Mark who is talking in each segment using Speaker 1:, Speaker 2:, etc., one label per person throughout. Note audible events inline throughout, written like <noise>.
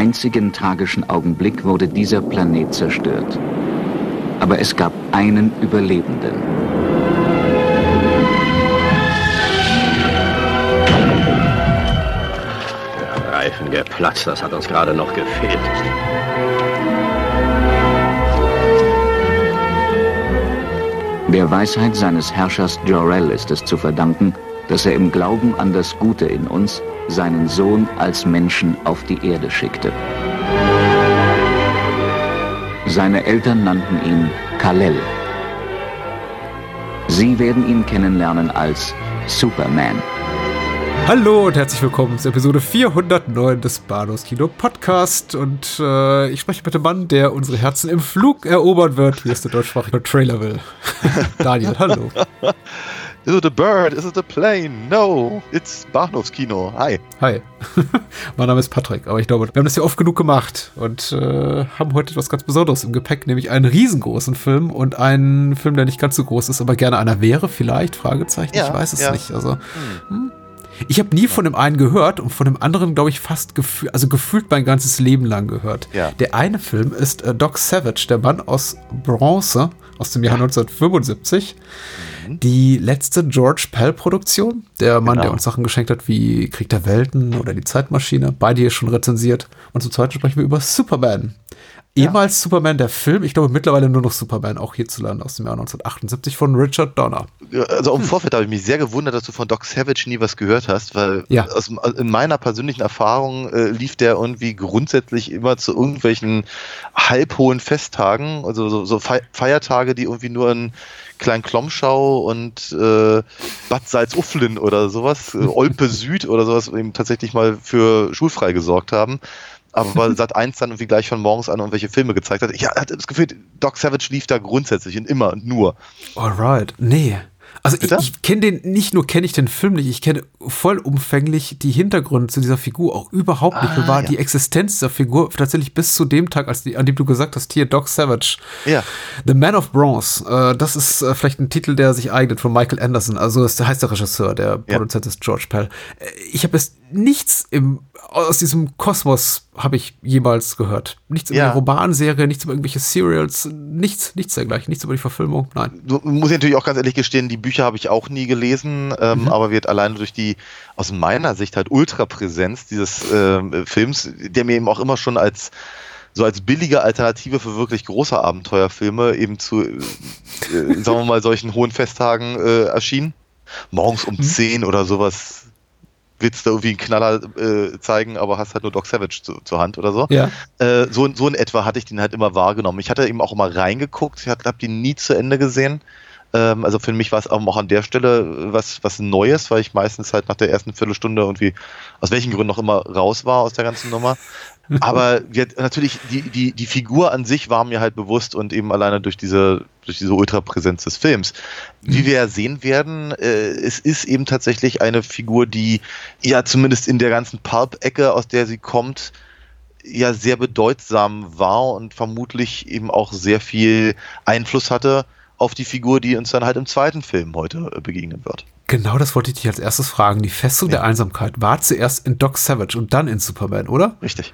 Speaker 1: Einzigen tragischen Augenblick wurde dieser Planet zerstört. Aber es gab einen Überlebenden.
Speaker 2: Der Reifen geplatzt, das hat uns gerade noch gefehlt.
Speaker 1: Der Weisheit seines Herrschers Jorel ist es zu verdanken, dass er im Glauben an das Gute in uns seinen Sohn als Menschen auf die Erde schickte. Seine Eltern nannten ihn Kalel. Sie werden ihn kennenlernen als Superman.
Speaker 3: Hallo und herzlich willkommen zur Episode 409 des Bahnhofs Kino Podcast. Und äh, ich spreche mit dem Mann, der unsere Herzen im Flug erobern wird, wie es der deutschsprachige Trailer will. <laughs> Daniel, hallo. <laughs>
Speaker 4: Is it a bird? Is it a plane? No, it's Bahnhofskino. Hi.
Speaker 3: Hi. <laughs> mein Name ist Patrick, aber ich glaube, wir haben das ja oft genug gemacht und äh, haben heute etwas ganz Besonderes im Gepäck, nämlich einen riesengroßen Film und einen Film, der nicht ganz so groß ist, aber gerne einer wäre, vielleicht, Fragezeichen,
Speaker 4: Ja,
Speaker 3: ich weiß es
Speaker 4: ja.
Speaker 3: nicht. Also, hm. Ich habe nie von dem einen gehört und von dem anderen, glaube ich, fast gefühlt, also gefühlt mein ganzes Leben lang gehört.
Speaker 4: Ja.
Speaker 3: Der eine Film ist äh, Doc Savage, der Mann aus Bronze aus dem Jahr 1975. Die letzte George Pell-Produktion. Der Mann,
Speaker 4: Genau.
Speaker 3: der uns Sachen geschenkt hat wie Krieg der Welten oder Die Zeitmaschine. Beide hier schon rezensiert. Und zum Zweiten sprechen wir über Superman. Ehemals Superman, der Film. Ich glaube mittlerweile nur noch Superman, auch hierzulande aus dem Jahr 1978 von Richard Donner.
Speaker 4: Also im Vorfeld habe ich mich sehr gewundert, dass du von Doc Savage nie was gehört hast, weil
Speaker 3: Ja.
Speaker 4: aus, in meiner persönlichen Erfahrung äh, lief der irgendwie grundsätzlich immer zu irgendwelchen halbhohen Festtagen, also so, so Fe Feiertage, die irgendwie nur in Klein Klomschau und äh, Bad Salzuflen oder sowas, äh, Olpe <laughs> Süd oder sowas eben tatsächlich mal für schulfrei gesorgt haben. Aber weil Sat 1 dann irgendwie gleich von morgens an irgendwelche Filme gezeigt hat, ich hatte das Gefühl, Doc Savage lief da grundsätzlich und immer und nur.
Speaker 3: Alright. Nee. Also ich,
Speaker 4: Bitte?
Speaker 3: ich kenne den, nicht nur kenne ich den Film nicht, ich kenne vollumfänglich die Hintergründe zu dieser Figur auch überhaupt nicht.
Speaker 4: Ah,
Speaker 3: Mir war
Speaker 4: ja.
Speaker 3: die Existenz dieser Figur tatsächlich bis zu dem Tag, als die, an dem du gesagt hast, hier Doc Savage.
Speaker 4: Ja.
Speaker 3: The Man of Bronze. Äh, das ist äh, vielleicht ein Titel, der sich eignet von Michael Anderson. Also ist der heißt der Regisseur, der
Speaker 4: Ja.
Speaker 3: Produzent ist George Pell. Äh, ich habe es nichts im aus diesem Kosmos habe ich jemals gehört. Nichts über
Speaker 4: Ja.
Speaker 3: die Romanserie, nichts über irgendwelche Serials, nichts, nichts dergleichen, nichts über die Verfilmung. Nein.
Speaker 4: Du, muss ich natürlich auch ganz ehrlich gestehen, die Bücher habe ich auch nie gelesen, ähm, aber wird alleine durch die aus meiner Sicht halt Ultrapräsenz dieses ähm, Films, der mir eben auch immer schon als so als billige Alternative für wirklich große Abenteuerfilme eben zu, äh, äh, sagen wir mal, solchen hohen Festtagen äh, erschien. Morgens um 10 oder sowas willst du irgendwie einen Knaller äh, zeigen, aber hast halt nur Doc Savage zu, zur Hand oder so.
Speaker 3: Ja.
Speaker 4: Äh, so, so in etwa hatte ich den halt immer wahrgenommen. Ich hatte eben auch immer reingeguckt, ich habe den nie zu Ende gesehen. Ähm, also für mich war es auch an der Stelle was, was Neues, weil ich meistens halt nach der ersten Viertelstunde irgendwie, aus welchen Gründen noch immer, raus war aus der ganzen Nummer. <laughs> Aber wir, natürlich, die, die, die Figur an sich war mir halt bewusst und eben alleine durch diese, durch diese Ultrapräsenz des Films. Wie wir ja sehen werden, äh, es ist eben tatsächlich eine Figur, die ja zumindest in der ganzen Pulp-Ecke, aus der sie kommt, ja sehr bedeutsam war und vermutlich eben auch sehr viel Einfluss hatte auf die Figur, die uns dann halt im zweiten Film heute äh, begegnen wird.
Speaker 3: Genau das wollte ich dich als erstes fragen. Die Festung der Einsamkeit war zuerst in Doc Savage und dann in Superman, oder?
Speaker 4: Richtig.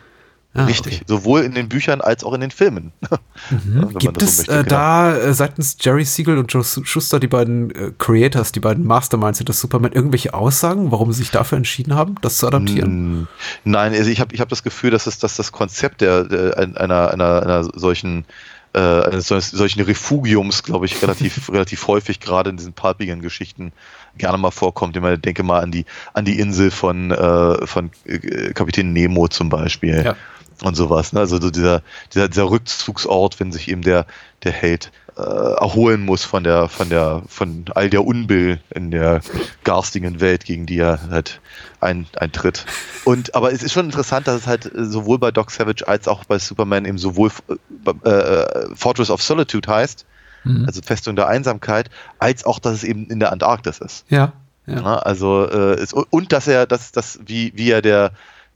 Speaker 3: Ah,
Speaker 4: Richtig.
Speaker 3: okay.
Speaker 4: Sowohl in den Büchern als auch in den Filmen. <laughs> Man
Speaker 3: Gibt
Speaker 4: so
Speaker 3: es
Speaker 4: möchte,
Speaker 3: äh,
Speaker 4: genau.
Speaker 3: da äh, seitens Jerry Siegel und Joe Schuster, die beiden äh, Creators, die beiden Masterminds hinter Superman, irgendwelche Aussagen, warum sie sich dafür entschieden haben, das zu adaptieren?
Speaker 4: Nein, also ich habe ich hab das Gefühl, dass, es, dass das Konzept der, der einer, einer, einer solchen äh, solchen Refugiums, glaube ich, relativ, <laughs> relativ häufig gerade in diesen palpigen Geschichten gerne mal vorkommt. Ich meine, denke mal an die, an die Insel von, äh, von äh, Kapitän Nemo zum Beispiel.
Speaker 3: Ja.
Speaker 4: Und sowas. Ne? Also so dieser, dieser, dieser Rückzugsort, wenn sich eben der, der Held äh, erholen muss von der, von der, von all der Unbill in der garstigen Welt, gegen die er halt ein, eintritt. Und aber es ist schon interessant, dass es halt sowohl bei Doc Savage als auch bei Superman eben sowohl äh, äh, Fortress of Solitude heißt, mhm. also Festung der Einsamkeit, als auch, dass es eben in der Antarktis ist.
Speaker 3: Ja.
Speaker 4: ja. ja also äh, ist, und dass er, dass, dass wie, wie er der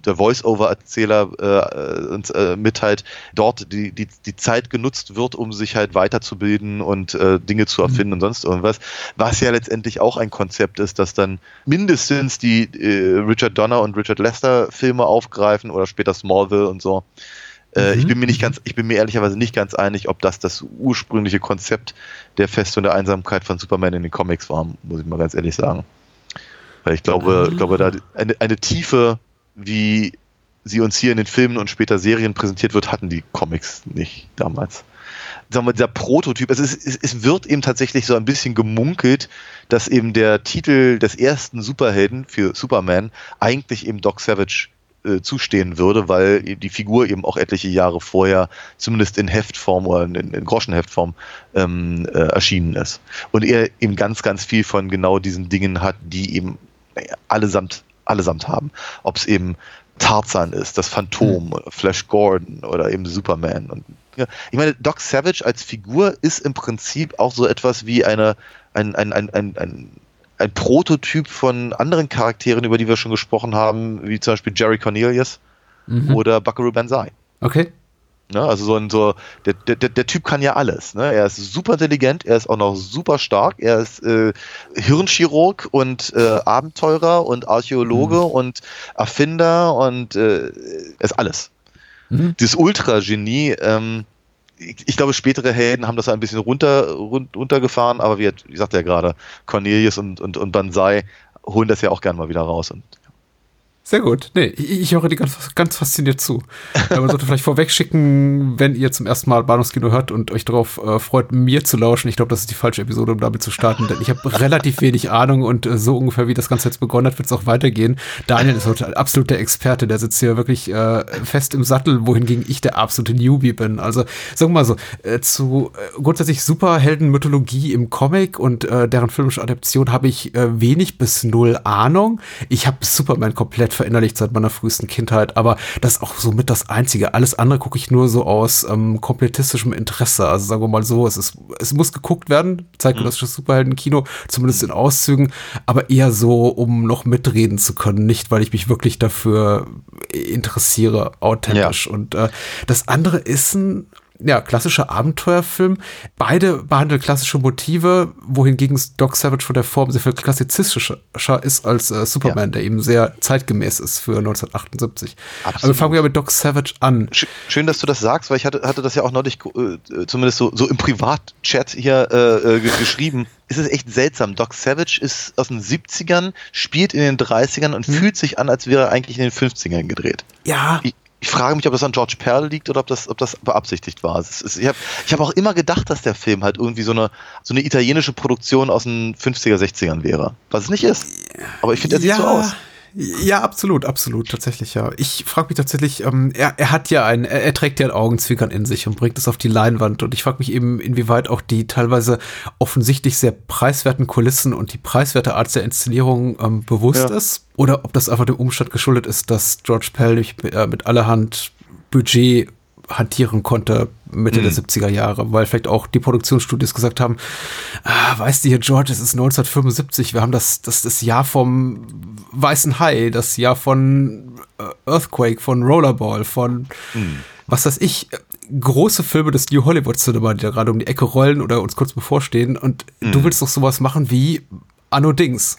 Speaker 4: der Voice-Over-Erzähler äh, uns äh, mitteilt, dort die, die, die Zeit genutzt wird, um sich halt weiterzubilden und äh, Dinge zu erfinden mhm. und sonst irgendwas. Was ja letztendlich auch ein Konzept ist, das dann mindestens die äh, Richard Donner und Richard Lester Filme aufgreifen oder später Smallville und so. Äh, mhm. Ich bin mir nicht ganz, ich bin mir ehrlicherweise nicht ganz einig, ob das das ursprüngliche Konzept der Festung der Einsamkeit von Superman in den Comics war, muss ich mal ganz ehrlich sagen. Weil ich glaube, ich glaube, da eine, eine tiefe wie sie uns hier in den Filmen und später Serien präsentiert wird, hatten die Comics nicht damals. Sagen wir, dieser Prototyp, also es, es, es wird eben tatsächlich so ein bisschen gemunkelt, dass eben der Titel des ersten Superhelden für Superman eigentlich eben Doc Savage äh, zustehen würde, weil die Figur eben auch etliche Jahre vorher zumindest in Heftform oder in, in Groschenheftform ähm, äh, erschienen ist. Und er eben ganz, ganz viel von genau diesen Dingen hat, die eben naja, allesamt allesamt haben. Ob es eben Tarzan ist, das Phantom, mhm. Flash Gordon oder eben Superman. Und, ja, ich meine, Doc Savage als Figur ist im Prinzip auch so etwas wie eine, ein, ein, ein, ein, ein, ein Prototyp von anderen Charakteren, über die wir schon gesprochen haben, wie zum Beispiel Jerry Cornelius mhm. oder Buckaroo Banzai.
Speaker 3: Okay.
Speaker 4: Ne? Also so ein so, der, der, der Typ kann ja alles. Ne? Er ist super intelligent, er ist auch noch super stark, er ist äh, Hirnchirurg und äh, Abenteurer und Archäologe mhm. und Erfinder und äh, er ist alles. Mhm. Dieses Ultra-Genie, ähm, ich, glaube, spätere Helden haben das ein bisschen runter, run, runtergefahren, aber wie, wie sagt er gerade, Cornelius und, und, und Banzai holen das ja auch gern mal wieder raus und
Speaker 3: sehr gut. Nee, ich höre dir ganz, ganz fasziniert zu. Man sollte vielleicht vorweg schicken, wenn ihr zum ersten Mal Bahnhofskino hört und euch darauf äh, freut, mir zu lauschen. Ich glaube, das ist die falsche Episode, um damit zu starten, denn ich habe <laughs> relativ wenig Ahnung und äh, so ungefähr, wie das Ganze jetzt begonnen hat, wird es auch weitergehen. Daniel ist heute absolut der Experte, der sitzt hier wirklich äh, fest im Sattel, wohingegen ich der absolute Newbie bin. Also, sagen wir mal so, äh, zu äh, grundsätzlich Superheldenmythologie im Comic und äh, deren filmische Adaption habe ich wenig bis null Ahnung. Ich habe Superman komplett verinnerlicht seit meiner frühesten Kindheit, aber das ist auch so mit das Einzige. Alles andere gucke ich nur so aus ähm, komplettistischem Interesse. Also sagen wir mal so, es, ist, es muss geguckt werden, zeitgenössisches mhm. Superheldenkino, zumindest in Auszügen, aber eher so, um noch mitreden zu können, nicht weil ich mich wirklich dafür interessiere, authentisch. Ja. Und äh, das andere ist ein ja, klassischer Abenteuerfilm. Beide behandeln klassische Motive, wohingegen Doc Savage von der Form sehr viel klassizistischer ist als äh, Superman, ja. der eben sehr zeitgemäß ist für 1978. Absolut. Aber fangen wir mit Doc Savage an.
Speaker 4: Schön, dass du das sagst, weil ich hatte, hatte das ja auch neulich äh, zumindest so, so im Privatchat hier äh, äh geschrieben. Es ist echt seltsam. Doc Savage ist aus den 70ern, spielt in den 30ern und hm. fühlt sich an, als wäre er eigentlich in den 50ern gedreht.
Speaker 3: Ja.
Speaker 4: Ich, ich frage mich, ob das an George Perl liegt oder ob das, ob das beabsichtigt war. Ist, ich habe ich hab auch immer gedacht, dass der Film halt irgendwie so eine, so eine italienische Produktion aus den 50er, 60ern wäre. Was es nicht ist. Aber ich finde, er sieht ja. so aus.
Speaker 3: Ja, absolut, absolut, tatsächlich, ja. Ich frage mich tatsächlich, ähm, er, er hat ja ein, er, er, trägt ja ein Augenzwinkern in sich und bringt es auf die Leinwand. Und ich frage mich eben, inwieweit auch die teilweise offensichtlich sehr preiswerten Kulissen und die preiswerte Art der Inszenierung ähm, bewusst ja. ist. Oder ob das einfach dem Umstand geschuldet ist, dass George Pell mit, äh, mit allerhand Budget hantieren konnte Mitte mhm. der 70er Jahre, weil vielleicht auch die Produktionsstudios gesagt haben, ah, weißt du hier, George, es ist 1975, wir haben das, das, das Jahr vom Weißen Hai, das Jahr von äh, Earthquake, von Rollerball, von mhm. was weiß ich, große Filme des New Hollywood Cinema, die da gerade um die Ecke rollen oder uns kurz bevorstehen und mhm. du willst doch sowas machen wie Anno Dings.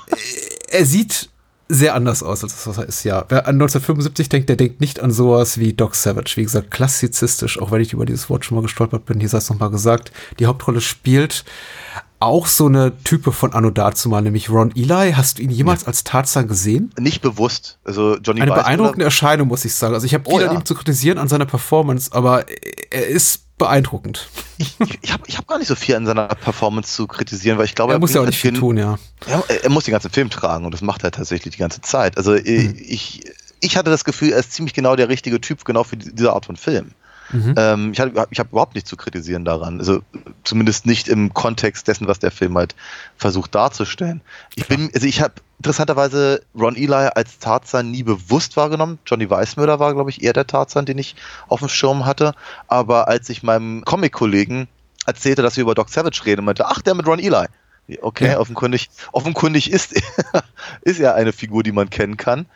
Speaker 3: <laughs> er sieht sehr anders aus, als das, was er ist, ja. Wer an 1975 denkt, der denkt nicht an sowas wie Doc Savage. Wie gesagt, klassizistisch, auch wenn ich über dieses Wort schon mal gestolpert bin. Hier sei es nochmal gesagt. Die Hauptrolle spielt auch so eine Type von Anno dazumal, nämlich Ron Eli. Hast du ihn jemals ja. als Tarzan gesehen?
Speaker 4: Nicht bewusst. Also Johnny
Speaker 3: Eine beeindruckende Erscheinung, muss ich sagen. Also ich habe viel oh, ja. an ihm zu kritisieren, an seiner Performance, aber er ist beeindruckend.
Speaker 4: Ich, ich habe ich hab gar nicht so viel an seiner Performance zu kritisieren, weil ich glaube,
Speaker 3: er, muss ja auch nicht viel tun, ja.
Speaker 4: Er, er, muss den ganzen Film tragen und das macht er tatsächlich die ganze Zeit. Also hm. ich, ich hatte das Gefühl, er ist ziemlich genau der richtige Typ genau für diese Art von Film. Mhm. Ähm, ich habe hab überhaupt nichts zu kritisieren daran. Also zumindest nicht im Kontext dessen, was der Film halt versucht darzustellen. Ich bin, also ich habe interessanterweise Ron Eli als Tarzan nie bewusst wahrgenommen. Johnny Weissmüller war, glaube ich, eher der Tarzan, den ich auf dem Schirm hatte. Aber als ich meinem Comic-Kollegen erzählte, dass wir über Doc Savage reden, meinte, ach, der mit Ron Eli. Okay, ja. offenkundig, offenkundig ist, <laughs> ist er eine Figur, die man kennen kann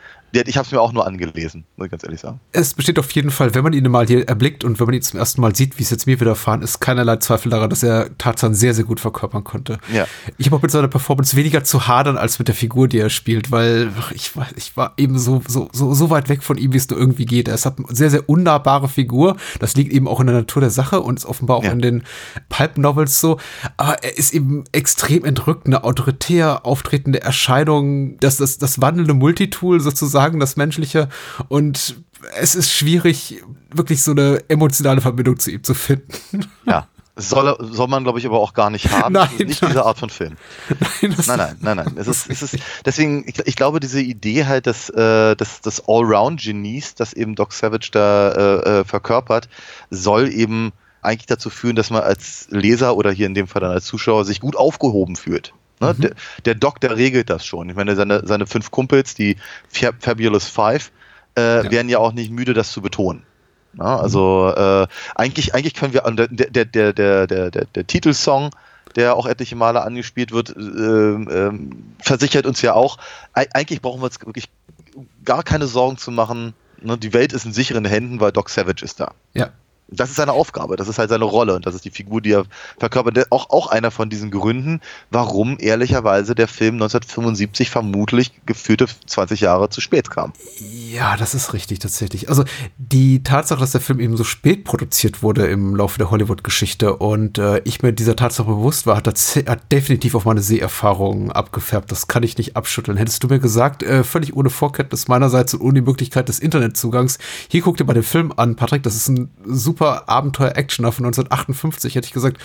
Speaker 4: ich habe es mir auch nur angelesen, muss ich ganz ehrlich sagen.
Speaker 3: Es besteht auf jeden Fall, wenn man ihn mal hier erblickt und wenn man ihn zum ersten Mal sieht, wie es jetzt mir widerfahren ist, keinerlei Zweifel daran, dass er Tarzan sehr, sehr gut verkörpern konnte. Ja. Ich habe auch mit seiner Performance weniger zu hadern als mit der Figur, die er spielt, weil ich war, ich war eben so, so, so, so weit weg von ihm, wie es nur irgendwie geht. Er ist eine sehr, sehr unnahbare Figur. Das liegt eben auch in der Natur der Sache und ist offenbar auch ja. in den Pulp-Novels so. Aber er ist eben extrem entrückt, eine autoritär auftretende Erscheinung, das, das, das wandelnde Multitool sozusagen sagen, das Menschliche. Und es ist schwierig, wirklich so eine emotionale Verbindung zu ihm zu finden.
Speaker 4: Ja. Soll, soll man, glaube ich, aber auch gar nicht haben.
Speaker 3: Nein,
Speaker 4: nicht nein. diese Art von Film. <laughs> Nein, nein, nein, nein, nein. Es ist, es ist, deswegen, ich, ich glaube, diese Idee halt des, äh, des, des Allround-Genies, das eben Doc Savage da äh, äh, verkörpert, soll eben eigentlich dazu führen, dass man als Leser oder hier in dem Fall dann als Zuschauer sich gut aufgehoben fühlt. Ne? Mhm. Der, der, Doc, der regelt das schon. Ich meine, seine, seine fünf Kumpels, die Fabulous Five, äh, ja. werden ja auch nicht müde, das zu betonen. Na, also äh, eigentlich, eigentlich können wir der, der, der, der, der, der, der Titelsong, der auch etliche Male angespielt wird, äh, äh, versichert uns ja auch, eigentlich brauchen wir uns wirklich gar keine Sorgen zu machen. Ne? Die Welt ist in sicheren Händen, weil Doc Savage ist da.
Speaker 3: Ja
Speaker 4: das ist seine Aufgabe, das ist halt seine Rolle und das ist die Figur, die er verkörpert. Auch, auch einer von diesen Gründen, warum ehrlicherweise der Film 1975 vermutlich geführte 20 Jahre zu spät kam.
Speaker 3: Ja, das ist richtig tatsächlich. Also die Tatsache, dass der Film eben so spät produziert wurde im Laufe der Hollywood-Geschichte und äh, ich mir dieser Tatsache bewusst war, hat, hat definitiv auf meine Seherfahrung abgefärbt. Das kann ich nicht abschütteln. Hättest du mir gesagt, äh, völlig ohne Vorkenntnis meinerseits und ohne die Möglichkeit des Internetzugangs, hier guck dir mal den Film an, Patrick, das ist ein super super Abenteuer-Actioner von 1958, hätte ich gesagt,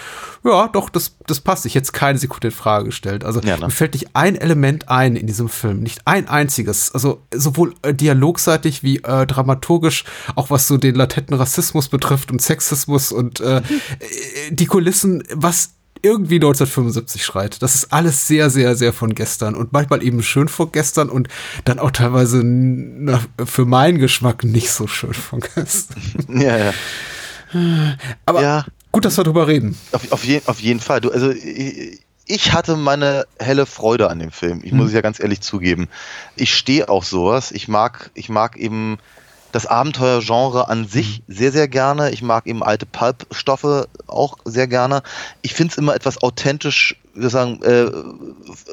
Speaker 3: ja, doch, das, das passt. Ich hätte es keine Sekunde in Frage gestellt. Also ja, ne? mir fällt nicht ein Element ein in diesem Film, nicht ein einziges. Also sowohl äh, dialogseitig wie äh, dramaturgisch, auch was so den latenten Rassismus betrifft und Sexismus und äh, die Kulissen, was irgendwie 1975 schreit. Das ist alles sehr, sehr, sehr von gestern und manchmal eben schön von gestern und dann auch teilweise für meinen Geschmack nicht so schön von gestern. <laughs>
Speaker 4: Ja, ja.
Speaker 3: Aber ja. gut, dass wir darüber reden.
Speaker 4: Auf, auf, je, auf jeden Fall. Du, also ich, ich hatte meine helle Freude an dem Film. Ich hm. muss es ja ganz ehrlich zugeben. Ich stehe auch sowas. Ich mag, ich mag eben das Abenteuergenre an sich mhm. sehr, sehr gerne. Ich mag eben alte Pulp-Stoffe auch sehr gerne. Ich finde es immer etwas authentisch, wir sagen, äh,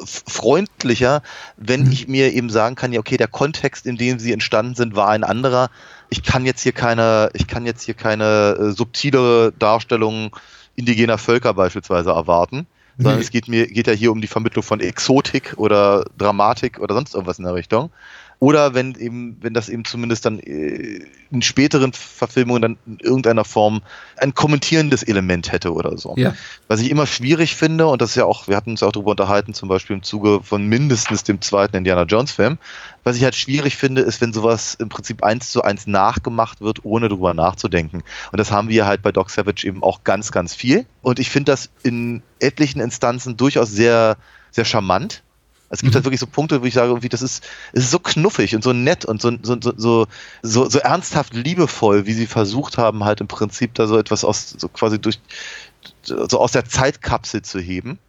Speaker 4: freundlicher, wenn mhm. ich mir eben sagen kann, ja, okay, der Kontext, in dem sie entstanden sind, war ein anderer. Ich kann jetzt hier keine, ich kann jetzt hier keine äh, subtile Darstellung indigener Völker beispielsweise erwarten sondern nee. es geht mir geht ja hier um die Vermittlung von Exotik oder Dramatik oder sonst irgendwas in der Richtung. Oder wenn eben, wenn das eben zumindest dann äh, in späteren Verfilmungen dann in irgendeiner Form ein kommentierendes Element hätte oder so. Ja. Was ich immer schwierig finde, und das ist ja auch, wir hatten uns auch darüber unterhalten, zum Beispiel im Zuge von mindestens dem zweiten Indiana Jones Film. Was ich halt schwierig finde, ist, wenn sowas im Prinzip eins zu eins nachgemacht wird, ohne drüber nachzudenken. Und das haben wir halt bei Doc Savage eben auch ganz, ganz viel. Und ich finde das in etlichen Instanzen durchaus sehr, sehr charmant es gibt mhm. halt wirklich so Punkte, wo ich sage, irgendwie, das ist, es ist so knuffig und so nett und so, so, so, so, so ernsthaft liebevoll, wie sie versucht haben, halt im Prinzip da so etwas aus, so quasi durch, so aus der Zeitkapsel zu heben.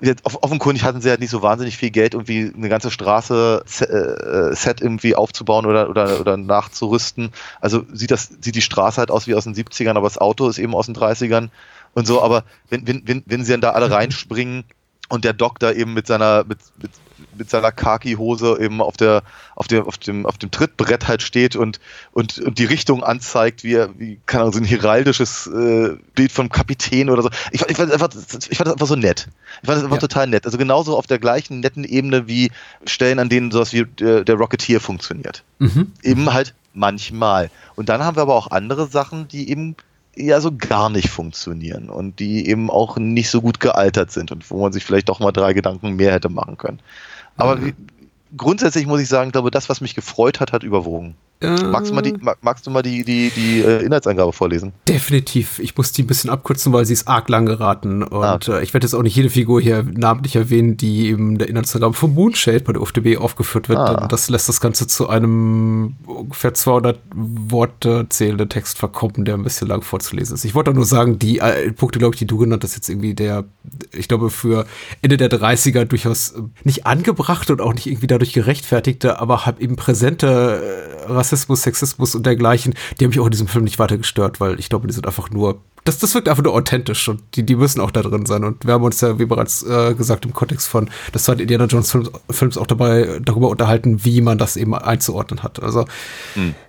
Speaker 4: Äh, offenkundig hatten sie halt nicht so wahnsinnig viel Geld, irgendwie eine ganze Straße äh, Set irgendwie aufzubauen oder, oder, oder nachzurüsten. Also sieht das, sieht die Straße halt aus wie aus den 70ern, aber das Auto ist eben aus den 30ern und so. Aber wenn, wenn, wenn, wenn sie dann da alle <laughs> reinspringen, und der Doktor eben mit seiner mit, mit, mit seiner Khaki-Hose eben auf der auf dem auf dem auf dem Trittbrett halt steht und und, und die Richtung anzeigt, wie er, wie Ahnung so ein heraldisches äh, Bild vom Kapitän oder so. Ich, ich fand einfach ich fand das einfach so nett. Ich fand das einfach ja. total nett. Also genauso auf der gleichen netten Ebene wie Stellen, an denen sowas wie der, der Rocketeer funktioniert. Mhm. Eben halt manchmal. Und dann haben wir aber auch andere Sachen, die eben ja so gar nicht funktionieren und die eben auch nicht so gut gealtert sind und wo man sich vielleicht doch mal drei Gedanken mehr hätte machen können. Aber mhm. grundsätzlich muss ich sagen, glaube das, was mich gefreut hat, hat überwogen. Magst du mal die, mag, magst du mal die, die, die äh, Inhaltsangabe vorlesen?
Speaker 3: Definitiv. Ich muss die ein bisschen abkürzen, weil sie ist arg lang geraten. Und
Speaker 4: Ah, okay.
Speaker 3: äh, ich werde jetzt auch nicht jede Figur hier namentlich erwähnen, die in der Inhaltsangabe von Moonshade bei der UFDB aufgeführt wird.
Speaker 4: Ah.
Speaker 3: Das lässt das Ganze zu einem ungefähr 200 Worte zählenden Text verkommen, der ein bisschen lang vorzulesen ist. Ich wollte nur sagen, die äh, Punkte, glaube ich, die du genannt hast, jetzt irgendwie der, ich glaube, für Ende der 30er durchaus nicht angebrachte und auch nicht irgendwie dadurch gerechtfertigte, aber halt eben präsente äh, Rassismus, Sexismus und dergleichen, die haben mich auch in diesem Film nicht weiter gestört, weil ich glaube, die sind einfach nur, das, das wirkt einfach nur authentisch und die, die müssen auch da drin sein. Und wir haben uns ja, wie bereits äh, gesagt, im Kontext von des zweiten Indiana Jones Films, Films auch dabei darüber unterhalten, wie man das eben einzuordnen hat. Also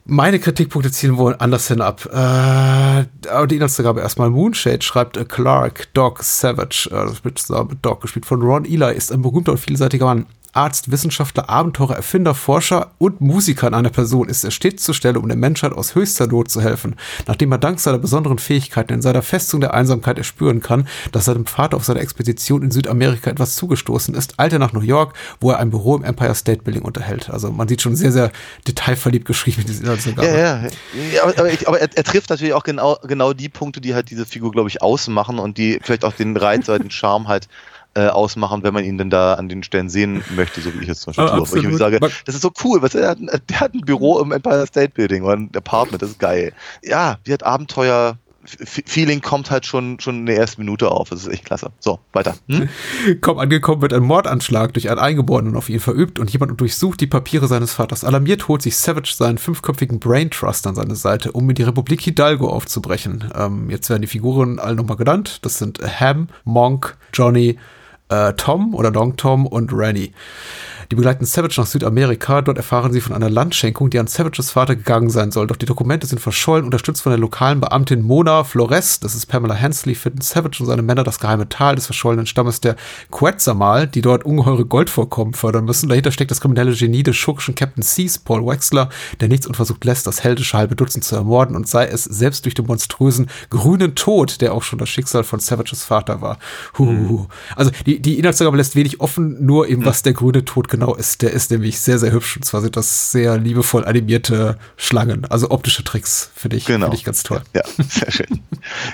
Speaker 3: meine Kritikpunkte zielen wohl anders hin ab. Äh, aber die Inhaltsangabe erstmal. Moonshade schreibt äh, Clark Doc Savage, äh, das wird zusammen mit Doc gespielt von Ron Eli, ist ein berühmter und vielseitiger Mann. Arzt, Wissenschaftler, Abenteurer, Erfinder, Forscher und Musiker in einer Person ist er stets zur Stelle, um der Menschheit aus höchster Not zu helfen. Nachdem er dank seiner besonderen Fähigkeiten in seiner Festung der Einsamkeit erspüren kann, dass seinem Vater auf seiner Expedition in Südamerika etwas zugestoßen ist, eilt er nach New York, wo er ein Büro im Empire State Building unterhält. Also man sieht schon sehr, sehr detailverliebt geschrieben in dieser Inhaltsangabe.
Speaker 4: Ja, ja. ja aber aber er, er trifft natürlich auch genau, genau die Punkte, die halt diese Figur, glaube ich, ausmachen und die vielleicht auch den Reiz oder den Charme halt äh, ausmachen, wenn man ihn denn da an den Stellen sehen möchte, so wie ich es zum Beispiel tue. Ich sage, das ist so cool, was er hat, ein- der hat ein Büro im Empire State Building oder ein Apartment, das ist geil. Ja, wie hat Abenteuer Feeling kommt halt schon, schon in der ersten Minute auf. Das ist echt klasse. So, weiter. Hm? <laughs>
Speaker 3: Kaum angekommen wird ein Mordanschlag durch einen Eingeborenen auf ihn verübt und jemand durchsucht die Papiere seines Vaters. Alarmiert holt sich Savage seinen fünfköpfigen Brain Trust an seine Seite, um in die Republik Hidalgo aufzubrechen. Ähm, jetzt werden die Figuren alle nochmal genannt. Das sind Ham, Monk, Johnny, äh, Tom oder Long Tom und Rennie. Die begleiten Savage nach Südamerika. Dort erfahren sie von einer Landschenkung, die an Savages Vater gegangen sein soll. Doch die Dokumente sind verschollen. Unterstützt von der lokalen Beamtin Mona Flores, das ist Pamela Hensley, finden Savage und seine Männer das geheime Tal des verschollenen Stammes der Quetzalmal, die dort ungeheure Goldvorkommen fördern müssen. Dahinter steckt das kriminelle Genie des schurkischen Captain Seas, Paul Wexler, der nichts unversucht lässt, das heldische halbe Dutzend zu ermorden und sei es selbst durch den monströsen grünen Tod, der auch schon das Schicksal von Savages Vater war. Huhuhu. Also die, die Inhaltsangabe lässt wenig offen, nur eben was der grüne Tod genau ist. Der ist nämlich sehr, sehr hübsch und zwar sind das sehr liebevoll animierte Schlangen, also optische Tricks, finde ich,
Speaker 4: Genau.
Speaker 3: finde ich ganz toll.
Speaker 4: Ja, sehr schön.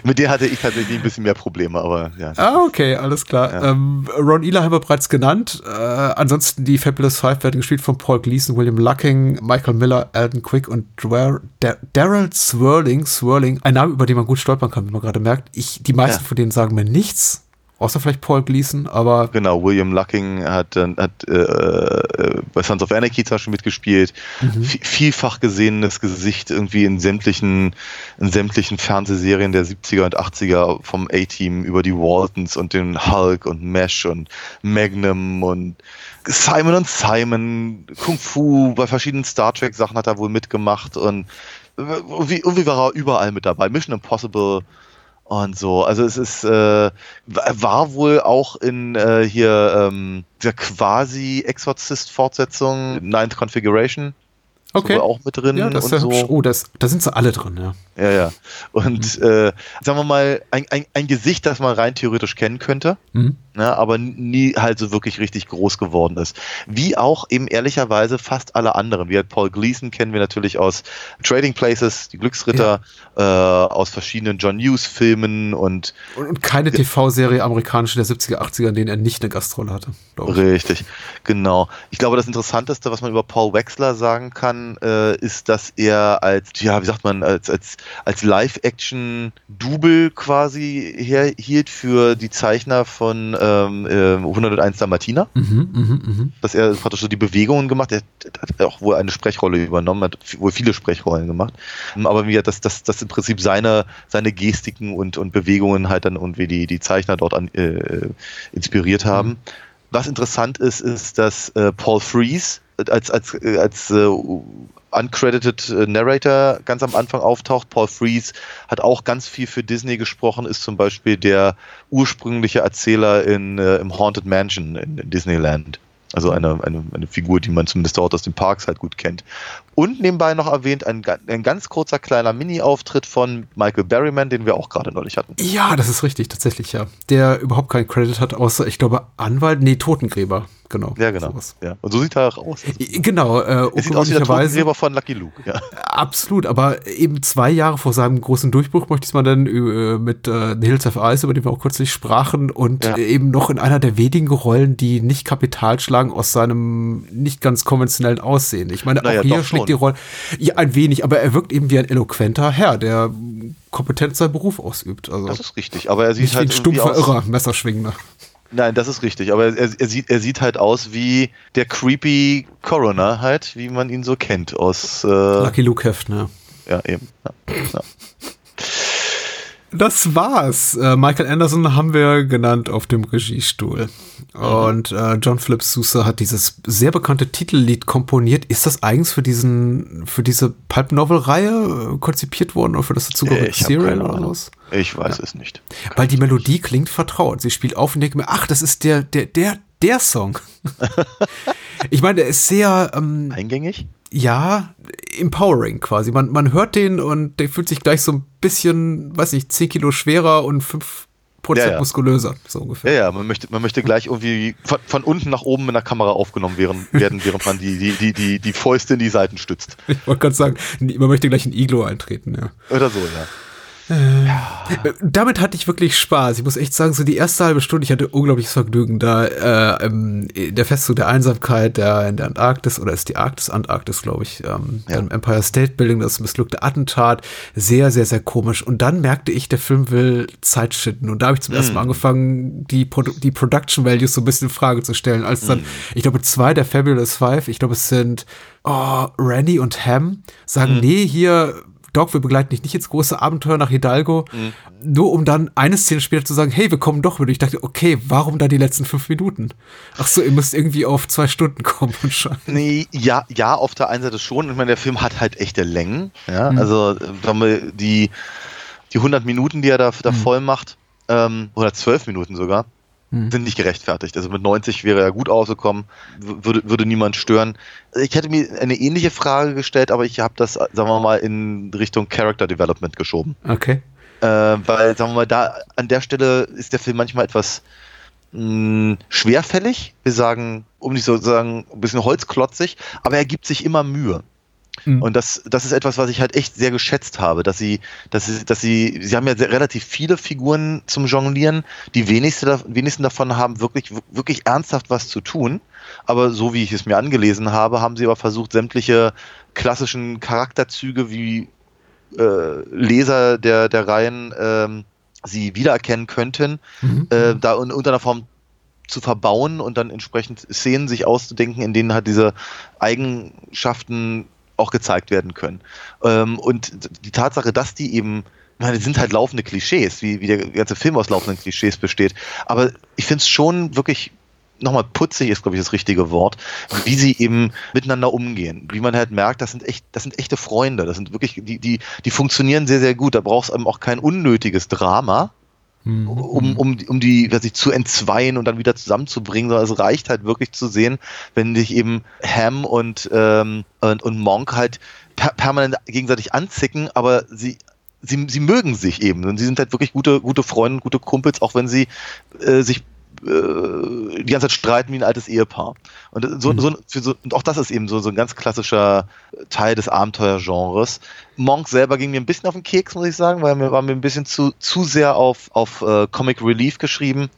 Speaker 4: Mit der hatte ich tatsächlich ein bisschen mehr Probleme, aber ja.
Speaker 3: Ah, okay, alles klar. Ähm, Ron Ela haben wir bereits genannt. Äh, ansonsten die Fabulous Five werden gespielt von Paul Gleason, William Lucking, Michael Miller, Alden Quick und Dar- Daryl Swirling. Swirling, ein Name, über den man gut stolpern kann, wie man gerade merkt. Ich, die meisten
Speaker 4: Ja.
Speaker 3: von denen sagen mir nichts, außer vielleicht Paul Gleason, aber
Speaker 4: Genau, William Lucking hat, dann- hat äh, äh, bei Sons of Anarchy zum Beispiel mitgespielt. Vi- Vielfach gesehenes Gesicht irgendwie in sämtlichen, in sämtlichen Fernsehserien der 70er und 80er vom A-Team über die Waltons und den Hulk und Mesh und Magnum und Simon und Simon, Kung Fu, bei verschiedenen Star Trek Sachen hat er wohl mitgemacht und irgendwie, irgendwie war er überall mit dabei. Mission Impossible, und so. Also es ist äh, war wohl auch in äh, hier ähm, der quasi Exorzist-Fortsetzung Ninth Configuration
Speaker 3: okay.
Speaker 4: so auch mit drin
Speaker 3: Ja, das ist
Speaker 4: und
Speaker 3: ja hübsch.
Speaker 4: so.
Speaker 3: Oh, das, da sind sie alle drin, ja.
Speaker 4: Ja, ja. Und äh, sagen wir mal, ein, ein, ein Gesicht, das man rein theoretisch kennen könnte,
Speaker 3: Mhm.
Speaker 4: ne, aber nie halt so wirklich richtig groß geworden ist. Wie auch eben ehrlicherweise fast alle anderen. Wie halt Paul Gleason kennen wir natürlich aus Trading Places, die Glücksritter, äh, aus verschiedenen John Hughes-Filmen und
Speaker 3: Und, und keine TV-Serie amerikanische der 70er, 80er, in denen er nicht eine Gastrolle hatte.
Speaker 4: Richtig, genau. Ich glaube, das Interessanteste, was man über Paul Wexler sagen kann, äh, ist, dass er als, ja, wie sagt man, als, als, als Live-Action-Double quasi herhielt für die Zeichner von ähm, äh, 101 Dalmatiner.
Speaker 3: Mhm, mhm, mhm.
Speaker 4: Dass er praktisch so die Bewegungen gemacht hat. Er hat auch wohl eine Sprechrolle übernommen, hat wohl viele Sprechrollen gemacht. Aber wie das, das, das im Prinzip seine, seine Gestiken und, und Bewegungen halt dann irgendwie die, die Zeichner dort an, äh, inspiriert haben. Was interessant ist, ist, dass äh, Paul Frees als, als, als äh, uncredited äh, Narrator ganz am Anfang auftaucht. Paul Frees hat auch ganz viel für Disney gesprochen, ist zum Beispiel der ursprüngliche Erzähler in, äh, im Haunted Mansion in, in Disneyland. Also eine, eine, eine Figur, die man zumindest dort aus den Parks halt gut kennt. Und nebenbei noch erwähnt, ein, ein ganz kurzer kleiner Mini-Auftritt von Michael Berryman, den wir auch gerade neulich hatten.
Speaker 3: Ja, das ist richtig, tatsächlich, ja. Der überhaupt keinen Credit hat, außer, ich glaube, Anwalt, nee, Totengräber, genau.
Speaker 4: Ja, genau. Ja. Und so sieht er auch aus. Also,
Speaker 3: Genau, äh,
Speaker 4: er sieht aus wie der Totengräber von Lucky Luke. Ja.
Speaker 3: Absolut, aber eben zwei Jahre vor seinem großen Durchbruch möchte ich es mal dann äh, mit äh, The Hills of Ice, über den wir auch kürzlich sprachen, und
Speaker 4: Ja.
Speaker 3: eben noch in einer der wenigen Rollen, die nicht Kapital schlagen aus seinem nicht ganz konventionellen Aussehen. Ich meine,
Speaker 4: Naja,
Speaker 3: auch hier
Speaker 4: schon.
Speaker 3: Die Rolle, ja, ein wenig, aber er wirkt eben wie ein eloquenter Herr, der kompetent seinen Beruf ausübt. Also
Speaker 4: Das ist richtig. Aber er sieht
Speaker 3: nicht wie
Speaker 4: halt
Speaker 3: ein stumpfer Irrer, Messerschwingender.
Speaker 4: Nein, das ist richtig. Aber er, er, sieht, er sieht halt aus wie der creepy Coroner halt, wie man ihn so kennt aus, äh,
Speaker 3: Lucky Luke Heft, ne?
Speaker 4: ja eben. Ja. Ja.
Speaker 3: Das war's. Äh, Michael Anderson haben wir genannt auf dem Regiestuhl. Und äh, John Philip Sousa hat dieses sehr bekannte Titellied komponiert. Ist das eigens für diesen, für diese Pulp Novel Reihe äh, konzipiert worden oder für das dazugehörige
Speaker 4: hab
Speaker 3: Serial oder was?
Speaker 4: Ich weiß es nicht.
Speaker 3: Weil die Melodie klingt vertraut. Sie spielt auf und denkt mir, ach, das ist der, der, der, der Song. <laughs> ich meine, der ist sehr, ähm,
Speaker 4: Eingängig?
Speaker 3: Ja, empowering quasi. Man, man hört den und der fühlt sich gleich so ein bisschen, weiß nicht, 10 Kilo schwerer und 5 Prozent
Speaker 4: Ja, ja.
Speaker 3: muskulöser, so
Speaker 4: Ja,
Speaker 3: ungefähr.
Speaker 4: ja, man möchte, man möchte gleich irgendwie von, von unten nach oben mit einer Kamera aufgenommen werden, <laughs> werden während man die, die, die, die, die Fäuste in die Seiten stützt.
Speaker 3: Ich wollte gerade sagen, man möchte gleich in Iglo eintreten, ja.
Speaker 4: Oder so, ja.
Speaker 3: Äh, Damit hatte ich wirklich Spaß. Ich muss echt sagen, so die erste halbe Stunde, ich hatte unglaubliches Vergnügen da. Äh, ähm, der Festzug der Einsamkeit der, in der Antarktis, oder ist die Arktis, Antarktis, glaube ich, ähm,
Speaker 4: Ja.
Speaker 3: dann Empire State Building, das missglückte Attentat, sehr, sehr, sehr komisch. Und dann merkte ich, der Film will Zeit schinden. Und da habe ich zum ersten Mal angefangen, die, Produ die Production Values so ein bisschen in Frage zu stellen. Als dann, ich glaube, zwei der Fabulous Five, ich glaube, es sind oh, Randy und Ham, sagen, nee, hier Doc, wir begleiten dich nicht ins große Abenteuer nach Hidalgo, nur um dann eine Szene später zu sagen, hey, wir kommen doch mit. Ich dachte, okay, warum da die letzten fünf Minuten? Ach so, ihr müsst irgendwie auf zwei Stunden <laughs> kommen anscheinend.
Speaker 4: Nee, ja, ja, auf der einen Seite schon. Ich meine, der Film hat halt echte Längen. Ja, also äh, wenn wir die, die 100 Minuten, die er da, da voll macht, ähm, 112 Minuten sogar, sind nicht gerechtfertigt. Also mit 90 wäre er gut ausgekommen, würde, würde niemand stören. Ich hätte mir eine ähnliche Frage gestellt, aber ich habe das, sagen wir mal, in Richtung Character Development geschoben.
Speaker 3: Okay.
Speaker 4: Äh, weil, sagen wir mal, da an der Stelle ist der Film manchmal etwas mh, schwerfällig. Wir sagen, um nicht so zu sagen, ein bisschen holzklotzig, aber er gibt sich immer Mühe.
Speaker 3: Mhm.
Speaker 4: Und das, das ist etwas, was ich halt echt sehr geschätzt habe, dass sie, dass sie, dass sie, sie haben ja sehr, relativ viele Figuren zum Jonglieren. Die wenigste, wenigsten davon haben wirklich, wirklich ernsthaft was zu tun. Aber so wie ich es mir angelesen habe, haben sie aber versucht, sämtliche klassischen Charakterzüge wie äh, Leser der, der Reihen ähm, sie wiedererkennen könnten,
Speaker 3: Mhm.
Speaker 4: äh, da in irgendeiner Form zu verbauen und dann entsprechend Szenen sich auszudenken, in denen halt diese Eigenschaften auch gezeigt werden können. Ähm, und die Tatsache, dass die eben, ich meine, sind halt laufende Klischees, wie, wie der ganze Film aus laufenden Klischees besteht. Aber ich finde es schon wirklich nochmal putzig ist, glaube ich, das richtige Wort, wie sie eben miteinander umgehen. Wie man halt merkt, das sind echt, das sind echte Freunde. Das sind wirklich, die, die, die funktionieren sehr, sehr gut. Da brauchst du eben auch kein unnötiges Drama, um, um, um die, weiß ich, zu entzweien und dann wieder zusammenzubringen, sondern es reicht halt wirklich zu sehen, wenn sich eben Ham und, ähm, und, und Monk halt per permanent gegenseitig anzicken, aber sie, sie, sie mögen sich eben. Und sie sind halt wirklich gute, gute Freunde, gute Kumpels, auch wenn sie äh, sich die ganze Zeit streiten wie ein altes Ehepaar. Und, so, so, für so, und auch das ist eben so, so ein ganz klassischer Teil des Abenteuergenres. Monk selber ging mir ein bisschen auf den Keks, muss ich sagen, weil mir war mir ein bisschen zu, zu sehr auf, auf äh, Comic Relief geschrieben.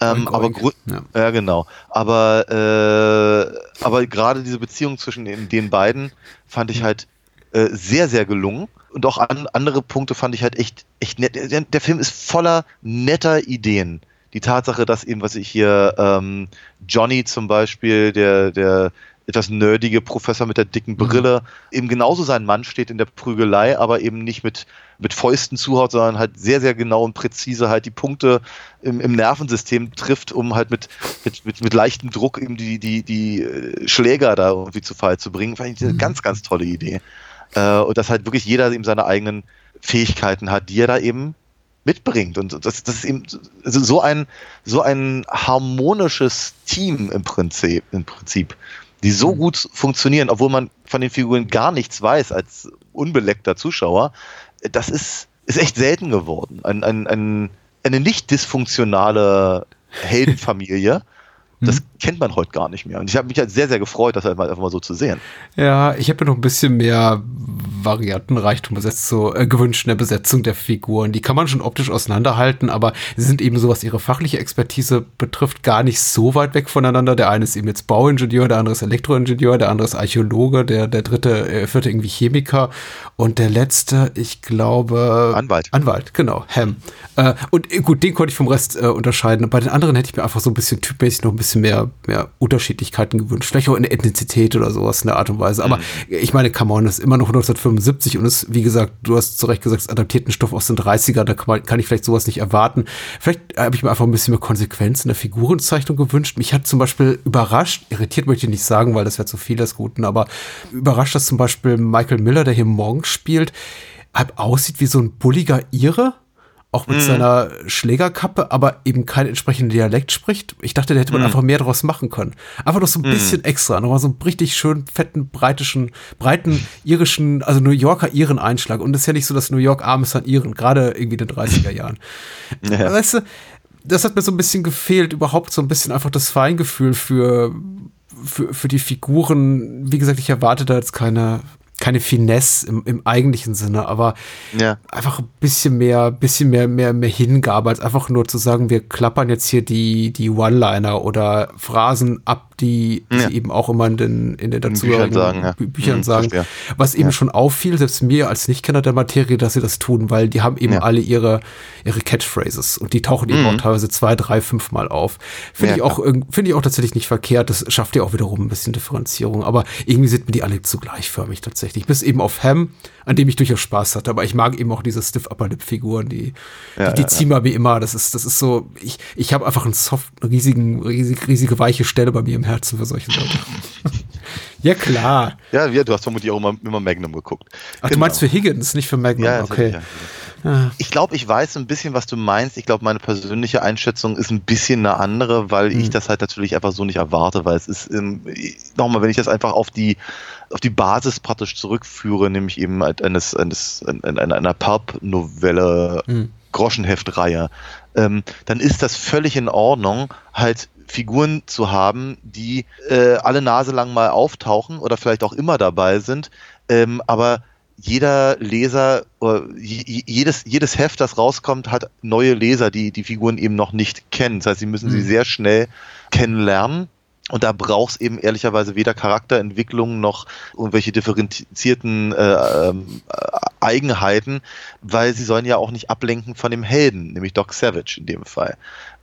Speaker 4: Ähm, aber
Speaker 3: Ja.
Speaker 4: ja, genau. Aber, äh, aber gerade diese Beziehung zwischen den, den beiden fand ich halt äh, sehr, sehr gelungen. Und auch an, andere Punkte fand ich halt echt, echt nett. Der, der Film ist voller netter Ideen. Die Tatsache, dass eben, was ich hier, ähm, Johnny zum Beispiel, der, der etwas nerdige Professor mit der dicken Brille, eben genauso sein Mann steht in der Prügelei, aber eben nicht mit, mit Fäusten zuhaut, sondern halt sehr, sehr genau und präzise halt die Punkte im, im Nervensystem trifft, um halt mit, mit, mit, mit leichtem Druck eben die, die, die äh, Schläger da irgendwie zu Fall zu bringen. Fand ich eine ganz, ganz tolle Idee. Äh, und dass halt wirklich jeder eben seine eigenen Fähigkeiten hat, die er da eben mitbringt. Und das, das ist eben also so ein, so ein harmonisches Team im Prinzip, im Prinzip, die so
Speaker 3: Mhm.
Speaker 4: gut funktionieren, obwohl man von den Figuren gar nichts weiß als unbeleckter Zuschauer. Das ist, ist echt selten geworden. Ein, ein, ein, eine nicht dysfunktionale <laughs> Heldenfamilie. Das kennt man heute gar nicht mehr. Und ich habe mich halt sehr, sehr gefreut, das halt mal, einfach mal so zu sehen.
Speaker 3: Ja, ich habe mir noch ein bisschen mehr Variantenreichtum besetzt, so äh, gewünscht in der Besetzung der Figuren. Die kann man schon optisch auseinanderhalten, aber sie sind eben so, was ihre fachliche Expertise betrifft, gar nicht so weit weg voneinander. Der eine ist eben jetzt Bauingenieur, der andere ist Elektroingenieur, der andere ist Archäologe, der, der dritte, äh, vierte irgendwie Chemiker und der letzte, ich glaube.
Speaker 4: Anwalt.
Speaker 3: Anwalt, genau, Ham. Äh, und äh, gut, den konnte ich vom Rest äh, unterscheiden. Und bei den anderen hätte ich mir einfach so ein bisschen typmäßig noch ein bisschen mehr, mehr Unterschiedlichkeiten gewünscht. Vielleicht auch in der Ethnizität oder sowas in der Art und Weise. Aber ich meine, come on, das ist immer noch 1975 und ist, wie gesagt, du hast zu Recht gesagt, es adaptiert einen Stoff aus den 30er, da kann, man, kann ich vielleicht sowas nicht erwarten. Vielleicht habe ich mir einfach ein bisschen mehr Konsequenz in der Figurenzeichnung gewünscht. Mich hat zum Beispiel überrascht, irritiert möchte ich nicht sagen, weil das wäre zu viel des Guten, aber überrascht, dass zum Beispiel Michael Miller, der hier morgen spielt, halt aussieht wie so ein bulliger Ire auch mit seiner Schlägerkappe, aber eben keinen entsprechenden Dialekt spricht. Ich dachte, da hätte man einfach mehr draus machen können. Einfach noch so ein bisschen extra, nochmal so einen richtig schön fetten, breitischen, breiten irischen, also New Yorker Iren-Einschlag. Und es ist ja nicht so, dass New York arm ist an Iren, gerade irgendwie in den 30er Jahren. <laughs>
Speaker 4: Ja.
Speaker 3: Weißt du, das hat mir so ein bisschen gefehlt, überhaupt so ein bisschen einfach das Feingefühl für, für, für die Figuren. Wie gesagt, ich erwarte da jetzt keine, keine Finesse im, im eigentlichen Sinne, aber
Speaker 4: Ja.
Speaker 3: einfach ein bisschen mehr, bisschen mehr, mehr, mehr Hingabe, als einfach nur zu sagen, wir klappern jetzt hier die, die One-Liner oder Phrasen ab, die
Speaker 4: Ja.
Speaker 3: sie eben auch immer in den, in den
Speaker 4: Büchern
Speaker 3: dazugehörigen
Speaker 4: sagen, ja.
Speaker 3: Bü Büchern
Speaker 4: Mhm,
Speaker 3: sagen. Was eben
Speaker 4: Ja.
Speaker 3: schon auffiel, selbst mir als Nichtkenner der Materie, dass sie das tun, weil die haben eben
Speaker 4: Ja.
Speaker 3: alle ihre, ihre Catchphrases und die tauchen eben
Speaker 4: Mhm.
Speaker 3: auch teilweise zwei, drei, fünf Mal auf. Finde
Speaker 4: Ja,
Speaker 3: ich auch, finde ich auch tatsächlich nicht verkehrt. Das schafft ja auch wiederum ein bisschen Differenzierung. Aber irgendwie sind mir die alle zu gleichförmig tatsächlich. Bis eben auf Ham, an dem ich durchaus Spaß hatte. Aber ich mag eben auch diese Stiff Upper Lip Figuren, die,
Speaker 4: Ja,
Speaker 3: die, die
Speaker 4: ja,
Speaker 3: ziehen wir wie immer. Das ist, das ist so, ich, ich habe einfach einen soft, riesigen, riesig, riesige weiche Stelle bei mir im Herzen für solche Leute. <laughs> ja, klar.
Speaker 4: Ja, ja, du hast vermutlich auch immer, immer Magnum geguckt.
Speaker 3: Ach, du meinst für Higgins, nicht für Magnum.
Speaker 4: Ja,
Speaker 3: okay.
Speaker 4: ja. Ich glaube, ich weiß ein bisschen, was du meinst. Ich glaube, meine persönliche Einschätzung ist ein bisschen eine andere, weil ich das halt natürlich einfach so nicht erwarte, weil es ist, ähm, nochmal, wenn ich das einfach auf die, auf die Basis praktisch zurückführe, nämlich eben halt eines, eines, einer, einer Pulp-Novelle,
Speaker 3: Hm.
Speaker 4: Groschenheftreihe, ähm, dann ist das völlig in Ordnung, halt Figuren zu haben, die äh, alle Nase lang mal auftauchen oder vielleicht auch immer dabei sind, ähm, aber jeder Leser jedes, jedes Heft, das rauskommt, hat neue Leser, die die Figuren eben noch nicht kennen. Das heißt, sie müssen sie
Speaker 3: Mhm.
Speaker 4: sehr schnell kennenlernen. Und da braucht es eben ehrlicherweise weder Charakterentwicklung noch irgendwelche differenzierten äh, äh, Eigenheiten, weil sie sollen ja auch nicht ablenken von dem Helden, nämlich Doc Savage in dem Fall.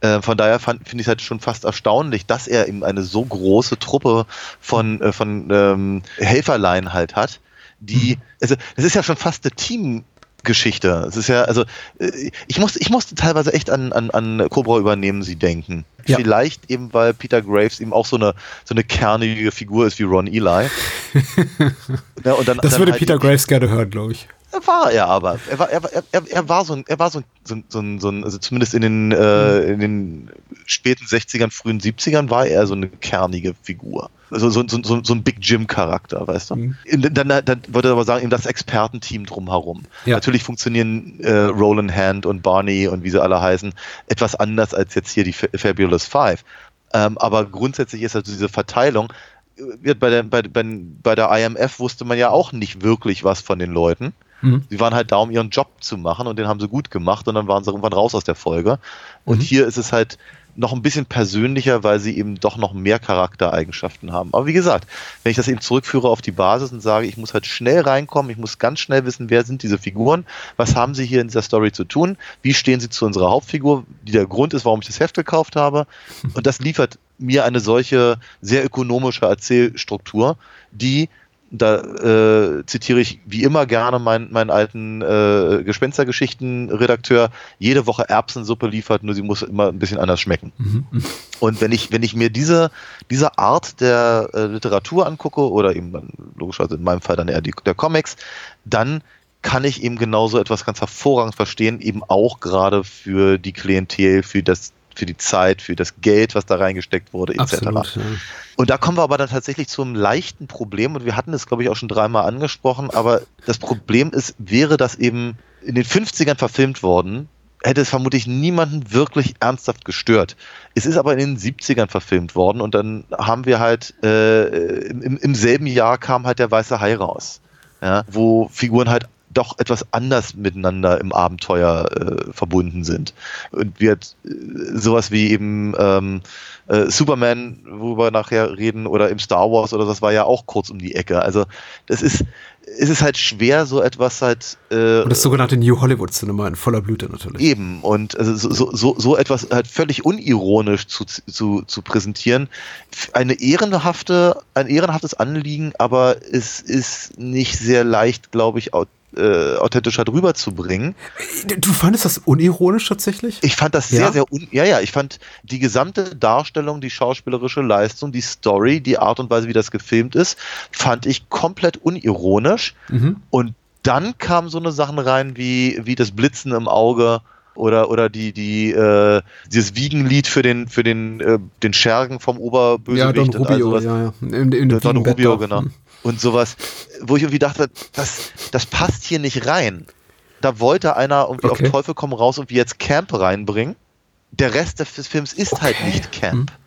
Speaker 4: Äh, von daher finde ich es halt schon fast erstaunlich, dass er eben eine so große Truppe von, äh, von ähm, Helferlein halt hat, die, also es ist ja schon fast eine Team, Geschichte. Es ist ja, also äh, ich musste, ich musste teilweise echt an, an, an Cobra übernehmen, sie denken.
Speaker 3: Ja.
Speaker 4: Vielleicht eben, weil Peter Graves eben auch so eine, so eine kernige Figur ist wie Ron Eli. ja, <laughs> und dann,
Speaker 3: Das
Speaker 4: dann
Speaker 3: würde
Speaker 4: halt
Speaker 3: Peter Graves gerne hören, glaube ich.
Speaker 4: War er aber. Er war, er, er, er, war so ein, er war so ein, so ein, so ein, so ein also zumindest in den, äh, in den späten 60ern, frühen 70ern war er so eine kernige Figur. Also so, so, so, so ein Big Jim-Charakter, weißt du?
Speaker 3: Mhm.
Speaker 4: Dann, dann würde ich aber sagen, eben das Expertenteam drumherum.
Speaker 3: Ja.
Speaker 4: Natürlich funktionieren äh, Roland Hand und Barney und wie sie alle heißen etwas anders als jetzt hier die Fa- Fabulous Five. Ähm, aber grundsätzlich ist also diese Verteilung, äh, bei der, bei, bei, bei der IMF wusste man ja auch nicht wirklich was von den Leuten.
Speaker 3: Mhm.
Speaker 4: Sie waren halt da, um ihren Job zu machen und den haben sie gut gemacht und dann waren sie irgendwann raus aus der Folge. Und hier ist es halt noch ein bisschen persönlicher, weil sie eben doch noch mehr Charaktereigenschaften haben. Aber wie gesagt, wenn ich das eben zurückführe auf die Basis und sage, ich muss halt schnell reinkommen, ich muss ganz schnell wissen, wer sind diese Figuren, was haben sie hier in dieser Story zu tun, wie stehen sie zu unserer Hauptfigur, die der Grund ist, warum ich das Heft gekauft habe. <laughs> Und das liefert mir eine solche sehr ökonomische Erzählstruktur, die da äh, zitiere ich wie immer gerne meinen, meinen alten äh, Gespenstergeschichten-Redakteur, jede Woche Erbsensuppe liefert, nur sie muss immer ein bisschen anders schmecken. Und wenn ich, wenn ich mir diese, diese Art der äh, Literatur angucke, oder eben dann logischerweise in meinem Fall dann eher die, der Comics, dann kann ich eben genauso etwas ganz hervorragend verstehen, eben auch gerade für die Klientel, für das für die Zeit, für das Geld, was da reingesteckt wurde, etc.
Speaker 3: Absolut, ja.
Speaker 4: Und da kommen wir aber dann tatsächlich zum leichten Problem, und wir hatten es, glaube ich, auch schon dreimal angesprochen, aber das Problem ist, wäre das eben in den 50ern verfilmt worden, hätte es vermutlich niemanden wirklich ernsthaft gestört. Es ist aber in den 70ern verfilmt worden und dann haben wir halt, äh, im, im selben Jahr kam halt der Weiße Hai raus, ja, wo Figuren halt doch etwas anders miteinander im Abenteuer äh, verbunden sind. Und wird äh, sowas wie eben ähm, äh, Superman, worüber wir nachher reden, oder im Star Wars oder das war ja auch kurz um die Ecke. Also das ist, es ist halt schwer, so etwas halt.
Speaker 3: Äh, und das sogenannte New Hollywood-Cinema in voller Blüte natürlich.
Speaker 4: Eben, und also so, so, so etwas halt völlig unironisch zu, zu, zu präsentieren. Eine ehrenhafte, ein ehrenhaftes Anliegen, aber es ist nicht sehr leicht, glaube ich, äh, authentischer drüber zu bringen.
Speaker 3: Du fandest das unironisch tatsächlich?
Speaker 4: Ich fand das sehr, ja? sehr un ja, ja, ich fand die gesamte Darstellung, die schauspielerische Leistung, die Story, die Art und Weise, wie das gefilmt ist, fand ich komplett unironisch. Mhm. Und dann kamen so eine Sachen rein wie, wie das Blitzen im Auge oder oder die die äh, dieses Wiegenlied für den für den äh, den Schergen vom Oberbösewicht
Speaker 3: ja Don Rubio ja ja in, in
Speaker 4: Don Rubio genau hm und sowas, wo ich irgendwie dachte, das, das passt hier nicht rein. Da wollte einer irgendwie okay. auf Teufel komm raus und wie jetzt Camp reinbringen. Der Rest des Films ist halt okay. halt nicht Camp. Hm.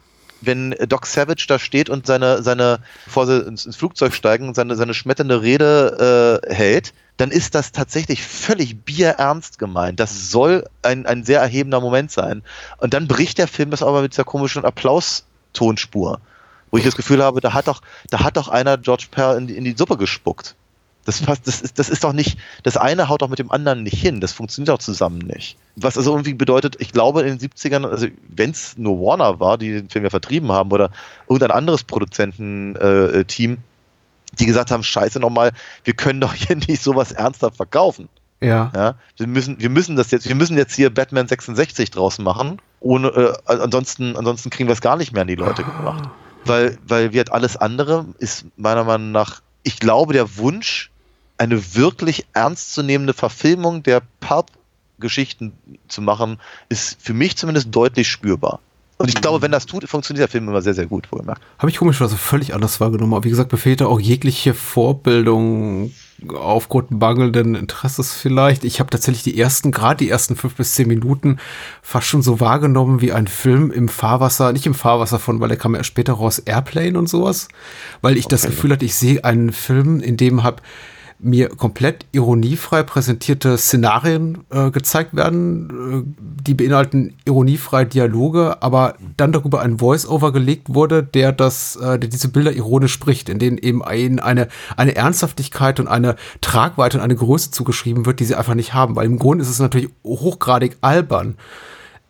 Speaker 4: Wenn Doc Savage da steht und seine, seine, bevor sie ins, ins Flugzeug steigen, seine, seine schmetternde Rede äh, hält, dann ist das tatsächlich völlig bierernst gemeint. Das soll ein, ein sehr erhebender Moment sein. Und dann bricht der Film das aber mit dieser komischen Applaus-Tonspur wo ich das Gefühl habe, da hat doch, da hat doch einer George Pell in die, in die Suppe gespuckt. Das, passt, das, ist, das ist doch nicht, das eine haut doch mit dem anderen nicht hin. Das funktioniert auch zusammen nicht. Was also irgendwie bedeutet, ich glaube in den 70ern, also wenn es nur Warner war, die den Film ja vertrieben haben, oder irgendein anderes Produzententeam, äh, die gesagt haben, scheiße nochmal, wir können doch hier <laughs> nicht sowas ernsthaft verkaufen.
Speaker 3: Ja.
Speaker 4: ja. Wir müssen, wir müssen das jetzt, wir müssen jetzt hier Batman 66 draus machen. Ohne, äh, ansonsten, ansonsten kriegen wir es gar nicht mehr an die Leute gebracht weil, weil wird alles andere ist meiner Meinung nach, ich glaube, der Wunsch, eine wirklich ernstzunehmende Verfilmung der Pulp-Geschichten zu machen, ist für mich zumindest deutlich spürbar. Und ich glaube, wenn das tut, funktioniert der Film immer sehr, sehr gut, wohlgemerkt.
Speaker 3: Habe ich komischerweise völlig anders wahrgenommen. Aber wie gesagt, mir fehlte auch jegliche Vorbildung aufgrund mangelnden Interesses vielleicht. Ich habe tatsächlich die ersten, gerade die ersten fünf bis zehn Minuten fast schon so wahrgenommen wie ein Film im Fahrwasser, nicht im Fahrwasser von, weil der kam ja später raus, Airplane und sowas. Weil ich okay. das Gefühl hatte, ich sehe einen Film, in dem hab mir komplett ironiefrei präsentierte Szenarien äh, gezeigt werden, äh, die beinhalten ironiefrei Dialoge, aber dann darüber ein Voice-Over gelegt wurde, der das, äh, der diese Bilder ironisch spricht, in denen eben ein, eine, eine Ernsthaftigkeit und eine Tragweite und eine Größe zugeschrieben wird, die sie einfach nicht haben, weil im Grunde ist es natürlich hochgradig albern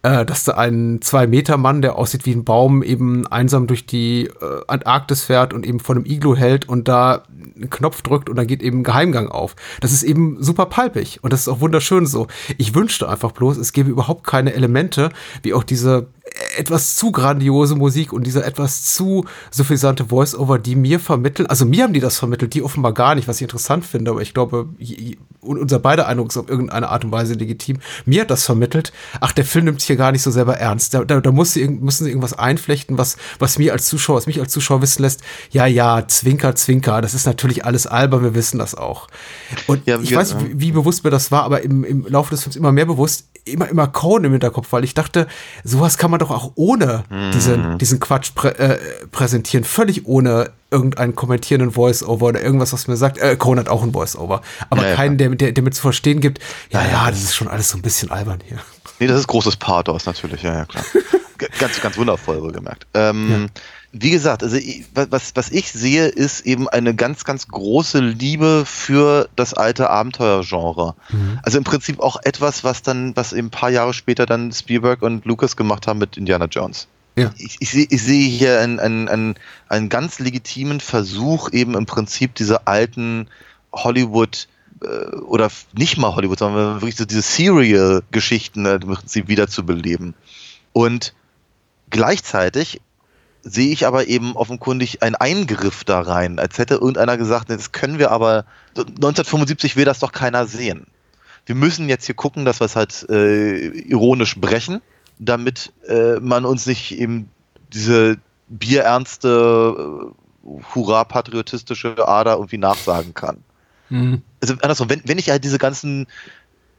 Speaker 3: äh, dass da ein Zwei-Meter-Mann, der aussieht wie ein Baum, eben einsam durch die äh, Antarktis fährt und eben vor einem Iglu hält und da einen Knopf drückt und dann geht eben ein Geheimgang auf. Das ist eben super palpig und das ist auch wunderschön so. Ich wünschte einfach bloß, es gäbe überhaupt keine Elemente, wie auch diese etwas zu grandiose Musik und dieser etwas zu suffisante Voice-Over, die mir vermitteln, also mir haben die das vermittelt, die offenbar gar nicht, was ich interessant finde, aber ich glaube, unser beider Eindruck ist auf irgendeine Art und Weise legitim. Mir hat das vermittelt, ach, der Film nimmt sich hier gar nicht so selber ernst. Da, da, da muss sie, müssen sie irgendwas einflechten, was, was mir als Zuschauer, was mich als Zuschauer wissen lässt, ja, ja, Zwinker, Zwinker, das ist natürlich alles albern, wir wissen das auch. Und ja, ich weiß, wie, wie bewusst mir das war, aber im, im Laufe des Films immer mehr bewusst, immer, immer Cohen im Hinterkopf, weil ich dachte, sowas kann man doch auch ohne mhm. diesen, diesen Quatsch prä, äh, präsentieren, völlig ohne irgendeinen kommentierenden Voice-Over oder irgendwas, was mir sagt, äh, Cohen hat auch ein Voice-Over, aber ja, keinen, der, der, der mir zu verstehen gibt, ja, ja, das ist schon alles so ein bisschen albern hier.
Speaker 4: Nee, das ist großes Pathos natürlich, ja, ja, klar. <laughs> ganz, ganz wundervoll, wohlgemerkt. Ähm, ja wie gesagt, also was, was ich sehe, ist eben eine ganz, ganz große Liebe für das alte Abenteuergenre. Mhm. Also im Prinzip auch etwas, was dann, was eben ein paar Jahre später dann Spielberg und Lucas gemacht haben mit Indiana Jones. Ja. Ich, ich, sehe, ich sehe hier einen, einen, einen, einen ganz legitimen Versuch, eben im Prinzip diese alten Hollywood- äh, oder nicht mal Hollywood, sondern wirklich so diese Serial-Geschichten äh, im Prinzip wiederzubeleben. Und gleichzeitig sehe ich aber eben offenkundig einen Eingriff da rein, als hätte irgendeiner gesagt, das können wir aber, 1975 will das doch keiner sehen. Wir müssen jetzt hier gucken, dass wir es halt äh, ironisch brechen, damit äh, man uns nicht eben diese bierernste, äh, hurra-patriotistische Ader irgendwie nachsagen kann. Mhm. Also andersrum, wenn, wenn ich halt diese ganzen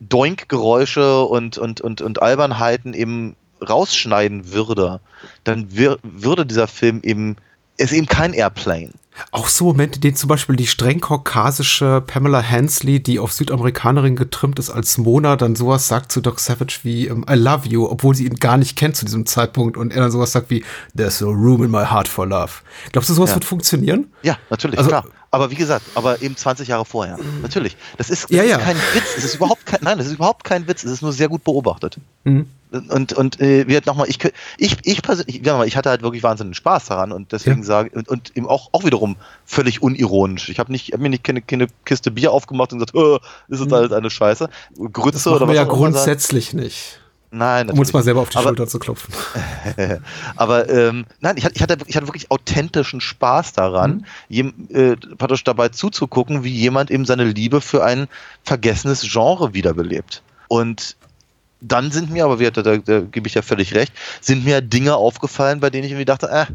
Speaker 4: Doink-Geräusche und, und, und, und Albernheiten eben rausschneiden würde, dann wir, würde dieser Film eben, ist eben kein Airplane.
Speaker 3: Auch so Momente, in denen zum Beispiel die streng kaukasische Pamela Hansley, die auf Südamerikanerin getrimmt ist als Mona, dann sowas sagt zu Doc Savage wie um, I love you, obwohl sie ihn gar nicht kennt zu diesem Zeitpunkt und er dann sowas sagt wie There's no room in my heart for love. Glaubst du, sowas ja. wird funktionieren?
Speaker 4: Ja, natürlich, also, klar. Aber wie gesagt, aber eben 20 Jahre vorher. Natürlich. Das ist, das ja, ist ja. kein Witz. Das ist überhaupt kein, nein, das ist überhaupt kein Witz. Es ist nur sehr gut beobachtet. Mhm. Und, und äh, wird nochmal, ich, ich, ich persönlich, ich, hatte halt wirklich wahnsinnigen Spaß daran und deswegen ja. sage und, und eben auch, auch wiederum völlig unironisch. Ich habe nicht, hab mir nicht keine, keine, Kiste Bier aufgemacht und gesagt, oh, ist das mhm. alles eine Scheiße.
Speaker 3: Grütze das oder was ja grundsätzlich nicht.
Speaker 4: Nein,
Speaker 3: natürlich. Um uns mal selber auf die aber, Schulter zu klopfen. <laughs>
Speaker 4: aber ähm, nein, ich hatte, ich, hatte, ich hatte wirklich authentischen Spaß daran, mhm. jem, äh, praktisch dabei zuzugucken, wie jemand eben seine Liebe für ein vergessenes Genre wiederbelebt. Und dann sind mir, aber da, da, da gebe ich ja völlig recht, sind mir Dinge aufgefallen, bei denen ich irgendwie dachte, äh,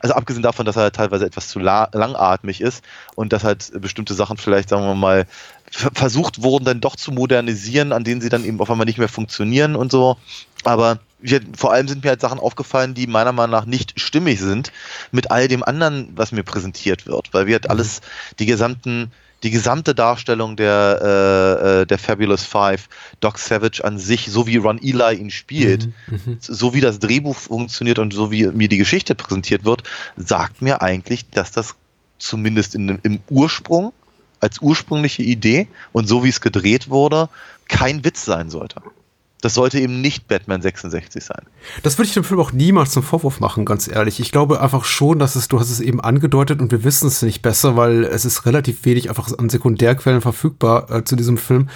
Speaker 4: also abgesehen davon, dass er halt teilweise etwas zu langatmig ist und dass halt bestimmte Sachen vielleicht, sagen wir mal, versucht wurden, dann doch zu modernisieren, an denen sie dann eben auf einmal nicht mehr funktionieren und so. Aber wir, vor allem sind mir halt Sachen aufgefallen, die meiner Meinung nach nicht stimmig sind mit all dem anderen, was mir präsentiert wird, weil wir halt mhm. alles, die gesamten die gesamte Darstellung der, äh, äh, der Fabulous Five, Doc Savage an sich, so wie Ron Eli ihn spielt, mhm, mhm, so wie das Drehbuch funktioniert und so wie mir die Geschichte präsentiert wird, sagt mir eigentlich, dass das zumindest in, im Ursprung als ursprüngliche Idee und so wie es gedreht wurde, kein Witz sein sollte. Das sollte eben nicht Batman 66 sein.
Speaker 3: Das würde ich dem Film auch niemals zum Vorwurf machen, ganz ehrlich. Ich glaube einfach schon, dass es, du hast es eben angedeutet und wir wissen es nicht besser, weil es ist relativ wenig einfach an Sekundärquellen verfügbar äh, zu diesem Film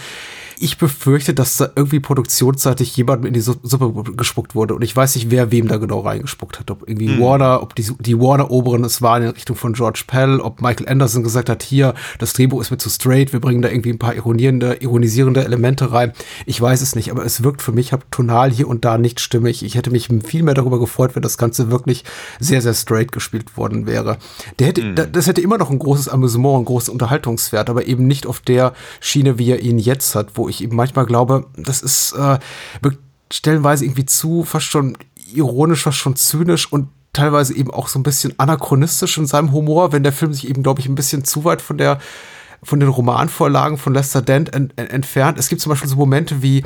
Speaker 3: ich befürchte, dass da irgendwie produktionsseitig jemand in die Suppe gespuckt wurde. Und ich weiß nicht, wer wem da genau reingespuckt hat. Ob irgendwie mhm. Warner, ob die, die Warner-Oberen es waren in Richtung von George Pell, ob Michael Anderson gesagt hat, hier, das Drehbuch ist mir zu straight, wir bringen da irgendwie ein paar ironierende, ironisierende Elemente rein. Ich weiß es nicht, aber es wirkt für mich tonal hier und da nicht stimmig. Ich hätte mich viel mehr darüber gefreut, wenn das Ganze wirklich sehr, sehr straight gespielt worden wäre. Der hätte, mhm. das hätte immer noch ein großes Amüsement, ein großes Unterhaltungswert, aber eben nicht auf der Schiene, wie er ihn jetzt hat, wo ich eben manchmal glaube, das ist äh, stellenweise irgendwie zu, fast schon ironisch, fast schon zynisch und teilweise eben auch so ein bisschen anachronistisch in seinem Humor, wenn der Film sich eben, glaube ich, ein bisschen zu weit von der von den Romanvorlagen von Lester Dent en, en, entfernt. Es gibt zum Beispiel so Momente wie,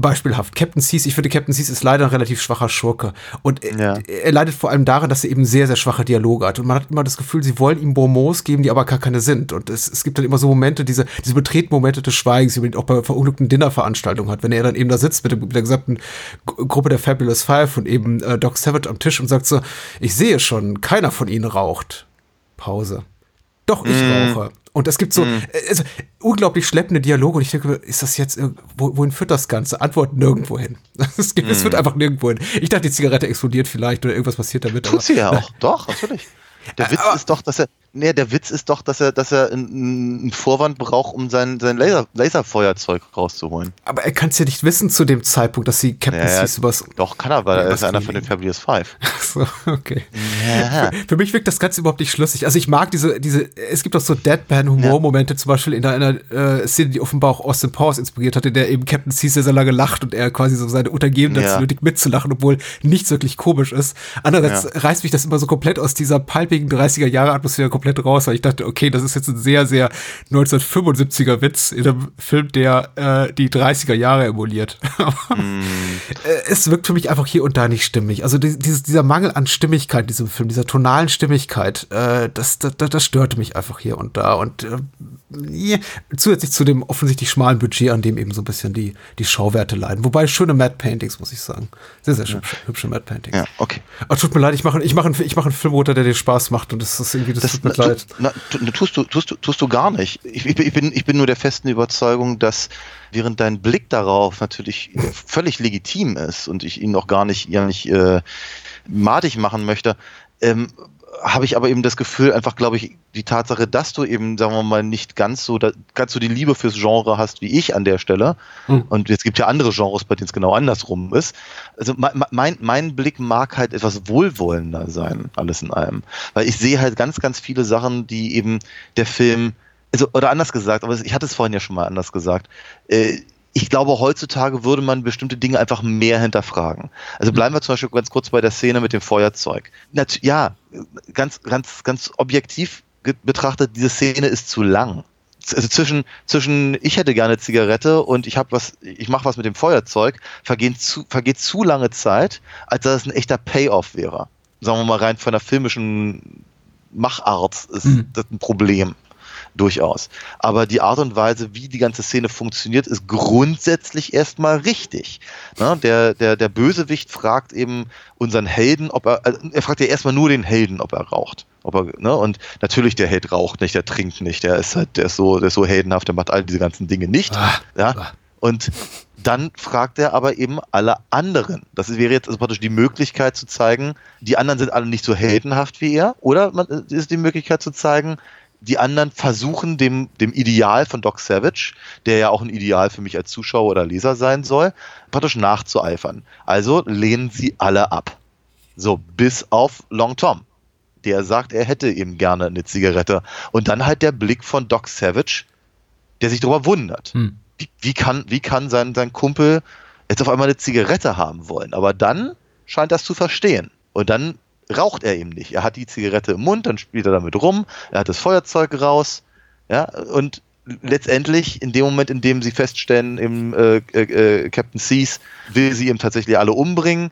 Speaker 3: beispielhaft, Captain Seas, ich finde, Captain Seas ist leider ein relativ schwacher Schurke. Und ja. er, er leidet vor allem daran, dass er eben sehr, sehr schwache Dialoge hat. Und man hat immer das Gefühl, sie wollen ihm Bonbons geben, die aber gar keine sind. Und es, es gibt dann immer so Momente, diese, diese betretenen Momente des Schweigens, die man auch bei verunglückten Dinnerveranstaltungen hat, wenn er dann eben da sitzt mit, dem, mit der gesamten Gruppe der Fabulous Five und eben äh, Doc Savage am Tisch und sagt so, ich sehe schon, keiner von ihnen raucht. Pause. Doch, ich mm. rauche. Und es gibt so mm. also, unglaublich schleppende Dialoge und ich denke, ist das jetzt, wo, wohin führt das Ganze? Antwort nirgendwo hin. <laughs> Es, mm. es führt einfach nirgendwo hin. Ich dachte, die Zigarette explodiert vielleicht oder irgendwas passiert damit.
Speaker 4: Tut sie ja auch, doch, natürlich. Der Witz aber, ist doch, dass er, Nee, der Witz ist doch, dass er, dass er einen Vorwand braucht, um sein, sein Laser, Laserfeuerzeug rauszuholen.
Speaker 3: Aber er kann es ja nicht wissen zu dem Zeitpunkt, dass sie Captain ja,
Speaker 4: Seas übers. Doch, kann er, weil er ist einer von den Fabulous Five. <laughs>
Speaker 3: Ach so, okay. Ja. Für, für, mich wirkt das Ganze überhaupt nicht schlüssig. Also ich mag diese, diese, es gibt auch so Deadpan-Humor-Momente, ja. zum Beispiel in einer äh, Szene, die offenbar auch Austin Powers inspiriert hatte, der eben Captain Seas sehr, sehr lange lacht und er quasi so seine Untergebenen dazu nötigt mitzulachen, obwohl nichts wirklich komisch ist. Andererseits reißt mich das immer so komplett aus dieser palpigen 30er-Jahre-Atmosphäre komplett raus, weil ich dachte, okay, das ist jetzt ein sehr, sehr 1975er Witz in einem Film, der äh, die 30er Jahre emuliert. <laughs> mm. Es wirkt für mich einfach hier und da nicht stimmig. Also dieses, dieser Mangel an Stimmigkeit in diesem Film, dieser tonalen Stimmigkeit, äh, das, das, das störte mich einfach hier und da. Und äh, zusätzlich zu dem offensichtlich schmalen Budget, an dem eben so ein bisschen die, die Schauwerte leiden. Wobei schöne Matte Paintings, muss ich sagen. Sehr, sehr hübsche, hübsche Matte Paintings.
Speaker 4: Ja, okay.
Speaker 3: Aber tut mir leid, ich mache ich mach einen, ich mach einen Film runter, der dir Spaß macht und das ist irgendwie, das,
Speaker 4: das,
Speaker 3: Mitleid.
Speaker 4: Na, tu, na, tust, du, tust, du, tust du gar nicht. Ich, ich, bin, ich bin nur der festen Überzeugung, dass während dein Blick darauf natürlich völlig legitim ist und ich ihn auch gar nicht, ja nicht äh, madig machen möchte, ähm, habe ich aber eben das Gefühl, einfach glaube ich, die Tatsache, dass du eben, sagen wir mal, nicht ganz so, da, ganz so die Liebe fürs Genre hast wie ich an der Stelle. Mhm. Und es gibt ja andere Genres, bei denen es genau andersrum ist. Also mein, mein Blick mag halt etwas wohlwollender sein, alles in allem. Weil ich sehe halt ganz, ganz viele Sachen, die eben der Film, also, oder anders gesagt, aber ich hatte es vorhin ja schon mal anders gesagt, äh, ich glaube, heutzutage würde man bestimmte Dinge einfach mehr hinterfragen. Also bleiben wir zum Beispiel ganz kurz bei der Szene mit dem Feuerzeug. Nat ja, ganz, ganz, ganz objektiv betrachtet, diese Szene ist zu lang. Also zwischen, zwischen ich hätte gerne Zigarette und ich habe was, ich mache was mit dem Feuerzeug, vergehen zu, vergeht zu lange Zeit, als dass es ein echter Payoff wäre. Sagen wir mal rein von der filmischen Machart ist mhm. das ein Problem durchaus. Aber die Art und Weise, wie die ganze Szene funktioniert, ist grundsätzlich erstmal richtig. Ne? Der, der, der Bösewicht fragt eben unseren Helden, ob er, also er fragt ja erstmal nur den Helden, ob er raucht. Ob er, ne? Und natürlich, der Held raucht nicht, der trinkt nicht, der ist halt, der ist so, der ist so heldenhaft, der macht all diese ganzen Dinge nicht. Ah, ja. Ah. Und dann fragt er aber eben alle anderen. Das wäre jetzt also praktisch die Möglichkeit zu zeigen, die anderen sind alle nicht so heldenhaft wie er. Oder man, ist die Möglichkeit zu zeigen, die anderen versuchen dem, dem Ideal von Doc Savage, der ja auch ein Ideal für mich als Zuschauer oder Leser sein soll, praktisch nachzueifern. Also lehnen sie alle ab. So, bis auf Long Tom. Der sagt, er hätte eben gerne eine Zigarette. Und dann halt der Blick von Doc Savage, der sich darüber wundert. Hm. Wie, wie, kann, wie kann sein, sein Kumpel jetzt auf einmal eine Zigarette haben wollen? Aber dann scheint das zu verstehen. Und dann raucht er eben nicht. Er hat die Zigarette im Mund, dann spielt er damit rum, er hat das Feuerzeug raus, ja, und letztendlich in dem Moment, in dem sie feststellen, im äh, äh, äh Captain Seas will sie eben tatsächlich alle umbringen,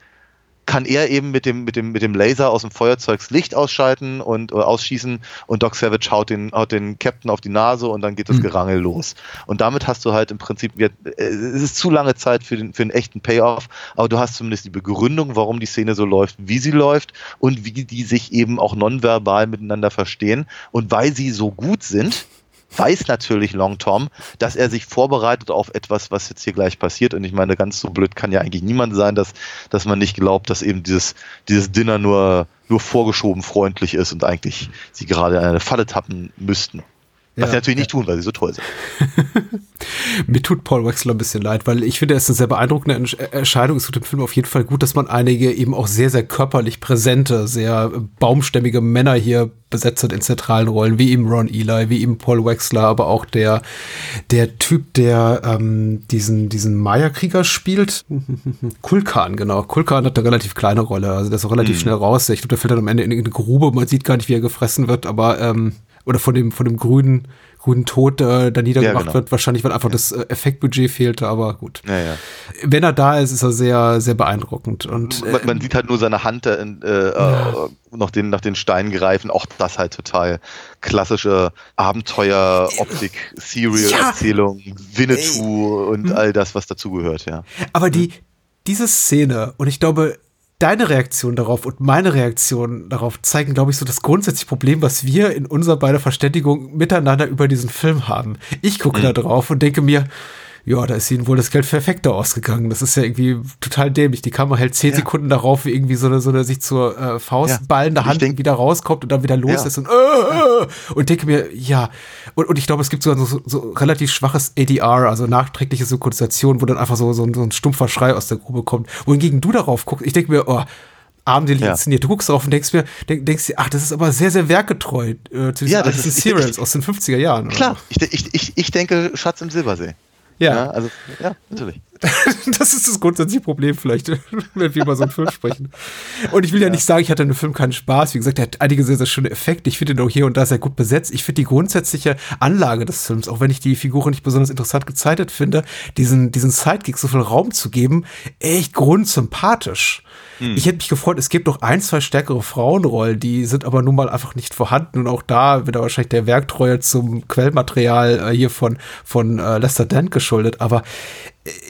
Speaker 4: kann er eben mit dem, mit dem, mit dem Laser aus dem Feuerzeugs Licht ausschalten und ausschießen und Doc Savage haut den, haut den Captain auf die Nase und dann geht das mhm. Gerangel los. Und damit hast du halt im Prinzip, äh, es ist zu lange Zeit für den, für einen echten Payoff, aber du hast zumindest die Begründung, warum die Szene so läuft, wie sie läuft und wie die sich eben auch nonverbal miteinander verstehen. Und weil sie so gut sind, weiß natürlich Long Tom, dass er sich vorbereitet auf etwas, was jetzt hier gleich passiert. Und ich meine, ganz so blöd kann ja eigentlich niemand sein, dass, dass man nicht glaubt, dass eben dieses, dieses Dinner nur, nur vorgeschoben freundlich ist und eigentlich sie gerade in eine Falle tappen müssten. Was ja, sie natürlich nicht tun, weil sie so toll sind. <laughs>
Speaker 3: Mir tut Paul Wexler ein bisschen leid, weil ich finde, er ist eine sehr beeindruckende Erscheinung. Es tut dem Film auf jeden Fall gut, dass man einige eben auch sehr, sehr körperlich präsente, sehr baumstämmige Männer hier besetzt hat in zentralen Rollen, wie eben Ron Eli, wie eben Paul Wexler, aber auch der, der Typ, der ähm, diesen, diesen Maya-Krieger spielt. Kulkan, genau. Kulkan hat eine relativ kleine Rolle, also der ist auch relativ mhm. schnell raus. Ich glaube, der fällt dann am Ende in eine Grube, man sieht gar nicht, wie er gefressen wird, aber ähm, oder von dem, von dem grünen, grünen Tod äh, da niedergemacht ja, genau. wird. Wahrscheinlich, weil einfach ja. das äh, Effektbudget fehlte, aber gut.
Speaker 4: Ja,
Speaker 3: Wenn er da ist, ist er sehr, sehr beeindruckend. Und,
Speaker 4: man, man äh, sieht halt nur seine Hand äh, äh, noch den, nach den Steinen greifen. Auch das halt total klassische Abenteuer-Optik, Serial-Erzählung, Winnetou Ey. und hm. all das, was dazugehört, ja.
Speaker 3: Aber die, diese Szene, und ich glaube, deine Reaktion darauf und meine Reaktion darauf zeigen, glaube ich, so das grundsätzliche Problem, was wir in unserer beider Verständigung miteinander über diesen Film haben. Ich gucke mhm. da drauf und denke mir, ja, da ist ihnen wohl das Geld perfekter ausgegangen. Das ist ja irgendwie total dämlich. Die Kamera hält zehn ja. Sekunden darauf, wie irgendwie so eine, so eine sich zur äh, Faust ja. ballende Hand denk, wieder rauskommt und dann wieder los ja. ist und, äh, äh, <laughs> und denke mir, ja. Und, und ich glaube, es gibt sogar so, so relativ schwaches ADR, also nachträgliche Synchronisation, wo dann einfach so, so, ein, so ein stumpfer Schrei aus der Grube kommt. Wohingegen du darauf guckst, ich denke mir, oh, armselig ja. inszeniert. Du guckst drauf und denkst mir, denk, denkst dir, ach, das ist aber sehr, sehr werkgetreu äh, zu diesen ja, das ist, Serials aus den 50er Jahren.
Speaker 4: Klar, ich, ich, ich, ich denke Schatz im Silbersee.
Speaker 3: Ja. ja. Also, ja, natürlich. <laughs> das ist das grundsätzliche Problem vielleicht, <laughs> wenn wir über so einen Film sprechen. Und ich will ja, ja, nicht sagen, ich hatte in dem Film keinen Spaß. Wie gesagt, er hat einige sehr, sehr schöne Effekte. Ich finde ihn auch hier und da sehr gut besetzt. Ich finde die grundsätzliche Anlage des Films, auch wenn ich die Figuren nicht besonders interessant gezeichnet finde, diesen, diesen Sidekick so viel Raum zu geben, echt grundsympathisch. Hm. Ich hätte mich gefreut, es gibt noch ein, zwei stärkere Frauenrollen, die sind aber nun mal einfach nicht vorhanden. Und auch da wird wahrscheinlich der Werktreue zum Quellmaterial äh, hier von, von äh, Lester Dent geschuldet. Aber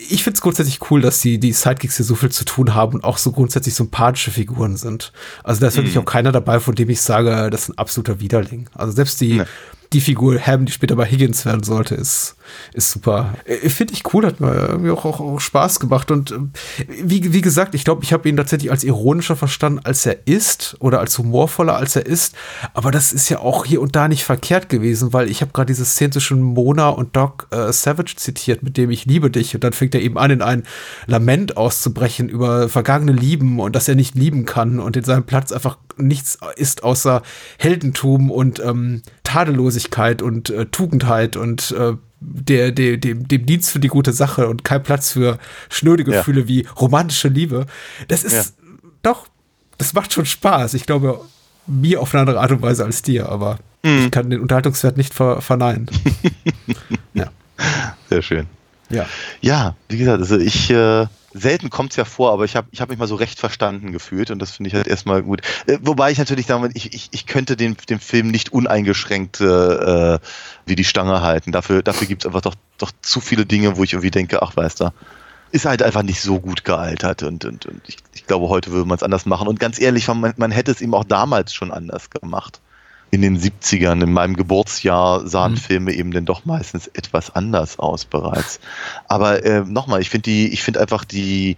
Speaker 3: ich finde es grundsätzlich cool, dass die, die Sidekicks hier so viel zu tun haben und auch so grundsätzlich sympathische Figuren sind. Also da ist wirklich
Speaker 4: Mhm.
Speaker 3: auch keiner dabei, von dem ich sage, das ist ein absoluter Widerling. Also selbst die,
Speaker 4: Nee.
Speaker 3: die Figur Ham, die später bei Higgins werden sollte, ist, ist super. Äh, Finde ich cool, hat mir auch, auch, auch Spaß gemacht. Und ähm, wie, wie gesagt, ich glaube, ich habe ihn tatsächlich als ironischer verstanden, als er ist oder als humorvoller, als er ist. Aber das ist ja auch hier und da nicht verkehrt gewesen, weil ich habe gerade diese Szene zwischen Mona und Doc äh, Savage zitiert, mit dem ich liebe dich. Und dann fängt er eben an, in ein Lament auszubrechen über vergangene Lieben und dass er nicht lieben kann und in seinem Platz einfach nichts ist außer Heldentum und ähm, Tadellosigkeit und äh, Tugendheit und äh, der, der, dem, dem Dienst für die gute Sache und kein Platz für schnöde
Speaker 4: Ja.
Speaker 3: Gefühle wie romantische Liebe. Das ist
Speaker 4: Ja.
Speaker 3: doch, das macht schon Spaß. Ich glaube, mir auf eine andere Art und Weise als dir, aber
Speaker 4: Hm.
Speaker 3: ich kann den Unterhaltungswert nicht ver verneinen. <laughs> ja.
Speaker 4: Sehr schön.
Speaker 3: Ja.
Speaker 4: Ja, wie gesagt, also ich, äh, selten kommt es ja vor, aber ich habe ich hab mich mal so recht verstanden gefühlt und das finde ich halt erstmal gut. Äh, wobei ich natürlich will, ich, ich, ich könnte den, den Film nicht uneingeschränkt äh, wie die Stange halten. Dafür, dafür gibt es einfach doch, doch zu viele Dinge, wo ich irgendwie denke, ach weißt du, ist halt einfach nicht so gut gealtert und, und, und ich, ich glaube, heute würde man es anders machen. Und ganz ehrlich, man, man hätte es ihm auch damals schon anders gemacht. In den 70ern, in meinem Geburtsjahr, sahen
Speaker 3: Mhm.
Speaker 4: Filme eben dann doch meistens etwas anders aus bereits. Aber äh, nochmal, ich finde die, ich finde einfach die,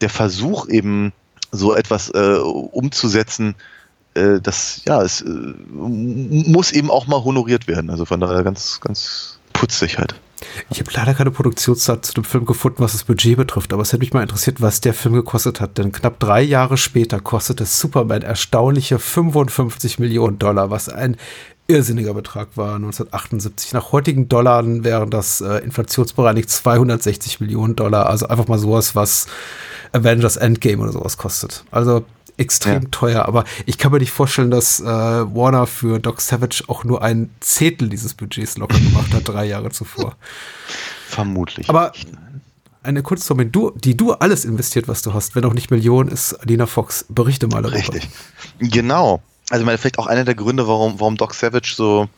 Speaker 4: der Versuch eben so etwas äh, umzusetzen, äh, das ja, es äh, muss eben auch mal honoriert werden. Also von daher ganz, ganz putzig halt.
Speaker 3: Ich habe leider keine Produktionszeit zu dem Film gefunden, was das Budget betrifft, aber es hätte mich mal interessiert, was der Film gekostet hat. Denn knapp drei Jahre später kostete Superman erstaunliche 55 Millionen Dollar, was ein irrsinniger Betrag war 1978. Nach heutigen Dollar wären das äh, inflationsbereinigt 260 Millionen Dollar. Also einfach mal sowas, was Avengers Endgame oder sowas kostet. Also extrem
Speaker 4: Ja.
Speaker 3: teuer, aber ich kann mir nicht vorstellen, dass äh, Warner für Doc Savage auch nur ein Zehntel dieses Budgets locker gemacht hat, drei Jahre zuvor. <laughs>
Speaker 4: Vermutlich.
Speaker 3: Aber eine du, die du alles investiert, was du hast, wenn auch nicht Millionen, ist Alina Fox. Berichte mal darüber.
Speaker 4: Richtig. Genau. Also ich meine, vielleicht auch einer der Gründe, warum, warum Doc Savage so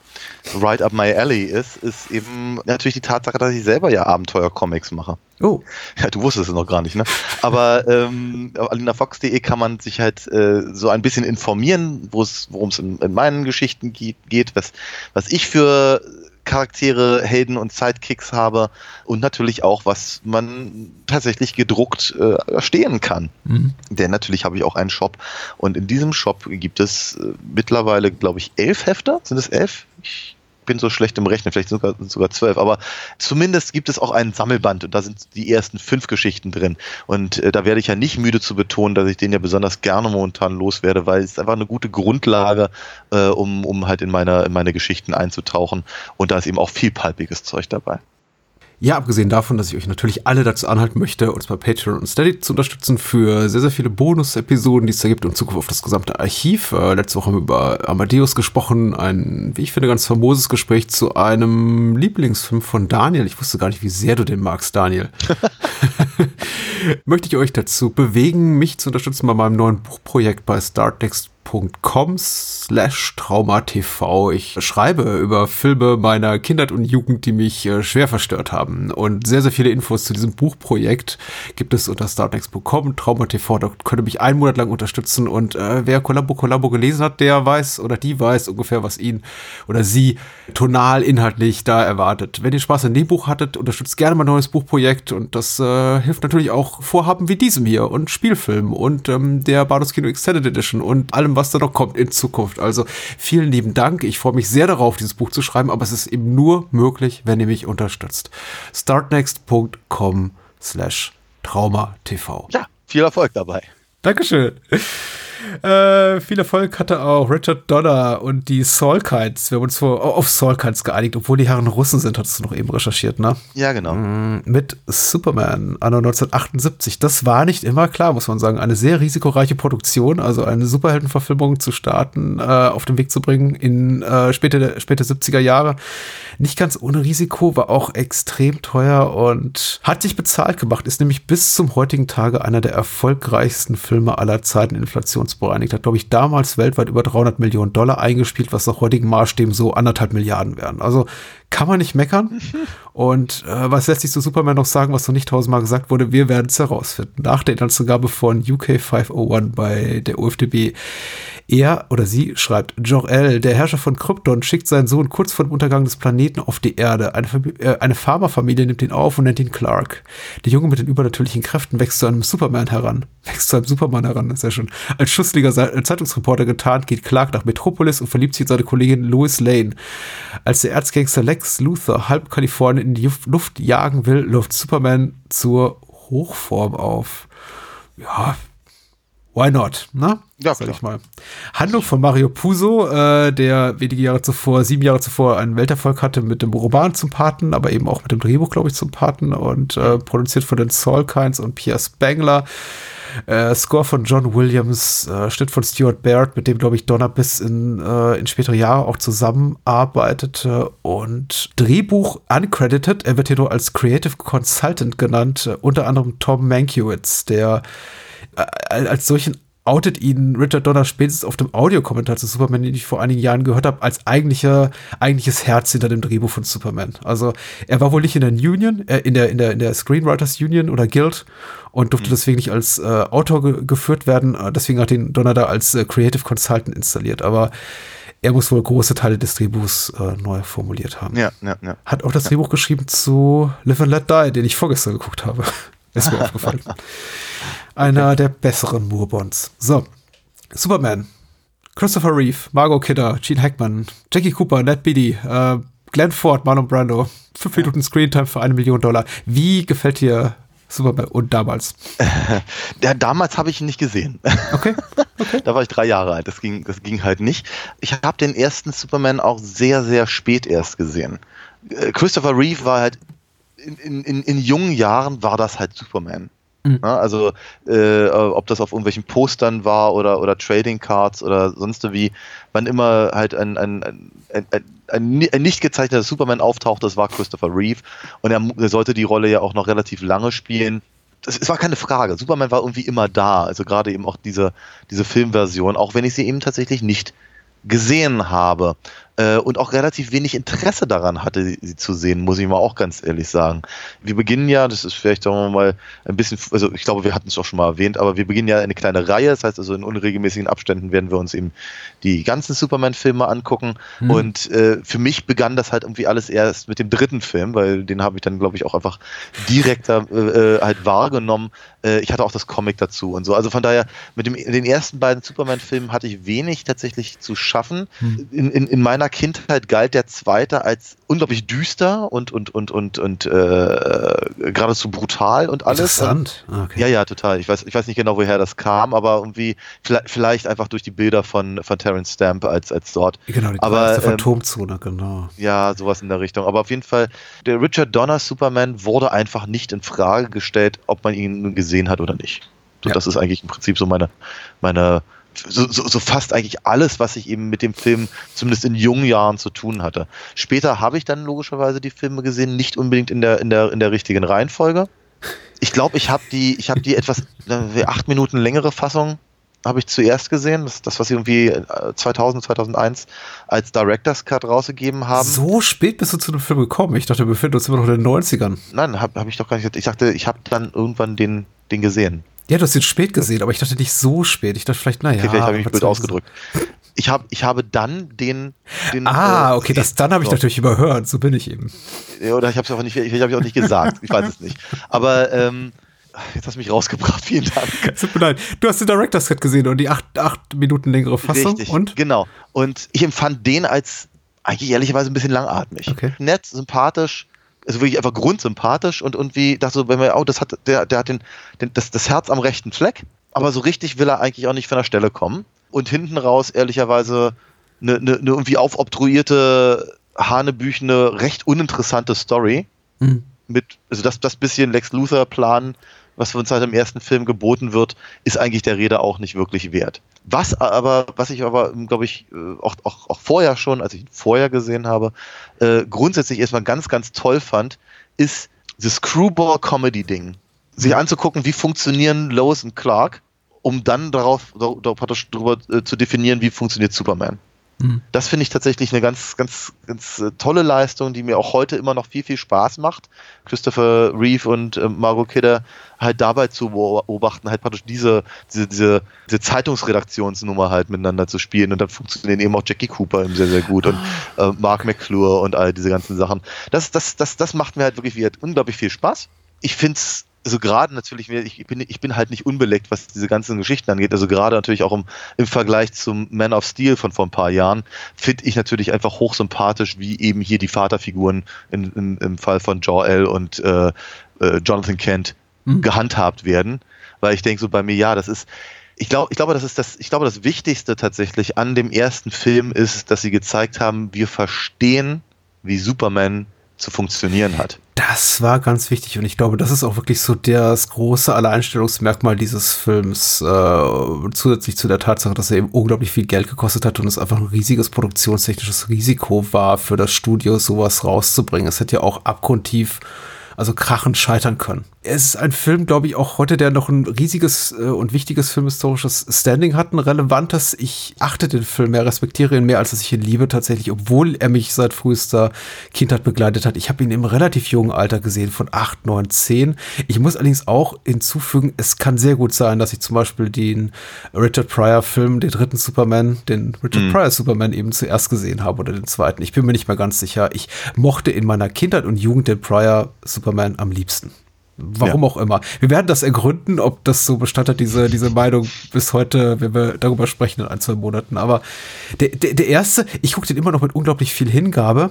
Speaker 4: right up my alley ist, ist eben natürlich die Tatsache, dass ich selber ja Abenteuer-Comics mache.
Speaker 3: Oh,
Speaker 4: Ja, du wusstest es noch gar nicht, ne? Aber ähm, auf alinafox.de kann man sich halt äh, so ein bisschen informieren, wo es, worum es in, in meinen Geschichten ge- geht, was, was ich für Charaktere, Helden und Sidekicks habe und natürlich auch, was man tatsächlich gedruckt äh, erstehen kann.
Speaker 3: mhm.
Speaker 4: Denn natürlich habe ich auch einen Shop und in diesem Shop gibt es äh, mittlerweile, glaube ich, elf Hefter. Sind es elf? Ich bin so schlecht im Rechnen, vielleicht sogar, sogar zwölf, aber zumindest gibt es auch einen Sammelband und da sind die ersten fünf Geschichten drin. Und äh, da werde ich ja nicht müde zu betonen, dass ich den ja besonders gerne momentan loswerde, weil es einfach eine gute Grundlage, äh, um, um halt in meine, in meine Geschichten einzutauchen. Und da ist eben auch viel palpiges Zeug dabei.
Speaker 3: Ja, abgesehen davon, dass ich euch natürlich alle dazu anhalten möchte, uns bei Patreon und Steady zu unterstützen für sehr, sehr viele Bonus-Episoden, die es da gibt und Zugriff auf das gesamte Archiv. Äh, letzte Woche haben wir über Amadeus gesprochen, ein, wie ich finde, ganz famoses Gespräch zu einem Lieblingsfilm von Daniel. Ich wusste gar nicht, wie sehr du den magst, Daniel. <laughs> <laughs> möchte ich euch dazu bewegen, mich zu unterstützen bei meinem neuen Buchprojekt bei starttext.com slash traumatv. Ich schreibe über Filme meiner Kindheit und Jugend, die mich äh, schwer verstört haben. Und sehr, sehr viele Infos zu diesem Buchprojekt gibt es unter starttext.com, traumatv. Da könnt ihr mich einen Monat lang unterstützen. Und äh, wer Columbo Columbo gelesen hat, der weiß oder die weiß ungefähr, was ihn oder sie tonal, inhaltlich da erwartet. Wenn ihr Spaß an dem Buch hattet, unterstützt gerne mein neues Buchprojekt. Und das äh, hilft natürlich auch Vorhaben wie diesem hier und Spielfilmen und ähm, der Bardos Kino Extended Edition und allem, was da noch kommt in Zukunft. Also vielen lieben Dank. Ich freue mich sehr darauf, dieses Buch zu schreiben, aber es ist eben nur möglich, wenn ihr mich unterstützt. startnext.com slash traumatv.
Speaker 4: Ja, viel Erfolg dabei.
Speaker 3: Dankeschön. Äh, viel Erfolg hatte auch Richard Donner und die Soulkites. Wir haben uns vor, auf Soulkites geeinigt, obwohl die Herren Russen sind, hattest du noch eben recherchiert, ne?
Speaker 4: Ja, genau.
Speaker 3: mit Superman anno 1978. Das war nicht immer klar, muss man sagen. Eine sehr risikoreiche Produktion, also eine Superheldenverfilmung zu starten, äh, auf den Weg zu bringen in äh, späte, späte 70er Jahre. Nicht ganz ohne Risiko, war auch extrem teuer und hat sich bezahlt gemacht, ist nämlich bis zum heutigen Tage einer der erfolgreichsten Filme aller Zeiten inflationsbereinigt. Hat, glaube ich, damals weltweit über 300 Millionen Dollar eingespielt, was nach heutigen Maßstäben so anderthalb Milliarden wären. Also kann man nicht meckern. Und äh, was lässt sich zu Superman noch sagen, was noch nicht tausendmal gesagt wurde? Wir werden es herausfinden. Nach der Inhaltsangabe von UK 501 bei der UFDB. Er oder sie schreibt, Jor-El, der Herrscher von Krypton, schickt seinen Sohn kurz vor dem Untergang des Planeten auf die Erde. Eine, äh, eine Farmerfamilie nimmt ihn auf und nennt ihn Clark. Der Junge mit den übernatürlichen Kräften wächst zu einem Superman heran. Wächst zu einem Superman heran, ist ja schon. Als schussliger Zeitungsreporter getarnt, geht Clark nach Metropolis und verliebt sich in seine Kollegin Lois Lane. Als der Erzgangster Lex Luthor halb Kalifornien in die Luft jagen will, läuft Superman zur Hochform auf. Ja, why not, ne? Ja, sag ich mal. Handlung von Mario Puzo, äh, der wenige Jahre zuvor, sieben Jahre zuvor, einen Welterfolg hatte mit dem Roman zum Paten, aber eben auch mit dem Drehbuch, glaube ich, zum Paten und äh, produziert von den Solkines und Pierre Spangler. Äh, Score von John Williams, äh, Schnitt von Stuart Baird, mit dem, glaube ich, Donner bis in, äh, in spätere Jahre auch zusammenarbeitete. Und Drehbuch uncredited, er wird hier nur als Creative Consultant genannt, äh, unter anderem Tom Mankiewicz, der äh, als solchen outet ihn Richard Donner spätestens auf dem Audiokommentar zu Superman, den ich vor einigen Jahren gehört habe, als eigentlicher, eigentliches Herz hinter dem Drehbuch von Superman. Also er war wohl nicht in der Union, äh, in der, in der, in der Screenwriters Union oder Guild und durfte mhm. deswegen nicht als äh, Autor ge geführt werden. Äh, deswegen hat ihn Donner da als äh, Creative Consultant installiert. Aber er muss wohl große Teile des Drehbuchs äh, neu formuliert haben.
Speaker 4: Ja, ja, ja.
Speaker 3: Hat auch das ja. Drehbuch geschrieben zu Live and Let Die, den ich vorgestern geguckt habe. Ist mir aufgefallen. Einer okay. der besseren Moorbonds. So. Superman. Christopher Reeve, Margot Kidder, Gene Hackman, Jackie Cooper, Ned Beatty, äh, Glenn Ford, Marlon Brando. Fünf ja. Minuten Screentime für eine Million Dollar. Wie gefällt dir Superman und damals? <laughs>
Speaker 4: Ja, damals habe ich ihn nicht gesehen.
Speaker 3: Okay. okay. <laughs>
Speaker 4: da war ich drei Jahre alt. Das ging, das ging halt nicht. Ich habe den ersten Superman auch sehr, sehr spät erst gesehen. Äh, Christopher Reeve war halt in, in, in jungen Jahren war das halt Superman. Mhm. Ja, also äh, ob das auf irgendwelchen Postern war oder, oder Trading Cards oder sonst wie, wann immer halt ein, ein, ein, ein, ein, ein nicht gezeichneter Superman auftaucht, das war Christopher Reeve und er, er sollte die Rolle ja auch noch relativ lange spielen. es war keine Frage. Superman war irgendwie immer da. Also gerade eben auch diese, diese Filmversion, auch wenn ich sie eben tatsächlich nicht gesehen habe äh, und auch relativ wenig Interesse daran hatte, sie zu sehen, muss ich mal auch ganz ehrlich sagen. Wir beginnen ja, das ist vielleicht sagen wir mal ein bisschen, also ich glaube, wir hatten es auch schon mal erwähnt, aber wir beginnen ja eine kleine Reihe, das heißt also in unregelmäßigen Abständen werden wir uns eben die ganzen Superman-Filme angucken mhm. und äh, für mich begann das halt irgendwie alles erst mit dem dritten Film, weil den habe ich dann glaube ich auch einfach direkter äh, äh, halt wahrgenommen. Äh, ich hatte auch das Comic dazu und so, also von daher mit dem, den ersten beiden Superman-Filmen hatte ich wenig tatsächlich zu schaffen. Mhm. In, in, in meiner Kindheit galt der zweite als unglaublich düster und und und und und äh, geradezu brutal und alles.
Speaker 3: Interessant.
Speaker 4: Ah, okay. Ja, ja, total. Ich weiß, ich weiß nicht genau, woher das kam, aber irgendwie vielleicht, vielleicht einfach durch die Bilder von von Terence Stamp als als dort.
Speaker 3: Genau, die
Speaker 4: aber
Speaker 3: ähm, Phantomzone, genau.
Speaker 4: Ja, sowas in der Richtung. Aber auf jeden Fall, der Richard Donner Superman wurde einfach nicht in Frage gestellt, ob man ihn gesehen hat oder nicht. So, ja. Das ist eigentlich im Prinzip so meine meine so, so, so fast eigentlich alles, was ich eben mit dem Film zumindest in jungen Jahren zu tun hatte. Später habe ich dann logischerweise die Filme gesehen, nicht unbedingt in der, in der, in der richtigen Reihenfolge. Ich glaube, ich habe die, ich habe die etwas äh, acht Minuten längere Fassung habe ich zuerst gesehen, das, das was sie irgendwie 2000, äh, 2001 als Director's Cut rausgegeben haben.
Speaker 3: So spät bist du zu dem Film gekommen. Ich dachte, wir befinden uns immer noch in den 90ern.
Speaker 4: Nein, habe hab ich doch gar nicht. Ich dachte, ich habe dann irgendwann den, den gesehen.
Speaker 3: Ja, du hast ihn spät gesehen, aber ich dachte nicht so spät. Ich dachte vielleicht, naja. Okay,
Speaker 4: vielleicht habe ich mich blöd ausgedrückt. Ich, hab, ich habe dann den. den
Speaker 3: ah, äh, okay, das dann habe ich natürlich überhört. So bin ich eben.
Speaker 4: Ja, oder ich habe es auch nicht, ich habe auch nicht gesagt. Ich weiß es nicht. Aber ähm, jetzt hast du mich rausgebracht. Vielen Dank. <laughs>
Speaker 3: Tut mir leid. Du hast den Director's Cut gesehen und die acht, acht Minuten längere Fassung.
Speaker 4: Richtig,
Speaker 3: und?
Speaker 4: Genau. Und ich empfand den als eigentlich ehrlicherweise ein bisschen langatmig.
Speaker 3: Okay.
Speaker 4: Nett, sympathisch, also wirklich einfach grundsympathisch und irgendwie dachte so, wenn man, oh, das hat, der, der hat den, den, das, das Herz am rechten Fleck, aber so richtig will er eigentlich auch nicht von der Stelle kommen. Und hinten raus, ehrlicherweise, eine, eine, eine irgendwie aufobtruierte, hanebüchene, recht uninteressante Story. Mhm. Mit, also das, das bisschen Lex Luthor-Plan was uns halt im ersten Film geboten wird, ist eigentlich der Rede auch nicht wirklich wert. Was aber, was ich aber, glaube ich, äh, auch, auch, auch vorher schon, als ich ihn vorher gesehen habe, äh, grundsätzlich erstmal ganz, ganz toll fand, ist das Screwball-Comedy-Ding. Sich anzugucken, wie funktionieren Lois und Clark, um dann darauf, darauf darüber äh, zu definieren, wie funktioniert Superman. Mhm. Das finde ich tatsächlich eine ganz, ganz, ganz äh, tolle Leistung, die mir auch heute immer noch viel, viel Spaß macht. Christopher Reeve und äh, Margot Kidder halt dabei zu beobachten, halt praktisch diese, diese, diese, diese Zeitungsredaktionsnummer halt miteinander zu spielen und dann funktionieren eben auch Jackie Cooper eben sehr, sehr gut und äh, Mark McClure und all diese ganzen Sachen. Das, das, das, das macht mir halt wirklich unglaublich viel Spaß. Ich finde es also gerade natürlich, ich bin, ich bin halt nicht unbeleckt, was diese ganzen Geschichten angeht. Also gerade natürlich auch im, im Vergleich zum Man of Steel von vor ein paar Jahren, finde ich natürlich einfach hochsympathisch, wie eben hier die Vaterfiguren in, in, im Fall von Jor-El und äh, äh, Jonathan Kent mhm. gehandhabt werden. Weil ich denke so bei mir, ja, das ist, ich glaube, ich glaube, das ist das, ich glaube, das Wichtigste tatsächlich an dem ersten Film ist, dass sie gezeigt haben, wir verstehen, wie Superman zu funktionieren hat.
Speaker 3: Das war ganz wichtig und ich glaube, das ist auch wirklich so das große Alleinstellungsmerkmal dieses Films, äh, zusätzlich zu der Tatsache, dass er eben unglaublich viel Geld gekostet hat und es einfach ein riesiges produktionstechnisches Risiko war für das Studio, sowas rauszubringen. Es hätte ja auch abgrundtief also krachend scheitern können. Es ist ein Film, glaube ich, auch heute, der noch ein riesiges äh, und wichtiges filmhistorisches Standing hat, ein relevantes. Ich achte den Film mehr, respektiere ihn mehr, als dass ich ihn liebe, tatsächlich, obwohl er mich seit frühester Kindheit begleitet hat. Ich habe ihn im relativ jungen Alter gesehen, von 8, 9, 10. Ich muss allerdings auch hinzufügen, es kann sehr gut sein, dass ich zum Beispiel den Richard Pryor-Film, den dritten Superman, den Richard mhm. Pryor Superman eben zuerst gesehen habe oder den zweiten. Ich bin mir nicht mehr ganz sicher. Ich mochte in meiner Kindheit und Jugend den Pryor Superman am liebsten. Warum ja. auch immer. Wir werden das ergründen, ob das so Bestand hat, diese, diese Meinung bis heute, wenn wir darüber sprechen in ein, zwei Monaten. Aber der, der, der erste, ich gucke den immer noch mit unglaublich viel Hingabe.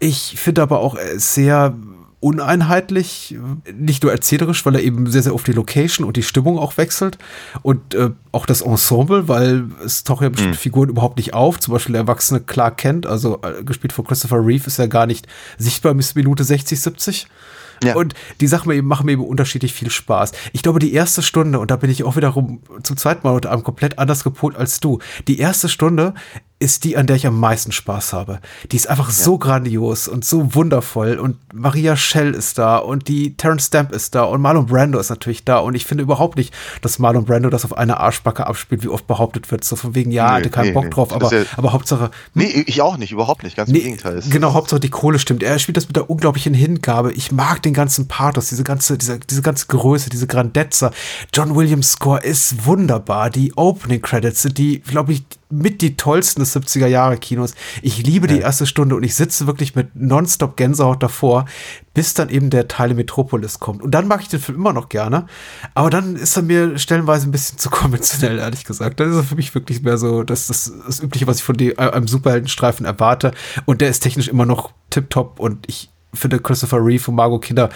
Speaker 3: Ich finde aber auch sehr uneinheitlich, nicht nur erzählerisch, weil er eben sehr, sehr oft die Location und die Stimmung auch wechselt und äh, auch das Ensemble, weil es tauchen ja bestimmte mhm. Figuren überhaupt nicht auf. Zum Beispiel der erwachsene Clark Kent, also äh, gespielt von Christopher Reeve, ist ja gar nicht sichtbar bis Minute 60, 70. Ja. Und die Sachen eben, machen mir eben unterschiedlich viel Spaß. Ich glaube, die erste Stunde, und da bin ich auch wiederum zum zweiten Mal heute Abend komplett anders gepolt als du. Die erste Stunde ist die, an der ich am meisten Spaß habe. Die ist einfach ja. so grandios und so wundervoll und Maria Schell ist da und die Terence Stamp ist da und Marlon Brando ist natürlich da und ich finde überhaupt nicht, dass Marlon Brando das auf eine Arschbacke abspielt, wie oft behauptet wird, so von wegen, ja, nee, hatte keinen nee, Bock nee. drauf, aber, ja, aber Hauptsache. Hm?
Speaker 4: Nee, ich auch nicht, überhaupt nicht, ganz im Gegenteil.
Speaker 3: Genau, Hauptsache die Kohle stimmt. Er spielt das mit der unglaublichen Hingabe. Ich mag den ganzen Pathos, diese ganze, diese, diese ganze Größe, diese Grandezza. John Williams Score ist wunderbar. Die Opening Credits sind die, glaube ich, mit die tollsten des 70er Jahre Kinos. Ich liebe ja. die erste Stunde und ich sitze wirklich mit nonstop Gänsehaut davor, bis dann eben der Teil Metropolis kommt. Und dann mag ich den Film immer noch gerne, aber dann ist er mir stellenweise ein bisschen zu konventionell, ehrlich gesagt. Das ist für mich wirklich mehr so das, das, das Übliche, was ich von die, einem Superheldenstreifen erwarte. Und der ist technisch immer noch tipptopp und ich finde Christopher Reeve und Margot Kinder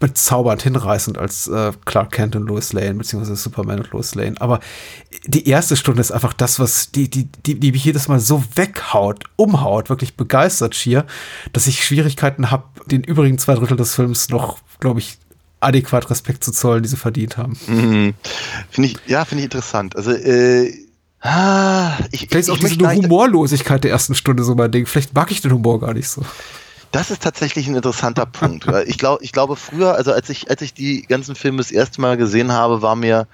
Speaker 3: bezaubernd hinreißend als äh, Clark Kent und Lois Lane, beziehungsweise Superman und Lois Lane. Aber die erste Stunde ist einfach das, was die, die, die, die mich jedes Mal so weghaut, umhaut, wirklich begeistert schier, dass ich Schwierigkeiten habe, den übrigen zwei Drittel des Films noch, glaube ich, adäquat Respekt zu zollen, die sie verdient haben.
Speaker 4: Mhm. Finde ich, ja, finde ich interessant. Also, äh, ah,
Speaker 3: ich, Vielleicht ist auch diese Humorlosigkeit der ersten Stunde so mein Ding. Vielleicht mag ich den Humor gar nicht so.
Speaker 4: Das ist tatsächlich ein interessanter Punkt. Ich glaube, ich glaube früher, also als ich, als ich die ganzen Filme das erste Mal gesehen habe, war mir,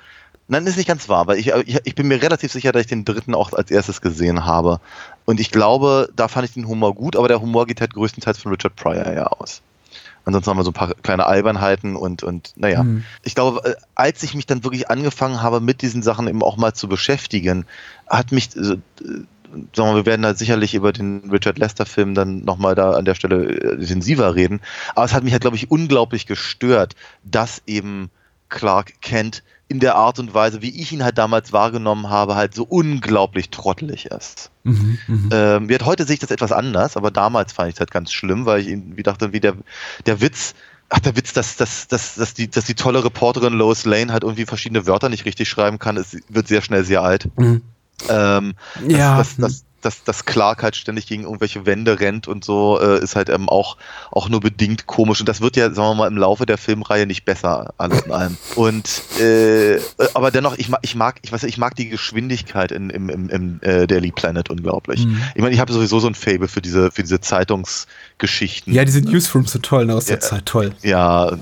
Speaker 4: nein, das ist nicht ganz wahr, weil ich, ich, ich bin mir relativ sicher, dass ich den dritten auch als erstes gesehen habe. Und ich glaube, da fand ich den Humor gut, aber der Humor geht halt größtenteils von Richard Pryor ja aus. Ansonsten haben wir so ein paar kleine Albernheiten und, und naja. Mhm. Ich glaube, äh, als ich mich dann wirklich angefangen habe, mit diesen Sachen eben auch mal zu beschäftigen, hat mich, äh, sagen wir, wir werden da sicherlich über den Richard Lester-Film dann nochmal da an der Stelle äh, intensiver reden. Aber es hat mich halt, glaube ich, unglaublich gestört, dass eben Clark Kent in der Art und Weise, wie ich ihn halt damals wahrgenommen habe, halt so unglaublich trottelig ist. Mhm, mh. ähm, heute sehe ich das etwas anders, aber damals fand ich es halt ganz schlimm, weil ich ihn, wie dachte, wie der, der Witz, ach, der Witz, dass, dass, dass, dass, die, dass die tolle Reporterin Lois Lane halt irgendwie verschiedene Wörter nicht richtig schreiben kann, es wird sehr schnell sehr alt. Mhm. Ähm, ja. Das, das, das, dass, dass Clark halt ständig gegen irgendwelche Wände rennt und so, äh, ist halt ähm, auch, auch nur bedingt komisch. Und das wird ja, sagen wir mal, im Laufe der Filmreihe nicht besser, alles in allem. Und äh, aber dennoch, ich mag, ich mag, ich weiß, ich mag die Geschwindigkeit in, im, im, im äh, Daily Planet unglaublich. Mhm. Ich meine, ich habe sowieso so ein Fable für diese, für diese Zeitungsgeschichten.
Speaker 3: Ja, diese Newsrooms sind toll ne, aus der ja, Zeit, toll.
Speaker 4: Ja,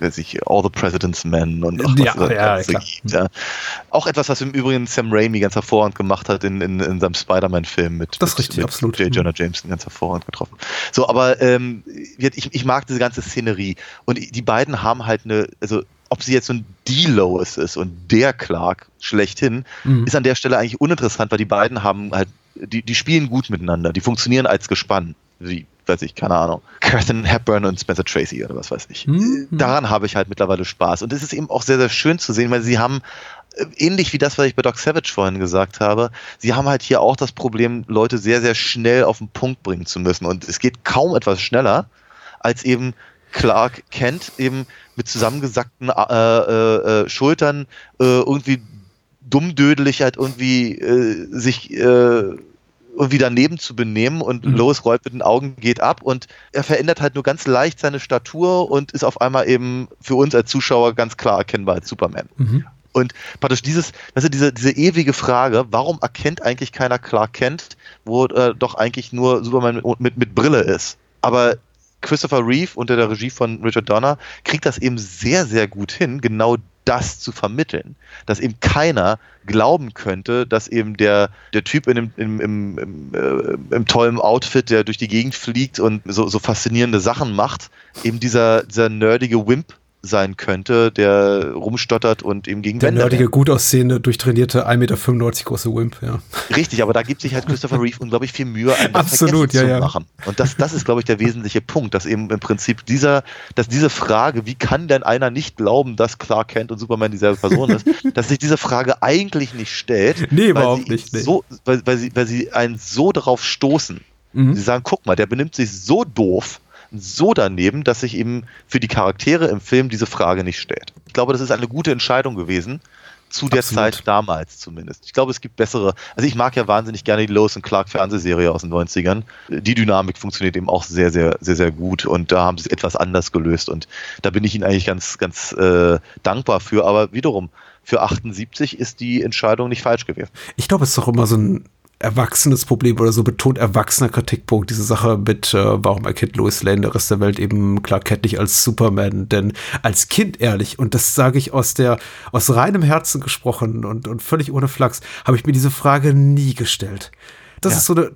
Speaker 4: weiß ich, All the President's Men und auch
Speaker 3: ja, was ja, klar.
Speaker 4: Gibt, ja. Auch etwas, was im Übrigen Sam Raimi ganz hervorragend gemacht hat in, in, in seinem Spider-Man-Film Film mit,
Speaker 3: Das
Speaker 4: mit,
Speaker 3: richtig,
Speaker 4: mit
Speaker 3: absolut.
Speaker 4: J. Jonah Jameson ganz hervorragend getroffen. So, aber ähm, ich, ich mag diese ganze Szenerie und die beiden haben halt eine, also ob sie jetzt so ein die Lois ist und der Clark schlechthin,
Speaker 3: Mhm.
Speaker 4: ist an der Stelle eigentlich uninteressant, weil die beiden haben halt, die, die spielen gut miteinander, die funktionieren als Gespann. Wie, weiß ich, keine Ahnung. Catherine Hepburn und Spencer Tracy oder was weiß ich.
Speaker 3: Mhm.
Speaker 4: Daran habe ich halt mittlerweile Spaß. Und es ist eben auch sehr, sehr schön zu sehen, weil sie haben, ähnlich wie das, was ich bei Doc Savage vorhin gesagt habe, sie haben halt hier auch das Problem, Leute sehr, sehr schnell auf den Punkt bringen zu müssen. Und es geht kaum etwas schneller, als eben Clark Kent eben mit zusammengesackten äh, äh, äh, Schultern äh, irgendwie dummdödelig halt irgendwie äh, sich äh, irgendwie daneben zu benehmen und
Speaker 3: Mhm.
Speaker 4: Lois rollt mit den Augen, geht ab und er verändert halt nur ganz leicht seine Statur und ist auf einmal eben für uns als Zuschauer ganz klar erkennbar als Superman.
Speaker 3: Mhm.
Speaker 4: Und praktisch dieses, weißt du, diese, diese ewige Frage, warum erkennt eigentlich keiner Clark Kent, wo äh, doch eigentlich nur Superman mit, mit, mit Brille ist. Aber Christopher Reeve unter der Regie von Richard Donner kriegt das eben sehr, sehr gut hin, genau das zu vermitteln. Dass eben keiner glauben könnte, dass eben der, der Typ in dem, im, im, im, äh, im tollen Outfit, der durch die Gegend fliegt und so, so faszinierende Sachen macht, eben dieser, dieser nerdige Wimp sein könnte, der rumstottert und eben gegen
Speaker 3: Der nerdige, gut aussehende, durchtrainierte, 1,95 Meter große Wimp, ja.
Speaker 4: Richtig, aber da gibt sich halt Christopher Reeve unglaublich viel Mühe, einen
Speaker 3: Absolut, ja,
Speaker 4: zu
Speaker 3: ja.
Speaker 4: machen. Und das, das ist, glaube ich, der wesentliche Punkt, dass eben im Prinzip dieser, dass diese Frage, wie kann denn einer nicht glauben, dass Clark Kent und Superman dieselbe Person ist, <laughs> dass sich diese Frage eigentlich nicht stellt.
Speaker 3: Nee,
Speaker 4: weil
Speaker 3: überhaupt
Speaker 4: sie
Speaker 3: nicht, nee.
Speaker 4: So, weil, weil, sie, weil sie einen so darauf stoßen.
Speaker 3: Mhm.
Speaker 4: Sie sagen, guck mal, der benimmt sich so doof, so daneben, dass sich eben für die Charaktere im Film diese Frage nicht stellt. Ich glaube, das ist eine gute Entscheidung gewesen. Zu der
Speaker 3: Absolut.
Speaker 4: Zeit damals zumindest. Ich glaube, es gibt bessere. Also ich mag ja wahnsinnig gerne die Lois und Clark Fernsehserie aus den 90ern. Die Dynamik funktioniert eben auch sehr, sehr, sehr, sehr gut und da haben sie es etwas anders gelöst und da bin ich ihnen eigentlich ganz, ganz äh, dankbar für. Aber wiederum, für 78 ist die Entscheidung nicht falsch gewesen.
Speaker 3: Ich glaube, es ist doch immer so ein erwachsenes Problem oder so betont erwachsener Kritikpunkt, diese Sache mit, äh, warum erkennt Lois Lane der Rest der Welt eben Clark Kent nicht als Superman, denn als Kind ehrlich, und das sage ich aus der, aus reinem Herzen gesprochen und, und völlig ohne Flachs, habe ich mir diese Frage nie gestellt. Das
Speaker 4: Ja.
Speaker 3: ist so eine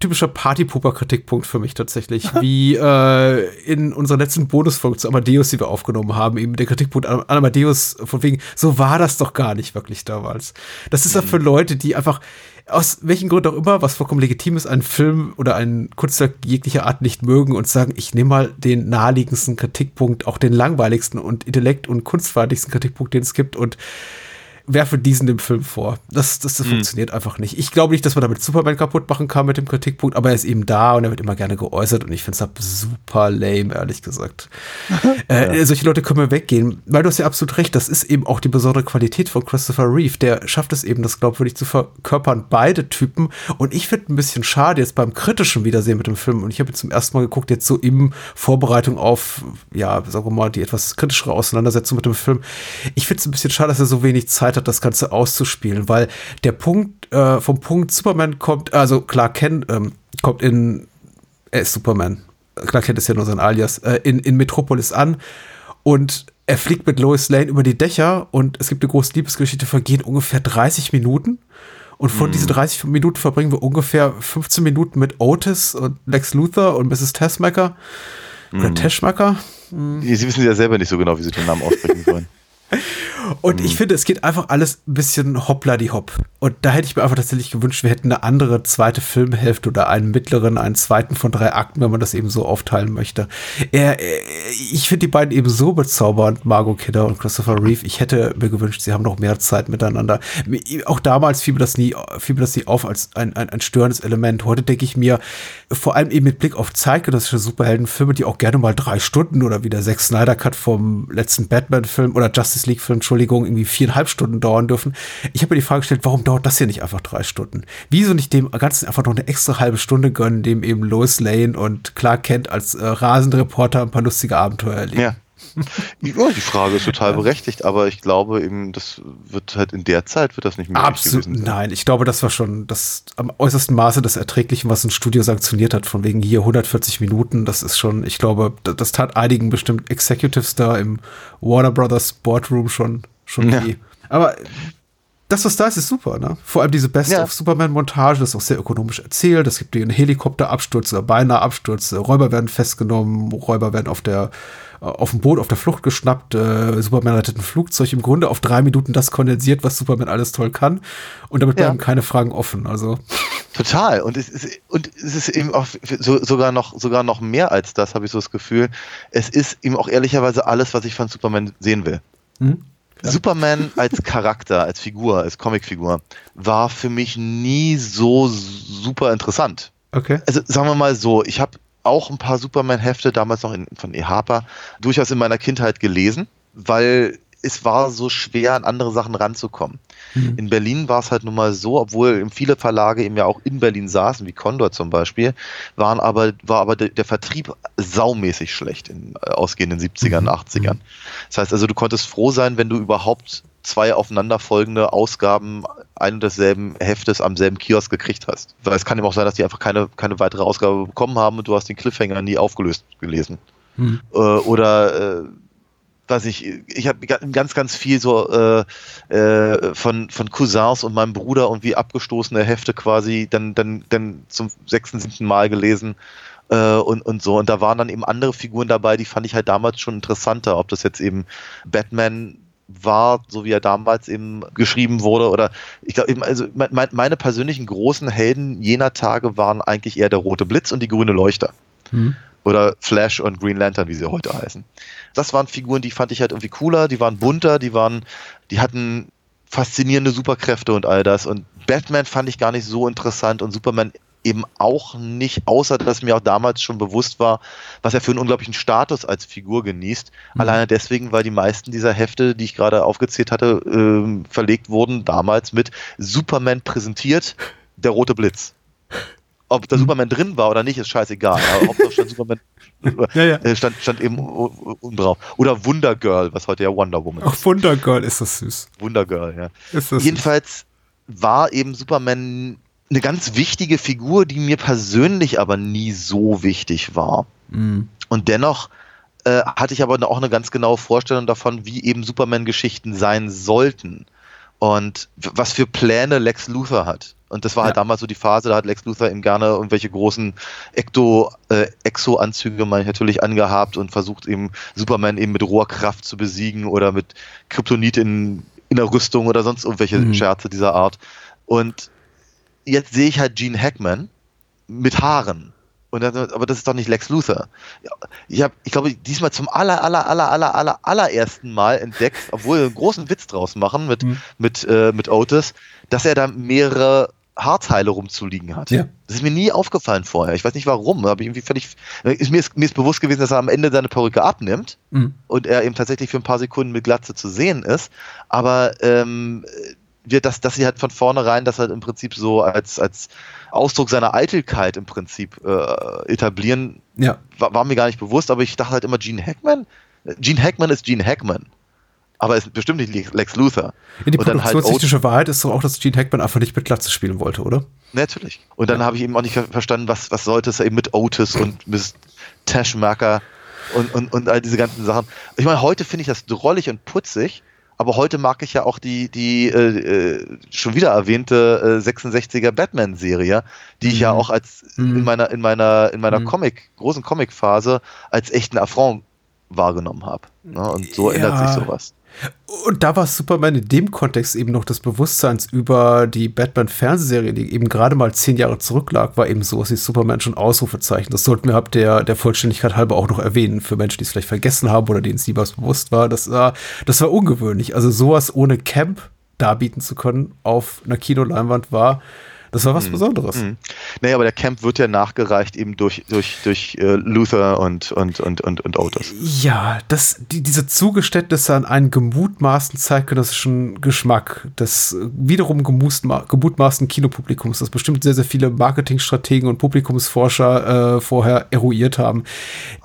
Speaker 3: typischer Partypooper-Kritikpunkt für mich tatsächlich, <laughs> wie äh, in unserer letzten Bonusfolge zu Amadeus, die wir aufgenommen haben, eben der Kritikpunkt an Amadeus von wegen, so war das doch gar nicht wirklich damals. Das ist ja für Leute, die einfach aus welchen Grund auch immer, was vollkommen legitim ist, einen Film oder ein Kunstwerk jeglicher Art nicht mögen und sagen, ich nehme mal den naheliegendsten Kritikpunkt, auch den langweiligsten und intellekt- und kunstfeindlichsten Kritikpunkt, den es gibt und werfe diesen dem Film vor. Das, das, das funktioniert einfach nicht. Ich glaube nicht, dass man damit Superman kaputt machen kann mit dem Kritikpunkt, aber er ist eben da und er wird immer gerne geäußert und ich finde es super lame, ehrlich gesagt. <laughs> äh, Solche Leute können wir weggehen, weil du hast ja absolut recht, das ist eben auch die besondere Qualität von Christopher Reeve. Der schafft es eben, das glaubwürdig zu verkörpern, beide Typen. Und ich finde ein bisschen schade jetzt beim kritischen Wiedersehen mit dem Film und ich habe jetzt zum ersten Mal geguckt, jetzt so in Vorbereitung auf, ja, sagen wir mal, die etwas kritischere Auseinandersetzung mit dem Film. Ich finde es ein bisschen schade, dass er so wenig Zeit hat, das Ganze auszuspielen, weil der Punkt, äh, vom Punkt Superman kommt, also Clark Kent ähm, kommt in, er ist Superman. Clark Kent ist ja nur sein Alias, äh, in, in Metropolis an und er fliegt mit Lois Lane über die Dächer und es gibt eine große Liebesgeschichte, vergehen ungefähr 30 Minuten. Und von diesen 30 Minuten verbringen wir ungefähr 15 Minuten mit Otis und Lex Luthor und Mrs. Tessmacher. Oder Teschmacher.
Speaker 4: Sie wissen ja selber nicht so genau, wie sie den Namen aussprechen sollen. <laughs>
Speaker 3: Und ich finde, es geht einfach alles ein bisschen hoppla die hopp. Und da hätte ich mir einfach tatsächlich gewünscht, wir hätten eine andere zweite Filmhälfte oder einen mittleren, einen zweiten von drei Akten, wenn man das eben so aufteilen möchte. Ich finde die beiden eben so bezaubernd, Margot Kidder und Christopher Reeve. Ich hätte mir gewünscht, sie haben noch mehr Zeit miteinander. Auch damals fiel mir das nie, fiel mir das nie auf als ein, ein, ein störendes Element. Heute denke ich mir, vor allem eben mit Blick auf zeitgenössische Superheldenfilme, die auch gerne mal drei Stunden oder wie der Zack Snyder Cut vom letzten Batman-Film oder Justice League-Film, Entschuldigung, irgendwie viereinhalb Stunden dauern dürfen. Ich habe mir die Frage gestellt, warum dauert das hier nicht einfach drei Stunden? Wieso nicht dem Ganzen einfach noch eine extra halbe Stunde gönnen, dem eben Lois Lane und Clark Kent als äh, rasende Reporter ein paar lustige Abenteuer erleben?
Speaker 4: Ja. Ja, die Frage ist total <laughs> berechtigt, aber ich glaube eben, das wird halt in der Zeit wird das nicht möglich
Speaker 3: Absolut,
Speaker 4: gewesen sein.
Speaker 3: nein. Ich glaube, das war schon das am äußersten Maße des Erträglichen, was ein Studio sanktioniert hat, von wegen hier 140 Minuten. Das ist schon, ich glaube, das, das tat einigen bestimmt Executives da im Warner Brothers Boardroom schon, schon
Speaker 4: Ja.
Speaker 3: weh. Aber das, was da ist, ist super, ne? Vor allem diese Best
Speaker 4: Ja.
Speaker 3: of Superman-Montage, das ist auch sehr ökonomisch erzählt. Es gibt einen Helikopterabsturz oder beinahe Absturz. Räuber werden festgenommen, Räuber werden auf der auf dem Boot auf der Flucht geschnappt. Äh, Superman rettet ein Flugzeug. Im Grunde auf drei Minuten das kondensiert, was Superman alles toll kann. Und damit
Speaker 4: Ja.
Speaker 3: bleiben keine Fragen offen. Also
Speaker 4: Total. Und es ist, und es ist eben auch so, sogar, noch, sogar noch mehr als das, habe ich so das Gefühl. Es ist eben auch ehrlicherweise alles, was ich von Superman sehen will.
Speaker 3: Hm?
Speaker 4: Superman als Charakter, als Figur, als Comicfigur, war für mich nie so super interessant.
Speaker 3: okay.
Speaker 4: Also sagen wir mal so, ich habe auch ein paar Superman-Hefte damals noch in, von E. Harper durchaus in meiner Kindheit gelesen, weil es war so schwer, an andere Sachen ranzukommen. In Berlin war es halt nun mal so, obwohl viele Verlage eben ja auch in Berlin saßen, wie Condor zum Beispiel, waren aber, war aber der, der Vertrieb saumäßig schlecht in äh, ausgehenden 70ern, 80ern. Das heißt also, du konntest froh sein, wenn du überhaupt zwei aufeinanderfolgende Ausgaben ein und desselben Heftes am selben Kiosk gekriegt hast. Weil es kann eben auch sein, dass die einfach keine, keine weitere Ausgabe bekommen haben und du hast den Cliffhanger nie aufgelöst gelesen.
Speaker 3: Hm.
Speaker 4: Äh, oder äh, weiß ich, ich habe ganz, ganz viel so äh, äh, von, von Cousins und meinem Bruder irgendwie abgestoßene Hefte quasi dann, dann, dann zum sechsten, siebten Mal gelesen äh, und, und so. Und da waren dann eben andere Figuren dabei, die fand ich halt damals schon interessanter, ob das jetzt eben Batman war, so wie er damals eben geschrieben wurde, oder ich glaube also mein, meine persönlichen großen Helden jener Tage waren eigentlich eher der rote Blitz und die grüne Leuchter
Speaker 3: Hm.
Speaker 4: oder Flash und Green Lantern, wie sie heute heißen. Das waren Figuren, die fand ich halt irgendwie cooler, die waren bunter, die waren, die hatten faszinierende Superkräfte und all das. Und Batman fand ich gar nicht so interessant und Superman eben auch nicht, außer dass mir auch damals schon bewusst war, was er für einen unglaublichen Status als Figur genießt. Alleine deswegen, weil die meisten dieser Hefte, die ich gerade aufgezählt hatte, ähm, verlegt wurden, damals mit Superman präsentiert, der rote Blitz. Ob da Superman drin war oder nicht, ist scheißegal. Aber Hauptsache stand Superman <laughs>
Speaker 3: Ja, ja.
Speaker 4: äh, stand, stand eben unten drauf. Oder Wonder Girl, was heute ja Wonder Woman
Speaker 3: Auch
Speaker 4: ist.
Speaker 3: Wonder Girl ist das süß.
Speaker 4: Wonder Girl, ja. Jedenfalls war eben Superman eine ganz wichtige Figur, die mir persönlich aber nie so wichtig war.
Speaker 3: süß. Hm.
Speaker 4: Und dennoch äh, hatte ich aber auch eine ganz genaue Vorstellung davon, wie eben Superman-Geschichten sein sollten. Und was für Pläne Lex Luthor hat. Und das war halt
Speaker 3: Ja.
Speaker 4: damals so die Phase, da hat Lex Luthor eben gerne irgendwelche großen Ekto, äh, Exo-Anzüge natürlich angehabt und versucht eben Superman eben mit Rohrkraft zu besiegen oder mit Kryptonit in, in der Rüstung oder sonst irgendwelche
Speaker 3: Mhm.
Speaker 4: Scherze dieser Art. Und jetzt sehe ich halt Gene Hackman mit Haaren. Und dann, aber das ist doch nicht Lex Luthor. Ich habe, ich glaube, diesmal zum aller, aller, aller, aller, aller, allerersten Mal entdeckt, <laughs> obwohl wir einen großen Witz draus machen mit,
Speaker 3: Mhm.
Speaker 4: mit, äh, mit Otis, dass er da mehrere Haarteile rumzuliegen hat.
Speaker 3: Ja.
Speaker 4: Das ist mir nie aufgefallen vorher. Ich weiß nicht warum. Habe ich irgendwie völlig, ist mir, ist, mir ist bewusst gewesen, dass er am Ende seine Perücke abnimmt
Speaker 3: Hm.
Speaker 4: und er eben tatsächlich für ein paar Sekunden mit Glatze zu sehen ist. Aber ähm, wir, dass, dass sie halt von vornherein das halt im Prinzip so als, als Ausdruck seiner Eitelkeit im Prinzip äh, etablieren,
Speaker 3: Ja.
Speaker 4: war, war mir gar nicht bewusst, aber ich dachte halt immer, Gene Hackman? Gene Hackman ist Gene Hackman. Aber ist bestimmt nicht Lex- Luthor.
Speaker 3: Ja, die
Speaker 4: dann halt
Speaker 3: produktionstechnische Wahrheit ist doch auch, dass Gene Hackman einfach nicht mit Glatze spielen wollte, oder?
Speaker 4: Natürlich. Und dann habe ich eben auch nicht ver verstanden, was, was sollte es eben mit Otis und Miss Tashmaker und, und, und all diese ganzen Sachen. Ich meine, heute finde ich das drollig und putzig, aber heute mag ich ja auch die, die äh, äh, schon wieder erwähnte äh, 66er Batman-Serie, die ich ja
Speaker 3: Mhm.
Speaker 4: auch als
Speaker 3: Mhm.
Speaker 4: in meiner, in meiner, in meiner
Speaker 3: Mhm.
Speaker 4: Comic, großen Comic-Phase als echten Affront wahrgenommen habe. Ne? Und so ändert
Speaker 3: Ja.
Speaker 4: sich sowas.
Speaker 3: Und da war Superman in dem Kontext eben noch des Bewusstseins über die Batman-Fernsehserie, die eben gerade mal zehn Jahre zurücklag, war eben so, dass sie Superman schon Ausrufezeichen. Das sollten wir ab der, der Vollständigkeit halber auch noch erwähnen, für Menschen, die es vielleicht vergessen haben oder denen es nie was bewusst war. Das, war das war ungewöhnlich. Also sowas ohne Camp darbieten zu können auf einer Kinoleinwand war, das war was Besonderes.
Speaker 4: Mhm. Naja, aber der Camp wird ja nachgereicht eben durch, durch, durch äh, Luther und, und, und, und, und Otis.
Speaker 3: Ja, das, die, diese Zugeständnisse an einen gemutmaßten zeitgenössischen Geschmack des äh, wiederum gemutma gemutmaßten Kinopublikums, das bestimmt sehr, sehr viele Marketingstrategen und Publikumsforscher äh, vorher eruiert haben,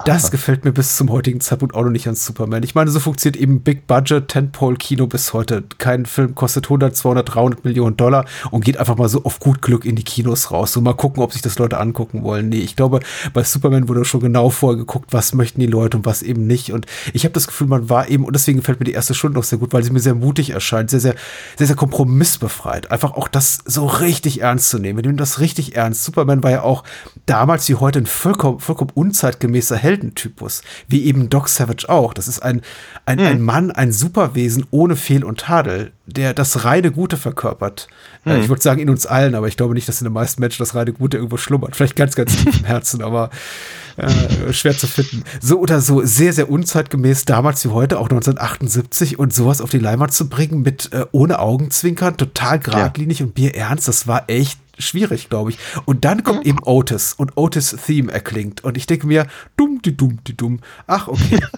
Speaker 3: das gefällt mir bis zum heutigen Zeitpunkt auch noch nicht an Superman. Ich meine, so funktioniert eben Big Budget Tentpole Kino bis heute. Kein Film kostet 100, 200, 300 Millionen Dollar und geht einfach mal so auf gut gut Glück in die Kinos raus. So mal gucken, ob sich das Leute angucken wollen. Nee, ich glaube, bei Superman wurde schon genau vorher geguckt, was möchten die Leute und was eben nicht. Und ich habe das Gefühl, man war eben, und deswegen gefällt mir die erste Stunde auch sehr gut, weil sie mir sehr mutig erscheint, sehr, sehr, sehr, sehr kompromissbefreit. Einfach auch das so richtig ernst zu nehmen. Wir nehmen das richtig ernst. Superman war ja auch damals wie heute ein vollkommen, vollkommen unzeitgemäßer Heldentypus. Wie eben Doc Savage auch. Das ist ein, ein, hm. ein Mann, ein Superwesen ohne Fehl und Tadel, der das reine Gute verkörpert. Hm. Ich würde sagen, in uns allen, aber ich glaube nicht, dass in den meisten Menschen das reine Gute irgendwo schlummert. Vielleicht ganz, ganz tief im Herzen, aber äh, schwer zu finden. So oder so, sehr, sehr unzeitgemäß, damals wie heute, auch 1978, und sowas auf die Leinwand zu bringen mit äh, ohne Augenzwinkern, total geradlinig ja. und bierernst, das war echt schwierig, glaube ich. Und dann kommt mhm. eben Otis und Otis Theme erklingt. Und ich denke mir, dumm, die dumm, die dumm. Ach, okay. <laughs>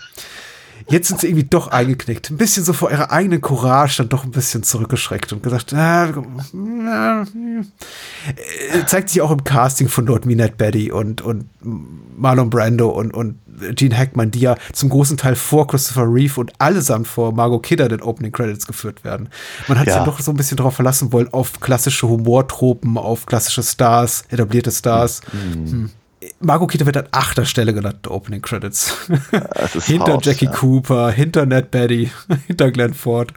Speaker 3: Jetzt sind sie irgendwie doch eingeknickt. Ein bisschen so vor ihrer eigenen Courage dann doch ein bisschen zurückgeschreckt und gesagt, äh, äh, zeigt sich auch im Casting von dort Minette Betty und, und Marlon Brando und, und Gene Hackman, die ja zum großen Teil vor Christopher Reeve und allesamt vor Margot Kidder den Opening Credits geführt werden. Man hat ja. sich ja doch so ein bisschen darauf verlassen wollen, auf klassische Humortropen, auf klassische Stars, etablierte Stars. Mhm. Hm. Margot Kidder wird an achter Stelle genannt, Opening Credits. hinter hart, Jackie ja. Cooper, hinter Ned Betty, <laughs> hinter Glenn Ford.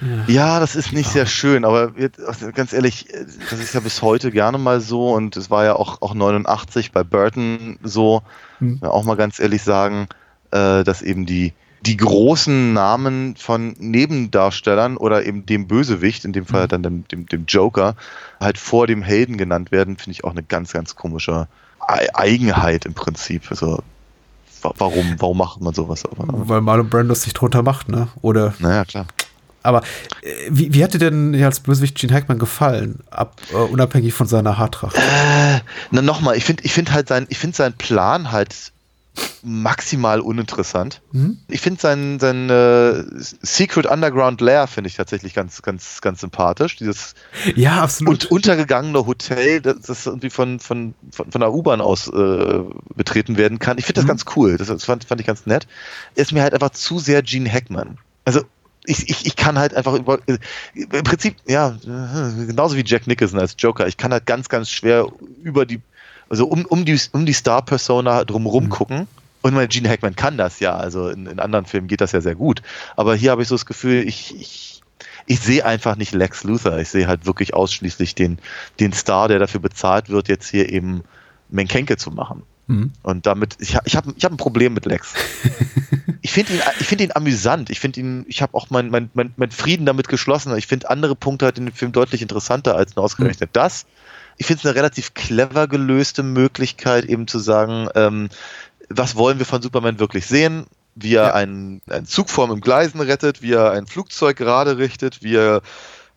Speaker 4: Ja. ja, das ist nicht sehr schön, aber also ganz ehrlich, das ist ja bis heute gerne mal so und es war ja auch, auch 89 bei Burton so, hm. ja, auch mal ganz ehrlich sagen, äh, dass eben die, die großen Namen von Nebendarstellern oder eben dem Bösewicht, in dem Fall hm. dann dem, dem, dem Joker, halt vor dem Helden genannt werden, finde ich auch eine ganz, ganz komische Eigenheit im Prinzip. Also warum, warum macht man sowas?
Speaker 3: Weil Marlon Brando sich drunter macht, ne? Oder?
Speaker 4: Naja, klar.
Speaker 3: Aber äh, wie, wie hat dir denn als Bösewicht Gene Hackman gefallen, ab, uh, unabhängig von seiner Haartracht?
Speaker 4: Äh, na nochmal, ich finde ich find halt sein, ich finde seinen Plan halt maximal uninteressant. Mhm. Ich finde sein, sein äh, Secret Underground Lair finde ich tatsächlich ganz, ganz, ganz sympathisch. Dieses
Speaker 3: ja, absolut.
Speaker 4: Und untergegangene Hotel, das, das irgendwie von, von, von, von der U-Bahn aus äh, betreten werden kann. Ich finde das mhm. ganz cool. Das, das fand, fand ich ganz nett. Ist mir halt einfach zu sehr Gene Hackman. Also ich, ich, ich kann halt einfach über, im Prinzip, ja, genauso wie Jack Nicholson als Joker, ich kann halt ganz, ganz schwer über die also um, um die, um die Star-Persona drumherum mhm. gucken. Und mein Gene Hackman kann das ja, also in, in anderen Filmen geht das ja sehr gut. Aber hier habe ich so das Gefühl, ich, ich, ich sehe einfach nicht Lex Luthor. Ich sehe halt wirklich ausschließlich den, den Star, der dafür bezahlt wird, jetzt hier eben Menkenke zu machen. Mhm. Und damit, ich, ich habe ich hab ein Problem mit Lex. <laughs> ich finde ihn, ich finde ihn amüsant. Ich finde ihn, ich habe auch meinen mein, mein, mein Frieden damit geschlossen. Ich finde andere Punkte halt in dem Film deutlich interessanter als nur ausgerechnet mhm. das ich finde es eine relativ clever gelöste Möglichkeit, eben zu sagen, ähm, was wollen wir von Superman wirklich sehen? Wie er ja. einen, einen Zug vorm im Gleisen rettet, wie er ein Flugzeug gerade richtet, wie er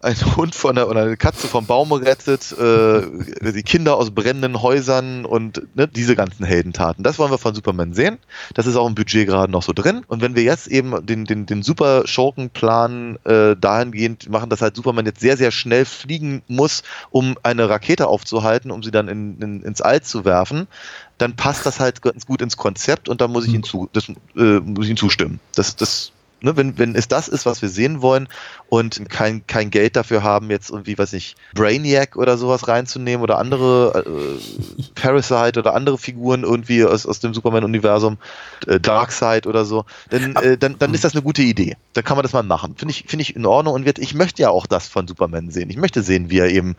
Speaker 4: einen <laughs> Hund von der, oder eine Katze vom Baum rettet, äh, die Kinder aus brennenden Häusern und ne, diese ganzen Heldentaten. Das wollen wir von Superman sehen. Das ist auch im Budget gerade noch so drin. Und wenn wir jetzt eben den, den, den super Schurkenplan äh, dahingehend machen, dass halt Superman jetzt sehr, sehr schnell fliegen muss, um eine Rakete aufzuhalten, um sie dann in, in, ins All zu werfen, dann passt das halt ganz gut ins Konzept und da muss ich ihm zu, das, äh, muss ich ihm zustimmen. Das, das ne, wenn, wenn es das ist, was wir sehen wollen und kein, kein Geld dafür haben, jetzt irgendwie, weiß nicht, Brainiac oder sowas reinzunehmen oder andere äh, Parasite oder andere Figuren irgendwie aus, aus dem Superman-Universum, äh, Darkseid oder so, dann, äh, dann, dann ist das eine gute Idee. Dann kann man das mal machen. Finde ich, finde ich in Ordnung und wird, ich möchte ja auch das von Superman sehen. Ich möchte sehen, wie er eben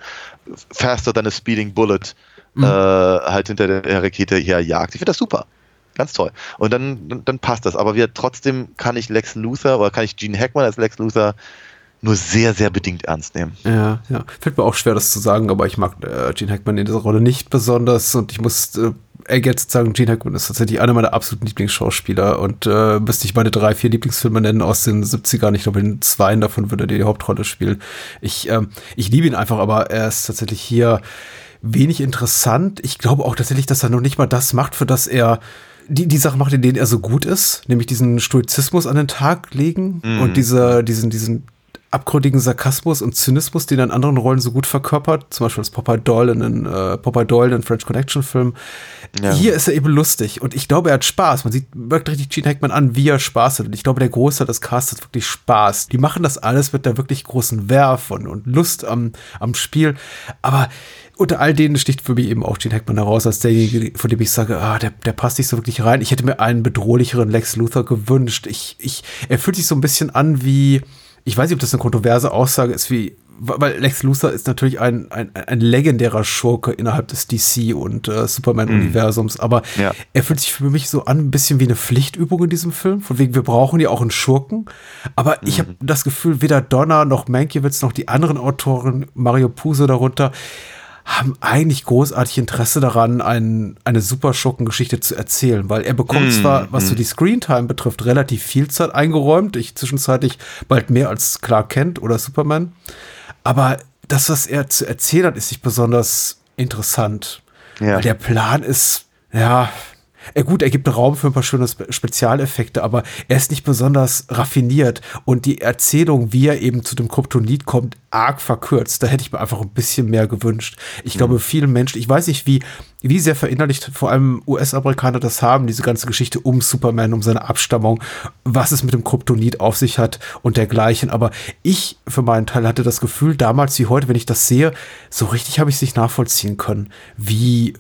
Speaker 4: faster than a speeding bullet mhm. äh, halt hinter der Rakete her jagt. Ich finde das super. Ganz toll. Und dann, dann, passt das. Aber wir, trotzdem kann ich Lex Luthor oder kann ich Gene Hackman als Lex Luthor nur sehr, sehr bedingt ernst nehmen.
Speaker 3: Ja, ja. Fällt mir auch schwer, das zu sagen, aber ich mag äh, Gene Hackman in dieser Rolle nicht besonders und ich muss äh, ergänzend sagen, Gene Hackman ist tatsächlich einer meiner absoluten Lieblingsschauspieler und äh, müsste ich meine drei, vier Lieblingsfilme nennen aus den 70ern. Ich glaube, in zwei davon würde er die Hauptrolle spielen. Ich, äh, ich liebe ihn einfach, aber er ist tatsächlich hier wenig interessant. Ich glaube auch tatsächlich, dass er noch nicht mal das macht, für das er die, die Sache macht, in denen er so gut ist, nämlich diesen Stoizismus an den Tag legen mhm. und diese, diesen, diesen abgründigen Sarkasmus und Zynismus, den er in anderen Rollen so gut verkörpert, zum Beispiel als Popeye Doyle in den äh, Popeye Doyle in French Connection Film. Ja. Hier ist er eben lustig und ich glaube, er hat Spaß. Man sieht wirklich richtig Gene Hackman an, wie er Spaß hat. Und ich glaube, der Großteil des Casts hat wirklich Spaß. Die machen das alles mit der wirklich großen Werf und, und Lust am, am Spiel. Aber unter all denen sticht für mich eben auch Gene Hackman heraus, als derjenige, von dem ich sage, ah, der, der passt nicht so wirklich rein. Ich hätte mir einen bedrohlicheren Lex Luthor gewünscht. Ich, ich, er fühlt sich so ein bisschen an wie, ich weiß nicht, ob das eine kontroverse Aussage ist, wie, weil Lex Luthor ist natürlich ein, ein, ein legendärer Schurke innerhalb des DC und äh, Superman-Universums, aber ja. er fühlt sich für mich so an, ein bisschen wie eine Pflichtübung in diesem Film, von wegen, wir brauchen ja auch einen Schurken, aber mhm. ich habe das Gefühl, weder Donner noch Mankiewicz noch die anderen Autoren, Mario Puzo darunter, haben eigentlich großartig Interesse daran, ein, eine super Schurkengeschichte zu erzählen, weil er bekommt mm, zwar, was mm. so die Screentime betrifft, relativ viel Zeit eingeräumt, ich zwischenzeitlich bald mehr als Clark Kent oder Superman, aber das, was er zu erzählen hat, ist nicht besonders interessant. Ja. Weil der Plan ist, ja, er gut, er gibt Raum für ein paar schöne Spezialeffekte, aber er ist nicht besonders raffiniert und die Erzählung, wie er eben zu dem Kryptonit kommt, arg verkürzt. Da hätte ich mir einfach ein bisschen mehr gewünscht. Ich mhm. glaube, vielen Menschen, ich weiß nicht, wie, wie sehr verinnerlicht vor allem US-Amerikaner das haben, diese ganze Geschichte um Superman, um seine Abstammung, was es mit dem Kryptonit auf sich hat und dergleichen. Aber ich für meinen Teil hatte das Gefühl, damals wie heute, wenn ich das sehe, so richtig habe ich es nicht nachvollziehen können, wie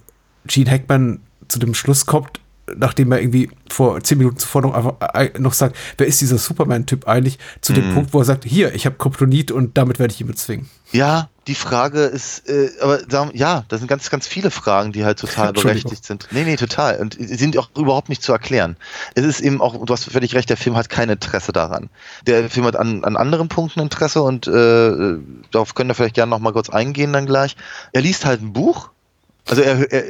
Speaker 3: Gene Hackman zu dem Schluss kommt, nachdem er irgendwie vor zehn Minuten zuvor noch, einfach, äh, noch sagt, wer ist dieser Superman-Typ eigentlich, zu dem mhm. Punkt, wo er sagt, hier, ich habe Kryptonit und damit werde ich ihn bezwingen.
Speaker 4: Ja, die Frage ist, äh, aber ja, das sind ganz, ganz viele Fragen, die halt total <laughs> berechtigt sind. Nee, nee, total. Und sie sind auch überhaupt nicht zu erklären. Es ist eben auch, du hast völlig recht, der Film hat kein Interesse daran. Der Film hat an, an anderen Punkten Interesse und äh, darauf können wir vielleicht gerne noch mal kurz eingehen dann gleich. Er liest halt ein Buch, also er, er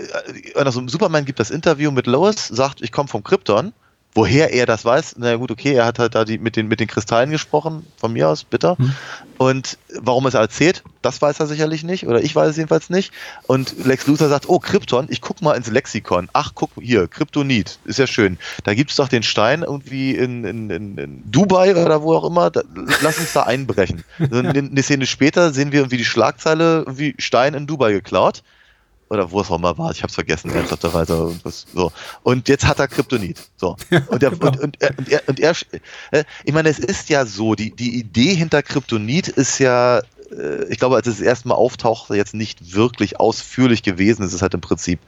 Speaker 4: also Superman gibt das Interview mit Lois, sagt, ich komme vom Krypton. Woher er das weiß, na gut, okay, er hat halt da die, mit, den, mit den Kristallen gesprochen, von mir aus, bitter. Hm. Und warum er es erzählt, das weiß er sicherlich nicht, oder ich weiß es jedenfalls nicht. Und Lex Luthor sagt, oh, Krypton, ich guck mal ins Lexikon. Ach, guck, hier, Kryptonit, ist ja schön. Da gibt es doch den Stein irgendwie in, in, in, Dubai oder wo auch immer. Da, lass uns da einbrechen. <laughs> eine, eine Szene später sehen wir irgendwie die Schlagzeile, wie Stein in Dubai geklaut oder wo es auch mal war, ich hab's vergessen, ernsthafterweise. Und, so. und jetzt hat er Kryptonit. So. Und, der, <laughs> genau. und, und, er, und, er, und er, äh, ich meine, es ist ja so, die, die Idee hinter Kryptonit ist ja, äh, ich glaube, als es das erste Mal auftaucht, jetzt nicht wirklich ausführlich gewesen. Es ist halt im Prinzip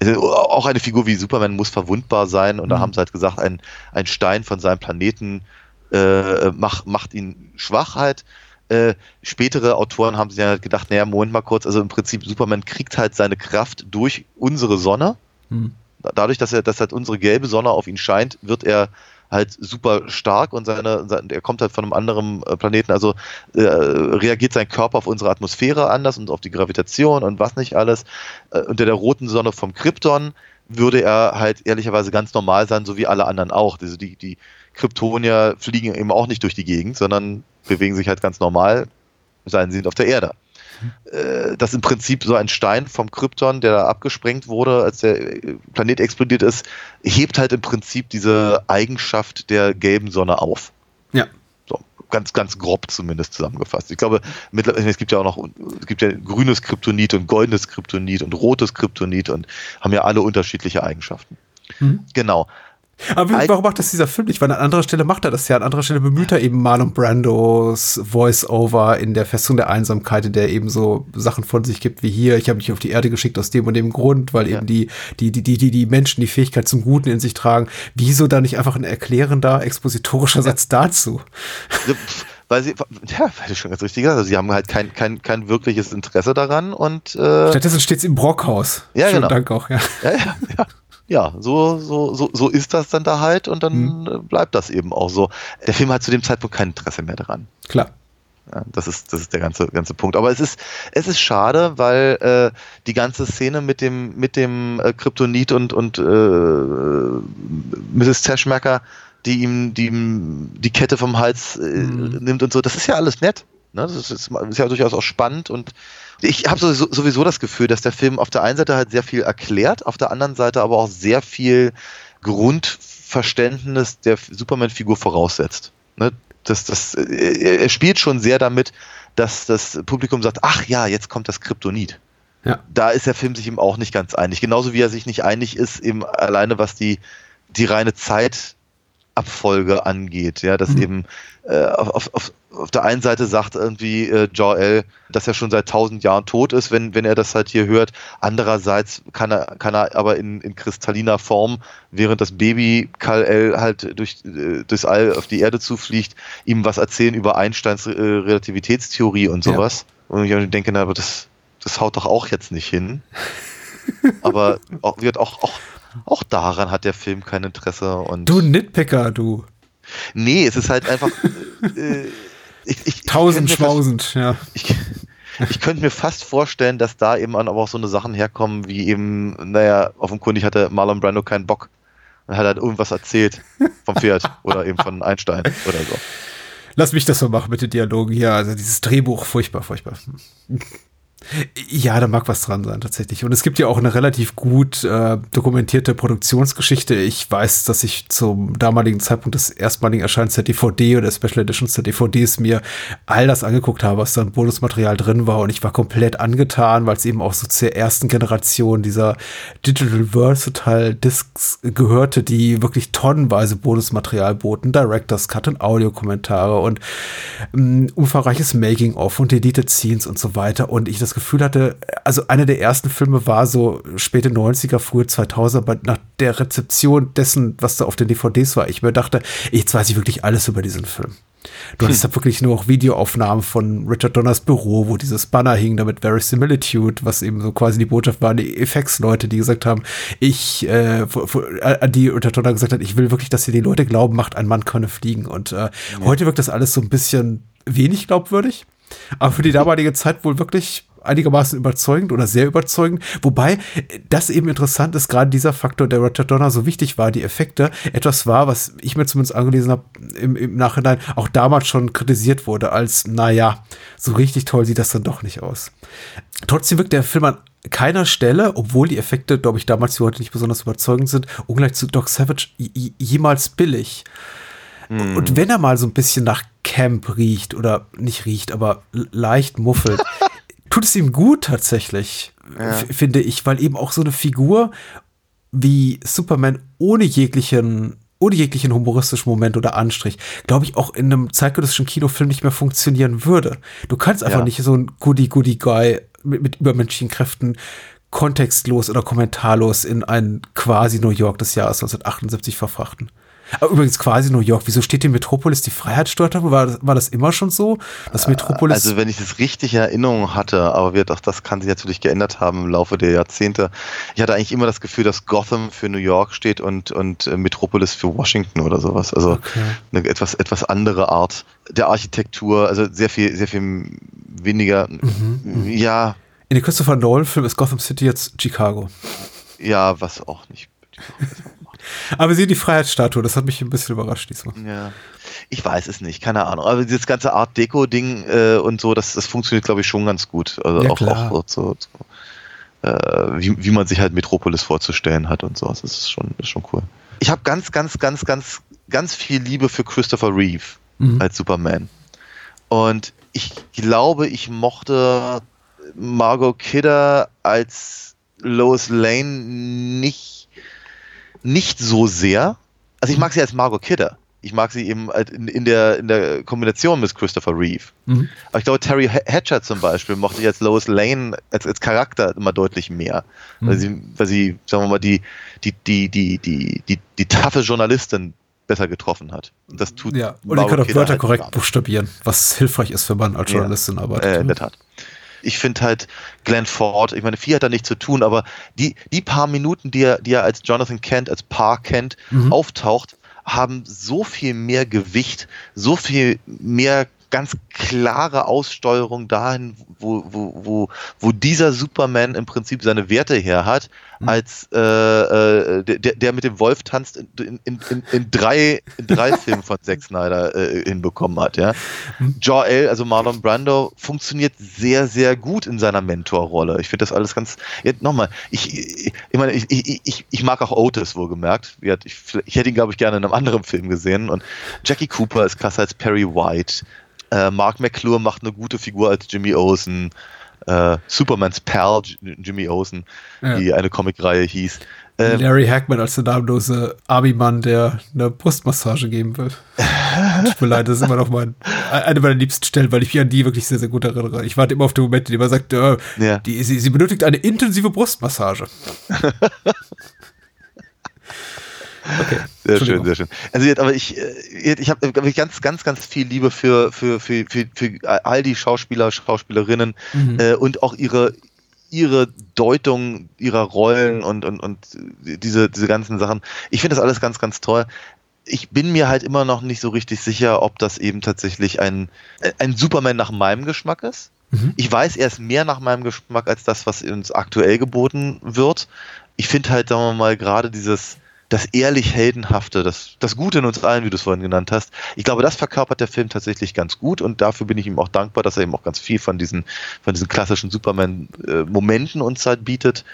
Speaker 4: auch eine Figur wie Superman muss verwundbar sein und mhm. da haben sie halt gesagt, ein, ein Stein von seinem Planeten äh, macht, macht ihn Schwachheit. Halt äh, spätere Autoren haben sich ja gedacht, naja, Moment mal kurz, also im Prinzip Superman kriegt halt seine Kraft durch unsere Sonne. Hm. Dadurch, dass er, dass halt unsere gelbe Sonne auf ihn scheint, wird er halt super stark und seine, er kommt halt von einem anderen äh, Planeten, also äh, reagiert sein Körper auf unsere Atmosphäre anders und auf die Gravitation und was nicht alles. Äh, unter der roten Sonne vom Krypton würde er halt ehrlicherweise ganz normal sein, so wie alle anderen auch. Also die, die Kryptonier fliegen eben auch nicht durch die Gegend, sondern bewegen sich halt ganz normal, seien sie auf der Erde. Äh, dass im Prinzip so ein Stein vom Krypton, der da abgesprengt wurde, als der Planet explodiert ist, hebt halt im Prinzip diese Eigenschaft der gelben Sonne auf.
Speaker 3: Ja.
Speaker 4: Ganz, ganz grob zumindest zusammengefasst. Ich glaube, es gibt ja auch noch, es gibt ja grünes Kryptonit und goldenes Kryptonit und rotes Kryptonit und haben ja alle unterschiedliche Eigenschaften. Mhm. Genau.
Speaker 3: Aber warum macht das dieser Film nicht? Weil an anderer Stelle macht er das ja. An anderer Stelle bemüht er eben Marlon Brandos Voice-Over in der Festung der Einsamkeit, in der eben so Sachen von sich gibt wie hier, ich habe mich auf die Erde geschickt aus dem und dem Grund, weil ja. eben die, die, die, die, die Menschen die Fähigkeit zum Guten in sich tragen. Wieso da nicht einfach ein erklärender, expositorischer Satz dazu?
Speaker 4: weil sie, ja, weil du schon ganz richtig gesagt hast, sie haben halt kein, kein, kein wirkliches Interesse daran und äh,
Speaker 3: Stattdessen steht es im Brockhaus.
Speaker 4: Ja, Schönen genau.
Speaker 3: Dank auch, ja.
Speaker 4: Ja, ja, ja ja, so, so, so, so ist das dann da halt und dann mhm. bleibt das eben auch so. Der Film hat zu dem Zeitpunkt kein Interesse mehr daran.
Speaker 3: Klar.
Speaker 4: Ja, das ist, das ist der ganze, ganze Punkt. Aber es ist, es ist schade, weil äh, die ganze Szene mit dem, mit dem äh, Kryptonit und, und äh, Mrs. Teschmacker, die ihm, die ihm die Kette vom Hals äh, mhm. nimmt und so, das ist ja alles nett. Ne? Das ist, ist ja durchaus auch spannend und ich habe sowieso, sowieso das Gefühl, dass der Film auf der einen Seite halt sehr viel erklärt, auf der anderen Seite aber auch sehr viel Grundverständnis der Superman-Figur voraussetzt. Ne? das, das, äh, er spielt schon sehr damit, dass das Publikum sagt, ach ja, jetzt kommt das Kryptonit.
Speaker 3: Ja.
Speaker 4: Da ist der Film sich eben auch nicht ganz einig. Genauso wie er sich nicht einig ist, eben alleine was die, die reine Zeitabfolge angeht. Ja, dass
Speaker 3: Mhm.
Speaker 4: eben äh, auf, auf, auf der einen Seite sagt irgendwie äh, Jor-El, dass er schon seit tausend Jahren tot ist, wenn, wenn er das halt hier hört. Andererseits kann er, kann er aber in, in kristalliner Form, während das Baby Kal-El halt durch, äh, durchs All auf die Erde zufliegt, ihm was erzählen über Einsteins äh, Relativitätstheorie und
Speaker 3: Ja.
Speaker 4: sowas. Und ich denke, na, aber das, das haut doch auch jetzt nicht hin. <laughs> aber auch, wird auch, auch, auch daran hat der Film kein Interesse. Und
Speaker 3: Du Nitpicker, du.
Speaker 4: nee, es ist halt einfach. Äh, ich, ich,
Speaker 3: Tausend
Speaker 4: könnte mir fast-
Speaker 3: schmausend, ja.
Speaker 4: ich, ich könnte mir fast vorstellen, dass da eben aber auch so eine Sachen herkommen, wie eben, naja, offenkundig hatte Marlon Brando keinen Bock und hat halt irgendwas erzählt vom Pferd <laughs> oder eben von Einstein oder so.
Speaker 3: Lass mich das so machen mit den Dialogen hier. Also dieses Drehbuch, furchtbar, furchtbar. Ja, da mag was dran sein, tatsächlich. Und es gibt ja auch eine relativ gut äh, dokumentierte Produktionsgeschichte. Ich weiß, dass ich zum damaligen Zeitpunkt des erstmaligen Erscheinens der DVD oder der Special Editions der DVDs mir all das angeguckt habe, was da an Bonusmaterial drin war. Und ich war komplett angetan, weil es eben auch so zur ersten Generation dieser Digital Versatile Discs gehörte, die wirklich tonnenweise Bonusmaterial boten, Director's Cut und Audiokommentare und ähm, umfangreiches Making-of und Deleted Scenes und so weiter. Und ich das Gefühl hatte, also einer der ersten Filme war so späte 90er, frühe 2000er, aber nach der Rezeption dessen, was da auf den DVDs war, ich mir dachte, jetzt weiß ich wirklich alles über diesen Film. Du hattest <laughs> da wirklich nur auch Videoaufnahmen von Richard Donners Büro, wo dieses Banner hing, damit Verisimilitude, was eben so quasi die Botschaft war, die Effects-Leute, die gesagt haben, ich, äh, vor- an die Richard Donner gesagt hat, ich will wirklich, dass ihr die Leute glauben, macht, ein Mann könne fliegen. Und äh, heute wirkt das alles so ein bisschen wenig glaubwürdig, aber für die damalige Zeit wohl wirklich einigermaßen überzeugend oder sehr überzeugend. Wobei das eben interessant ist, gerade dieser Faktor, der Richard Donner so wichtig war, die Effekte, etwas war, was ich mir zumindest angelesen habe im, im Nachhinein, auch damals schon kritisiert wurde, als, naja, so richtig toll sieht das dann doch nicht aus. Trotzdem wirkt der Film an keiner Stelle, obwohl die Effekte, glaube ich, damals wie heute nicht besonders überzeugend sind, ungleich zu Doc Savage jemals billig. Und wenn er mal so ein bisschen nach Camp riecht oder nicht riecht, aber leicht muffelt, tut es ihm gut tatsächlich, f- finde ich, weil eben auch so eine Figur wie Superman ohne jeglichen ohne jeglichen humoristischen Moment oder Anstrich, glaube ich, auch in einem zeitgenössischen Kinofilm nicht mehr funktionieren würde. Du kannst einfach
Speaker 4: Ja.
Speaker 3: nicht so ein Goody-Goody-Guy mit, mit übermenschlichen Kräften kontextlos oder kommentarlos in ein quasi New York des Jahres 1978 verfrachten. Aber übrigens quasi New York. Wieso steht die Metropolis die Freiheitsstatue? War, das- war das immer schon so? Das Metropolis.
Speaker 4: Also wenn ich das richtig in Erinnerung hatte, aber wird auch das kann sich natürlich geändert haben im Laufe der Jahrzehnte. Ich hatte eigentlich immer das Gefühl, dass Gotham für New York steht und, und äh, Metropolis für Washington oder sowas. Also
Speaker 3: Okay.
Speaker 4: eine etwas, etwas andere Art der Architektur, also sehr viel, sehr viel weniger, ja,
Speaker 3: in den Christopher Nolan-Film ist Gotham City jetzt Chicago.
Speaker 4: ja, was auch nicht. <laughs>
Speaker 3: Aber sehen die Freiheitsstatue. Das hat mich ein bisschen überrascht diesmal.
Speaker 4: Ja. Ich weiß es nicht, keine Ahnung. Aber dieses ganze Art Deko-Ding äh, und so, das, das funktioniert, glaube ich, schon ganz gut. Also
Speaker 3: Ja,
Speaker 4: auch,
Speaker 3: klar.
Speaker 4: auch so, so äh, wie, wie man sich halt Metropolis vorzustellen hat und so. Das ist schon, ist schon cool. Ich habe ganz, ganz, ganz, ganz, ganz viel Liebe für Christopher Reeve
Speaker 3: Mhm.
Speaker 4: als Superman. Und ich glaube, ich mochte Margot Kidder als Lois Lane nicht, nicht so sehr. Also ich mag sie als Margot Kidder. Ich mag sie eben halt in, in, der, in der Kombination mit Christopher Reeve.
Speaker 3: Mhm.
Speaker 4: Aber ich glaube, Terry Hatcher zum Beispiel mochte ich als Lois Lane als, als Charakter immer deutlich mehr. Weil,
Speaker 3: Mhm.
Speaker 4: sie, weil sie, sagen wir mal, die, die, die, die, die, die, die taffe Journalistin besser getroffen hat. Und das tut
Speaker 3: Ja, und
Speaker 4: Margot
Speaker 3: kann auch Wörter
Speaker 4: halt
Speaker 3: korrekt buchstabieren, was hilfreich ist, wenn man als
Speaker 4: Ja.
Speaker 3: Journalistin arbeitet.
Speaker 4: Äh, in
Speaker 3: ne?
Speaker 4: der Tat. Ich finde halt Glenn Ford, ich meine, viel hat da nichts zu tun, aber die, die paar Minuten, die er, die er als Jonathan Kent, als Paar Kent,
Speaker 3: Mhm.
Speaker 4: auftaucht, haben so viel mehr Gewicht, so viel mehr ganz klare Aussteuerung dahin, wo, wo, wo, wo dieser Superman im Prinzip seine Werte her hat, mhm. als äh, äh, der, der mit dem Wolf tanzt in, in, in, in drei, in drei <laughs> Filmen von Zack Snyder äh, hinbekommen hat. Ja? Mhm. Jor-El, also Marlon Brando, funktioniert sehr, sehr gut in seiner Mentorrolle. Ich finde das alles ganz. Ja, Nochmal, ich, ich, ich meine, ich, ich, ich mag auch Otis wohlgemerkt. Ich, ich hätte ihn, glaube ich, gerne in einem anderen Film gesehen. Und Jackie Cooper ist krasser als Perry White. Äh, Mark McClure macht eine gute Figur als Jimmy Olsen. Äh, Supermans Pal, Jimmy Olsen, ja. die eine Comicreihe hieß.
Speaker 3: Ähm, Larry Hackman als der namenlose Army-Mann, der eine Brustmassage geben will. <laughs> Tut mir leid, das ist immer noch mein, eine meiner liebsten Stellen, weil ich mich an die wirklich sehr, sehr gut erinnere. Ich warte immer auf den Moment, in dem er sagt, äh, ja. die, sie, sie benötigt eine intensive Brustmassage. <laughs>
Speaker 4: Okay. Sehr schön, sehr schön. Also aber ich, äh, ich habe ganz, ganz, ganz viel Liebe für, für, für, für, für all die Schauspieler, Schauspielerinnen mhm. äh, und auch ihre, ihre Deutung ihrer Rollen und, und, und diese, diese ganzen Sachen. Ich finde das alles ganz, ganz toll. Ich bin mir halt immer noch nicht so richtig sicher, ob das eben tatsächlich ein, ein Superman nach meinem Geschmack ist. Mhm. Ich weiß, er ist mehr nach meinem Geschmack als das, was uns aktuell geboten wird. Ich finde halt, sagen wir mal, gerade dieses, das ehrlich Heldenhafte, das, das Gute in uns allen, wie du es vorhin genannt hast. Ich glaube, das verkörpert der Film tatsächlich ganz gut und dafür bin ich ihm auch dankbar, dass er eben auch ganz viel von diesen, von diesen klassischen Superman-Momenten uns halt bietet.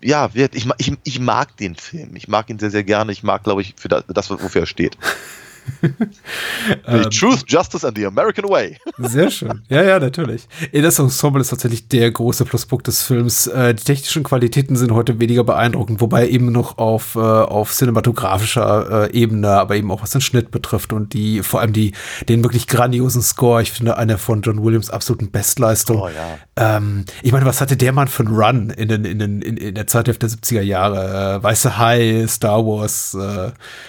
Speaker 4: Ja, ich, ich, ich mag den Film. Ich mag ihn sehr, sehr gerne. Ich mag, glaube ich, für das, wofür er steht. <laughs> <laughs>
Speaker 3: ähm, Truth, Justice and the American Way. <laughs> sehr schön. Ja, ja, natürlich. Das Ensemble ist tatsächlich der große Pluspunkt des Films. Äh, die technischen Qualitäten sind heute weniger beeindruckend, wobei eben noch auf, äh, auf cinematografischer äh, Ebene, aber eben auch was den Schnitt betrifft und die, vor allem die, den wirklich grandiosen Score. Ich finde, eine von John Williams absoluten Bestleistung. Oh, ja. ähm, ich meine, was hatte der Mann für einen Run in, den, in, den, in, der Zeit der 70er Jahre? Weiße Hai, Star Wars,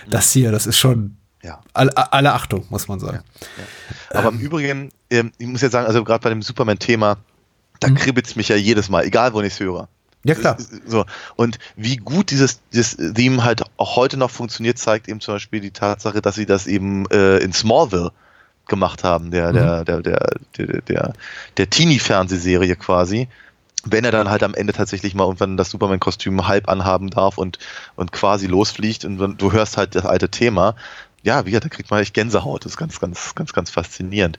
Speaker 3: das hier, das ist schon ja. Alle, alle Achtung, muss man sagen. Ja.
Speaker 4: Aber ähm. im Übrigen, ähm, ich muss jetzt sagen, also gerade bei dem Superman-Thema, da mhm. kribbelt es mich ja jedes Mal, egal wo ich es höre.
Speaker 3: Ja, klar.
Speaker 4: So. Und wie gut dieses, dieses Theme halt auch heute noch funktioniert, zeigt eben zum Beispiel die Tatsache, dass sie das eben äh, in Smallville gemacht haben, der, mhm. der, der, der, der, der, der Teenie-Fernsehserie quasi. Wenn er dann halt am Ende tatsächlich mal irgendwann das Superman-Kostüm halb anhaben darf und, und quasi losfliegt und du hörst halt das alte Thema, ja, wie gesagt, da kriegt man echt Gänsehaut. Das ist ganz, ganz, ganz, ganz faszinierend.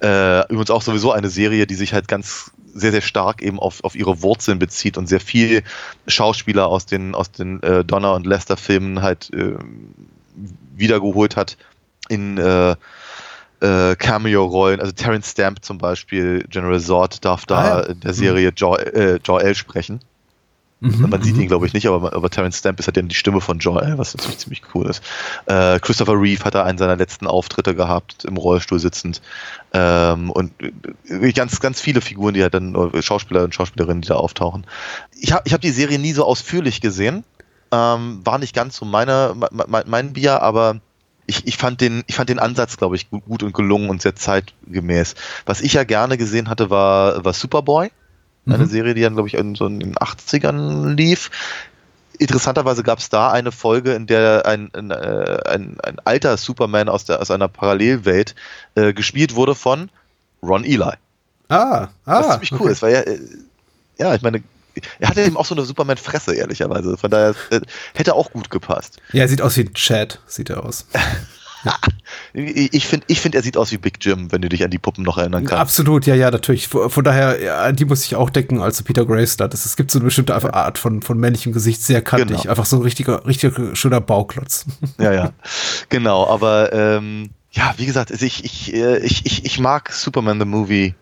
Speaker 4: Äh, übrigens auch sowieso eine Serie, die sich halt ganz sehr, sehr stark eben auf, auf ihre Wurzeln bezieht und sehr viel Schauspieler aus den, aus den äh, Donner- und Lester-Filmen halt äh, wiedergeholt hat in äh, äh, Cameo-Rollen. Also Terence Stamp zum Beispiel, General Zord darf da ah, ja. in der Serie mhm. Jor-El äh, Jor sprechen. Mhm, man sieht ihn, mhm. glaube ich, nicht, aber, aber Terence Stamp ist halt die Stimme von Joel, was natürlich ziemlich cool ist. Äh, Christopher Reeve hat da einen seiner letzten Auftritte gehabt, im Rollstuhl sitzend. Ähm, und äh, ganz, ganz viele Figuren, die halt dann, Schauspieler und Schauspielerinnen, die da auftauchen. Ich habe ich hab die Serie nie so ausführlich gesehen. Ähm, war nicht ganz so meine, mein, mein Bier, aber ich, ich, fand den, ich fand den Ansatz, glaube ich, gut, gut und gelungen und sehr zeitgemäß. Was ich ja gerne gesehen hatte, war, war Superboy. Eine mhm. Serie, die dann, glaube ich, in, so in den 80ern lief. Interessanterweise gab es da eine Folge, in der ein, ein, äh, ein, ein alter Superman aus, der, aus einer Parallelwelt äh, gespielt wurde von Ron Eli.
Speaker 3: Ah, ah.
Speaker 4: Was ziemlich cool okay. ist, weil er, äh, ja, ich meine, er hatte eben auch so eine Superman-Fresse, ehrlicherweise. Von daher äh, hätte auch gut gepasst.
Speaker 3: Ja, er sieht aus wie ein Chad, sieht er aus. <laughs> <laughs>
Speaker 4: ich finde, ich find, er sieht aus wie Big Jim, wenn du dich an die Puppen noch erinnern kannst.
Speaker 3: Absolut, ja, ja, natürlich. Von daher, ja, die muss ich auch decken, als Peter Grace da. Es gibt so eine bestimmte Art von, von männlichem Gesicht, sehr kantig. Genau. Einfach so ein richtiger, richtiger schöner Bauklotz.
Speaker 4: Ja, ja. <laughs> Genau, aber ähm, ja, wie gesagt, also ich, ich, äh, ich, ich, ich mag Superman the Movie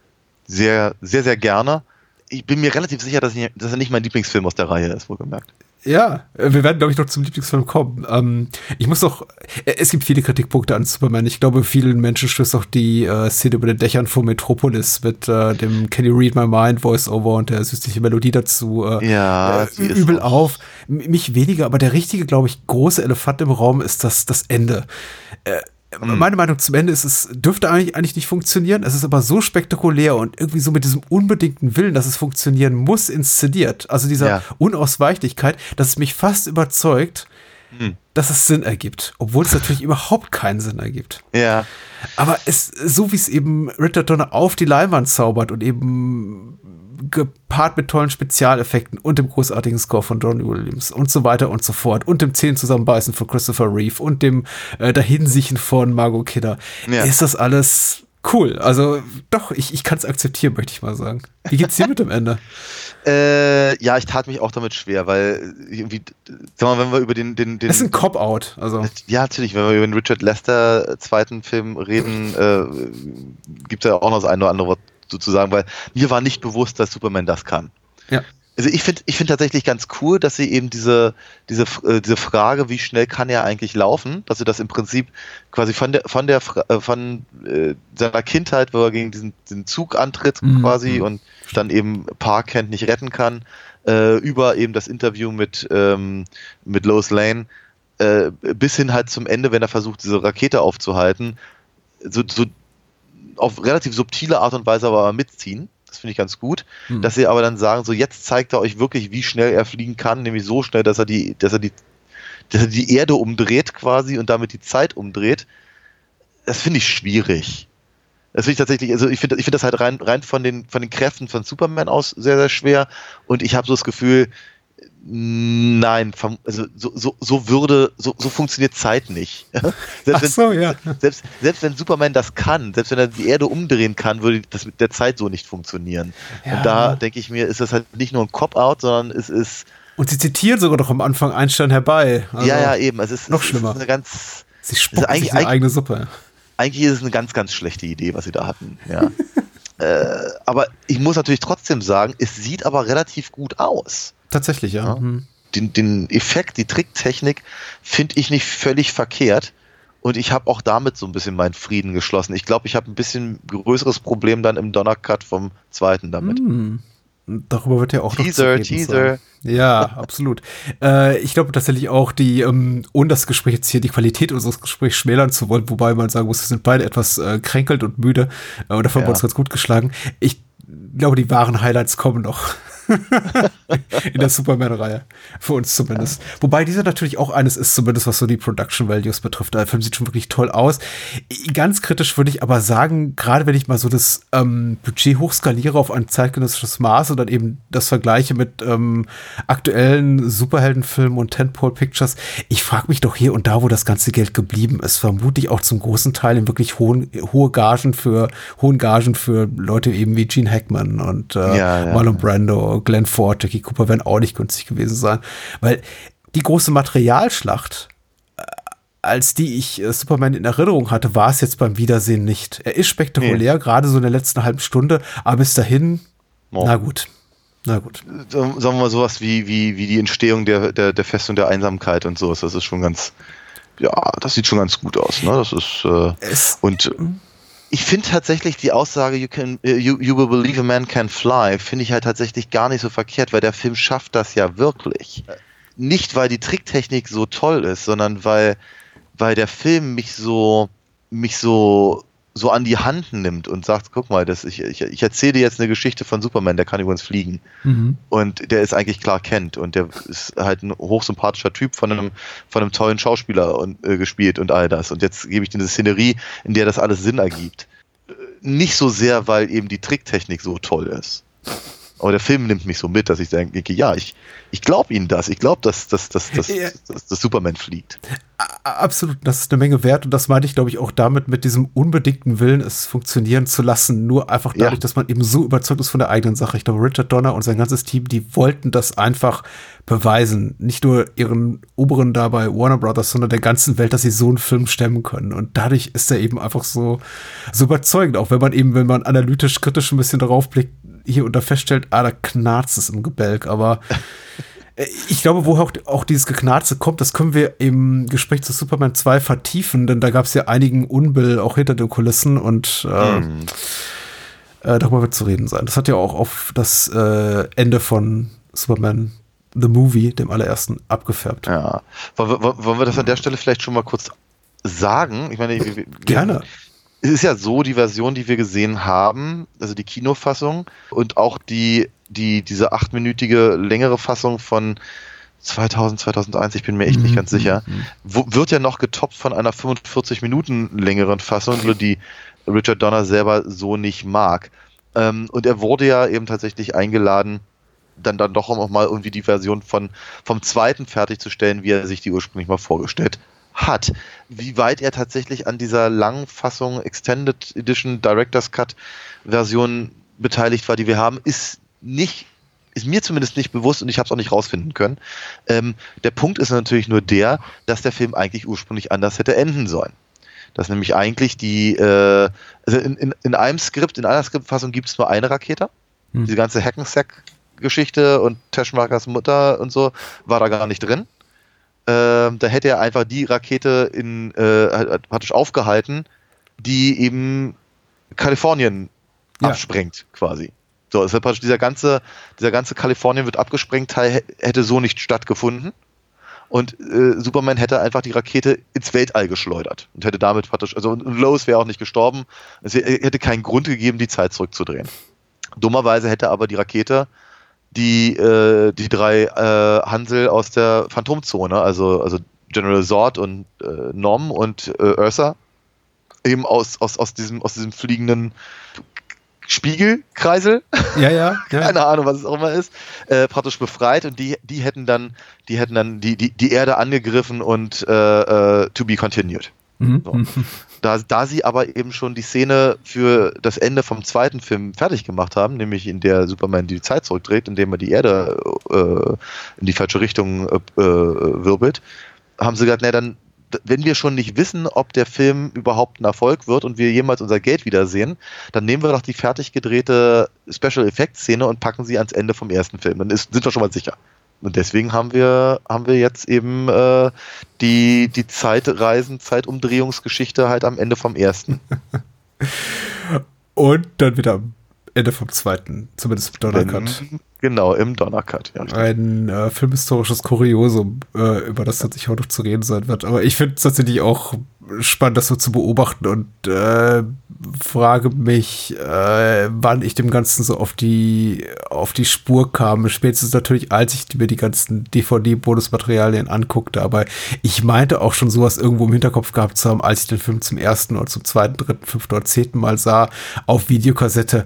Speaker 4: sehr, sehr, sehr gerne. Ich bin mir relativ sicher, dass, ich, dass er nicht mein Lieblingsfilm aus der Reihe ist, wohlgemerkt.
Speaker 3: Ja, wir werden, glaube ich, noch zum Lieblingsfilm kommen. Ähm, ich muss noch, äh, es gibt viele Kritikpunkte an Superman. Ich glaube, vielen Menschen stößt auch die äh, Szene über den Dächern von Metropolis mit äh, dem Can You Read My Mind Voice-Over und der süßliche Melodie dazu äh,
Speaker 4: ja,
Speaker 3: äh, übel auf. Mich weniger, aber der richtige, glaube ich, große Elefant im Raum ist das, das Ende. Mhm. Meine Meinung zum Ende ist, es dürfte eigentlich, eigentlich nicht funktionieren. Es ist aber so spektakulär und irgendwie so mit diesem unbedingten Willen, dass es funktionieren muss, inszeniert. Also dieser ja. Unausweichlichkeit, dass es mich fast überzeugt, hm. dass es Sinn ergibt, obwohl es natürlich <laughs> überhaupt keinen Sinn ergibt.
Speaker 4: Ja.
Speaker 3: Aber es, so wie es eben Richard Donner auf die Leinwand zaubert und eben gepaart mit tollen Spezialeffekten und dem großartigen Score von John Williams und so weiter und so fort und dem Zehen zusammenbeißen von Christopher Reeve und dem äh, Dahinsiechen von Margot Kidder, ja. ist das alles cool. Also doch, ich, ich kann es akzeptieren, möchte ich mal sagen. Wie geht's dir mit dem Ende? <laughs>
Speaker 4: Äh, ja, ich tat mich auch damit schwer, weil irgendwie, sag mal, wenn wir über den, den, den
Speaker 3: Das ist ein Cop-Out, also.
Speaker 4: Ja, natürlich, wenn wir über den Richard Lester zweiten Film reden, äh, gibt es ja auch noch das eine oder andere Wort sozusagen, weil mir war nicht bewusst, dass Superman das kann.
Speaker 3: Ja.
Speaker 4: Also ich finde ich finde tatsächlich ganz cool, dass sie eben diese, diese, äh, diese Frage, wie schnell kann er eigentlich laufen, dass sie das im Prinzip quasi von der, von der, äh, von äh, seiner Kindheit, wo er gegen diesen, diesen Zug antritt mhm. quasi mhm. und dann eben Park kennt, nicht retten kann, äh, über eben das Interview mit, ähm, mit Lois Lane, bis hin halt zum Ende, wenn er versucht, diese Rakete aufzuhalten, so, so auf relativ subtile Art und Weise aber mitziehen. Das finde ich ganz gut. Mhm. Dass sie aber dann sagen, so jetzt zeigt er euch wirklich, wie schnell er fliegen kann, nämlich so schnell, dass er die, dass er die, dass er die Erde umdreht quasi und damit die Zeit umdreht. Das finde ich schwierig. Das finde ich tatsächlich, also ich finde ich finde das halt rein, rein von den, von den Kräften von Superman aus sehr, sehr schwer. Und ich habe so das Gefühl, Nein, also so, so, so würde, so, so funktioniert Zeit nicht. <laughs>
Speaker 3: selbst, Ach so,
Speaker 4: wenn, ja. selbst, selbst wenn Superman das kann, selbst wenn er die Erde umdrehen kann, würde das mit der Zeit so nicht funktionieren. Ja. Und da denke ich mir, ist das halt nicht nur ein Cop-Out, sondern es ist.
Speaker 3: Und sie zitieren sogar noch am Anfang Einstein herbei.
Speaker 4: Also ja, ja, eben. Es ist
Speaker 3: noch schlimmer.
Speaker 4: Ist eine ganz,
Speaker 3: sie spucken sich eine eigene Suppe.
Speaker 4: Eigentlich ist es eine ganz, ganz schlechte Idee, was sie da hatten. Ja. <laughs> äh, aber ich muss natürlich trotzdem sagen, es sieht aber relativ gut aus.
Speaker 3: Tatsächlich, ja. ja. Mhm.
Speaker 4: Den, den Effekt, die Tricktechnik finde ich nicht völlig verkehrt. Und ich habe auch damit so ein bisschen meinen Frieden geschlossen. Ich glaube, ich habe ein bisschen größeres Problem dann im Donnercut vom zweiten damit.
Speaker 3: Mm. Darüber wird ja auch
Speaker 4: Teaser, noch Teaser. Sein.
Speaker 3: Ja, absolut. Äh, ich glaube tatsächlich auch, die, ähm, ohne das Gespräch jetzt hier die Qualität unseres Gesprächs schmälern zu wollen, wobei man sagen muss, wir sind beide etwas äh, kränkelt und müde äh, und dafür ja. haben wir uns ganz gut geschlagen. Ich glaube, die wahren Highlights kommen noch. <laughs> in der Superman-Reihe. Für uns zumindest. Ja. Wobei dieser natürlich auch eines ist, zumindest was so die Production Values betrifft. Der Film sieht schon wirklich toll aus. Ganz kritisch würde ich aber sagen, gerade wenn ich mal so das ähm, Budget hochskaliere auf ein zeitgenössisches Maß und dann eben das vergleiche mit ähm, aktuellen Superheldenfilmen und Tentpole Pictures, ich frage mich doch hier und da, wo das ganze Geld geblieben ist. Vermutlich auch zum großen Teil in wirklich hohen, hohe Gagen für, hohen Gagen für Leute eben wie Gene Hackman und äh, ja, ja. Marlon Brando Glenn Ford, Jackie Cooper werden auch nicht günstig gewesen sein. Weil die große Materialschlacht, äh, als die ich äh, Superman in Erinnerung hatte, war es jetzt beim Wiedersehen nicht. Er ist spektakulär, nee. gerade so in der letzten halben Stunde, aber bis dahin, oh. na gut. Na gut.
Speaker 4: Sagen wir mal sowas wie, wie, wie die Entstehung der, der, der Festung der Einsamkeit und sowas. Das ist schon ganz, ja, das sieht schon ganz gut aus. Ne? Das ist, äh,
Speaker 3: es,
Speaker 4: und ich finde tatsächlich die Aussage, you, can, uh, you, you will believe a man can fly, finde ich halt tatsächlich gar nicht so verkehrt, weil der Film schafft das ja wirklich. Nicht, weil die Tricktechnik so toll ist, sondern weil, weil der Film mich so, mich so so an die Hand nimmt und sagt, guck mal, das, ich, ich, ich erzähle dir jetzt eine Geschichte von Superman, der kann übrigens fliegen. Mhm. Und der ist eigentlich klar kennt und der ist halt ein hochsympathischer Typ von einem, von einem tollen Schauspieler und, äh, gespielt und all das. Und jetzt gebe ich dir eine Szenerie, in der das alles Sinn ergibt. Nicht so sehr, weil eben die Tricktechnik so toll ist. Aber der Film nimmt mich so mit, dass ich denke, ja, ich, ich glaube Ihnen das. Ich glaube, dass, dass, dass, dass, dass, dass Superman fliegt.
Speaker 3: Absolut, das ist eine Menge wert und das meinte ich, glaube ich, auch damit mit diesem unbedingten Willen, es funktionieren zu lassen. Nur einfach dadurch, ja. dass man eben so überzeugt ist von der eigenen Sache. Ich glaube, Richard Donner und sein ganzes Team, die wollten das einfach beweisen. Nicht nur ihren Oberen da bei Warner Brothers, sondern der ganzen Welt, dass sie so einen Film stemmen können. Und dadurch ist er eben einfach so, so überzeugend. Auch wenn man eben, wenn man analytisch, kritisch ein bisschen darauf blickt, hier und da feststellt, ah, da knarzt es im Gebälk. Aber äh, ich glaube, wo auch, auch dieses Geknarze kommt, das können wir im Gespräch zu Superman 2 vertiefen, denn da gab es ja einigen Unbill auch hinter den Kulissen und äh, äh, darüber wird zu reden sein. Das hat ja auch auf das äh, Ende von Superman The Movie, dem allerersten, abgefärbt.
Speaker 4: Ja. Wollen wir, wollen wir das an der Stelle vielleicht schon mal kurz sagen? Ich meine, wir,
Speaker 3: gerne
Speaker 4: es ist ja so, die Version, die wir gesehen haben, also die Kinofassung und auch die, die, diese achtminütige längere Fassung von, 2000, 2001, ich bin mir echt nicht
Speaker 3: Mhm,
Speaker 4: ganz sicher.
Speaker 3: mhm.
Speaker 4: Wo, wird ja noch getoppt von einer 45 Minuten längeren Fassung, nur die Richard Donner selber so nicht mag. Ähm, und er wurde ja eben tatsächlich eingeladen, dann dann doch auch mal irgendwie die Version von vom zweiten fertigzustellen, wie er sich die ursprünglich mal vorgestellt hat. Wie weit er tatsächlich an dieser langen Fassung Extended Edition Director's Cut Version beteiligt war, die wir haben, ist nicht ist mir zumindest nicht bewusst und ich habe es auch nicht rausfinden können. Ähm, der Punkt ist natürlich nur der, dass der Film eigentlich ursprünglich anders hätte enden sollen. Dass nämlich eigentlich die, äh, also in, in, in einem Skript, in einer Skriptfassung gibt es nur eine Rakete.
Speaker 3: Hm.
Speaker 4: Diese ganze Hackensack-Geschichte und Teschmakers Mutter und so war da gar nicht drin. Ähm, da hätte er einfach die Rakete in, äh, praktisch aufgehalten, die eben Kalifornien
Speaker 3: Ja.
Speaker 4: absprengt, quasi. So, es praktisch dieser ganze, dieser ganze Kalifornien wird abgesprengt Teil hä- hätte so nicht stattgefunden. Und äh, Superman hätte einfach die Rakete ins Weltall geschleudert und hätte damit praktisch, also und Lois wäre auch nicht gestorben. Es hä- hätte keinen Grund gegeben, die Zeit zurückzudrehen. Dummerweise hätte aber die Rakete die, äh, die drei äh, Hansel aus der Phantomzone, also, also General Zord und äh, Nom und äh, Ursa, eben aus, aus, aus, diesem, aus diesem fliegenden Spiegelkreisel,
Speaker 3: Ja, ja, <laughs> ja.
Speaker 4: keine Ahnung, was es auch immer ist, äh, praktisch befreit und die, die hätten dann, die hätten dann die, die, die Erde angegriffen und äh, äh, to be continued.
Speaker 3: Mhm.
Speaker 4: So. Da, da sie aber eben schon die Szene für das Ende vom zweiten Film fertig gemacht haben, nämlich in der Superman die Zeit zurückdreht, indem er die Erde äh, in die falsche Richtung äh, äh, wirbelt, haben sie gesagt, na dann, wenn wir schon nicht wissen, ob der Film überhaupt ein Erfolg wird und wir jemals unser Geld wiedersehen, dann nehmen wir doch die fertig gedrehte Special Effects Szene und packen sie ans Ende vom ersten Film. Dann ist, sind wir schon mal sicher. Und deswegen haben wir, haben wir jetzt eben äh, die, die Zeitreisen, Zeitumdrehungsgeschichte halt am Ende vom ersten. <laughs>
Speaker 3: Und dann wieder am Ende vom zweiten, zumindest im Donnercut.
Speaker 4: Genau, im Donnercut, ja.
Speaker 3: Ein äh, filmhistorisches Kuriosum, äh, über das tatsächlich auch noch zu reden sein wird. Aber ich finde es tatsächlich auch spannend, das so zu beobachten und äh, frage mich, äh, wann ich dem Ganzen so auf die, auf die Spur kam. Spätestens natürlich, als ich mir die ganzen DVD-Bonusmaterialien anguckte. Aber ich meinte auch schon sowas irgendwo im Hinterkopf gehabt zu haben, als ich den Film zum ersten oder zum zweiten, dritten, fünften oder zehnten Mal sah, auf Videokassette.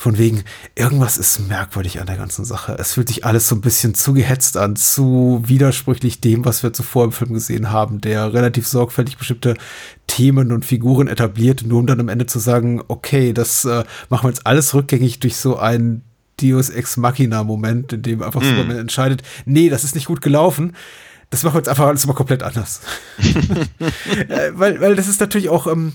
Speaker 3: Von wegen, irgendwas ist merkwürdig an der ganzen Sache. Es fühlt sich alles so ein bisschen zu gehetzt an, zu widersprüchlich dem, was wir zuvor im Film gesehen haben, der relativ sorgfältig bestimmte Themen und Figuren etabliert, nur um dann am Ende zu sagen, okay, das äh, machen wir jetzt alles rückgängig durch so einen Deus Ex Machina Moment, in dem einfach Superman entscheidet, nee, das ist nicht gut gelaufen. Das machen wir jetzt einfach alles mal komplett anders. <laughs> <laughs> äh, weil, weil das ist natürlich auch, ähm,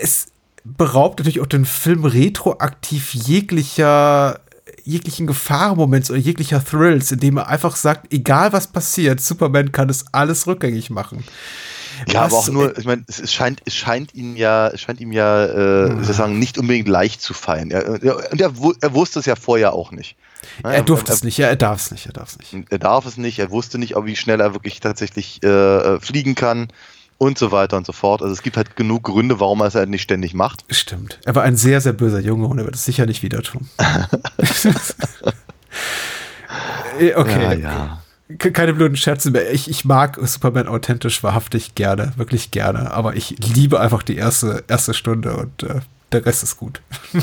Speaker 3: es beraubt natürlich auch den Film retroaktiv jeglicher jeglichen Gefahrmoments oder jeglicher Thrills, indem er einfach sagt, egal was passiert, Superman kann es alles rückgängig machen.
Speaker 4: Ja, aber
Speaker 3: Was-
Speaker 4: auch nur, ich meine, es, scheint, es scheint ihm ja, es scheint ihm ja, äh, sozusagen nicht unbedingt leicht zu fallen. Er, er, und er, er wusste es ja vorher auch nicht. Ne,
Speaker 3: Er durfte es nicht, ja, er darf es nicht, er darf es nicht.
Speaker 4: Er darf es nicht, er wusste nicht, wie schnell er wirklich tatsächlich äh, äh, fliegen kann und so weiter und so fort. Also es gibt halt genug Gründe, warum er es halt nicht ständig macht.
Speaker 3: Stimmt. Er war ein sehr, sehr böser Junge und er wird es sicher nicht wieder tun. <laughs> <laughs> Äh, okay.
Speaker 4: ja.
Speaker 3: Ke- Keine blöden Scherze mehr. Ich, ich mag Superman authentisch wahrhaftig gerne, wirklich gerne. Aber ich liebe einfach die erste, erste Stunde und äh, der Rest ist gut. <laughs>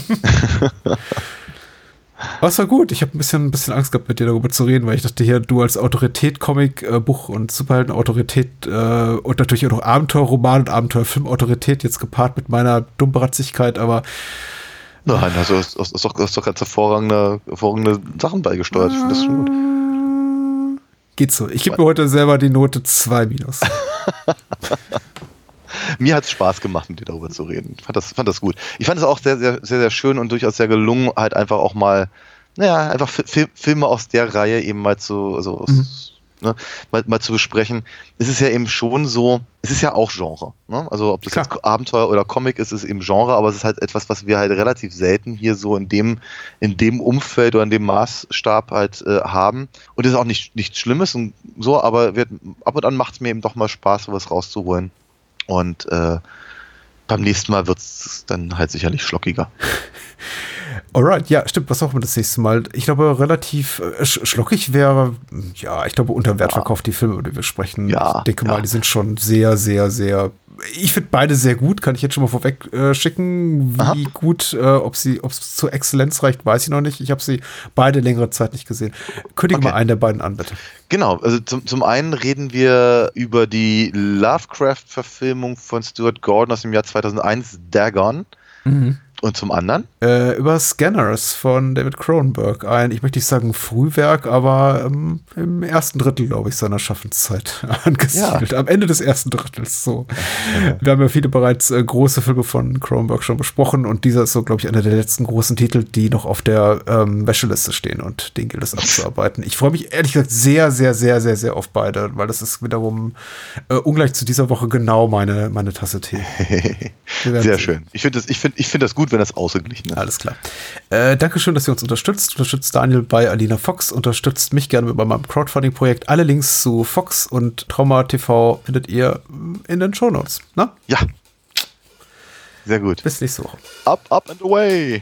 Speaker 3: Aber es war gut. Ich habe ein bisschen, ein bisschen Angst gehabt, mit dir darüber zu reden, weil ich dachte, hier, du als Autorität, Comic, äh, Buch und Superhelden-Autorität äh, und natürlich auch noch Abenteuerroman und Abenteuerfilm-Autorität jetzt gepaart mit meiner Dummbratzigkeit, aber
Speaker 4: Nein, also hast, doch, doch ganz hervorragende, hervorragende Sachen beigesteuert. Ich finde das schon gut.
Speaker 3: geht so. Ich gebe mir heute selber die Note 2 minus. <laughs>
Speaker 4: Mir hat es Spaß gemacht, mit dir darüber zu reden. Ich fand das, fand das gut. Ich fand es auch sehr, sehr, sehr, sehr schön und durchaus sehr gelungen, halt einfach auch mal, naja, einfach Fi- Fi- Filme aus der Reihe eben mal zu, also aus, ne, mal, mal zu besprechen. Es ist ja eben schon so, es ist ja auch Genre. Ne? Also ob das
Speaker 3: Klar.
Speaker 4: jetzt Abenteuer oder Comic ist, ist eben Genre, aber es ist halt etwas, was wir halt relativ selten hier so in dem, in dem Umfeld oder in dem Maßstab halt äh, haben. Und das ist auch nicht, nichts Schlimmes und so, aber wird, ab und an macht es mir eben doch mal Spaß, sowas rauszuholen. Und äh, beim nächsten Mal wird es dann halt sicherlich schlockiger. <laughs>
Speaker 3: Alright, ja, stimmt. Was auch wir das nächste Mal? Ich glaube, relativ äh, sch schlockig wäre, ja, ich glaube, unter Wert verkauft die Filme, über die wir sprechen.
Speaker 4: Ja,
Speaker 3: ich denke
Speaker 4: ja.
Speaker 3: mal, die sind schon sehr, sehr, sehr. Ich finde beide sehr gut, kann ich jetzt schon mal vorweg äh, schicken. Wie
Speaker 4: Aha.
Speaker 3: gut, äh, ob sie, ob es zur Exzellenz reicht, weiß ich noch nicht. Ich habe sie beide längere Zeit nicht gesehen. Kündige
Speaker 4: Okay.
Speaker 3: mal einen der beiden an, bitte.
Speaker 4: Genau, also zum, zum einen reden wir über die Lovecraft-Verfilmung von Stuart Gordon aus dem Jahr 2001, Dagon. Und zum anderen?
Speaker 3: Äh, über Scanners von David Cronenberg. Ein, ich möchte nicht sagen Frühwerk, aber ähm, im ersten Drittel, glaube ich, seiner Schaffenszeit <laughs> angesiedelt. Am Ende des ersten Drittels. So. Wir haben ja viele bereits äh, große Filme von Cronenberg schon besprochen und dieser ist so, glaube ich, einer der letzten großen Titel, die noch auf der ähm, Wäscheliste stehen und den gilt es abzuarbeiten. Ich freue mich ehrlich gesagt sehr, sehr, sehr, sehr, sehr auf beide, weil das ist wiederum äh, ungleich zu dieser Woche genau meine, meine Tasse Tee. <laughs>
Speaker 4: Sehr
Speaker 3: sehen.
Speaker 4: schön. Ich finde das, ich find, ich find das gut, wenn das ausgeglichen ist.
Speaker 3: Alles klar. Äh, Dankeschön, dass ihr uns unterstützt. Unterstützt Daniel bei Alina Fox. Unterstützt mich gerne bei meinem Crowdfunding-Projekt. Alle Links zu Fox und Trauma TV findet ihr mm, in den Shownotes. Na?
Speaker 4: Ja. Sehr gut.
Speaker 3: Bis nächste Woche.
Speaker 4: Up, up and away.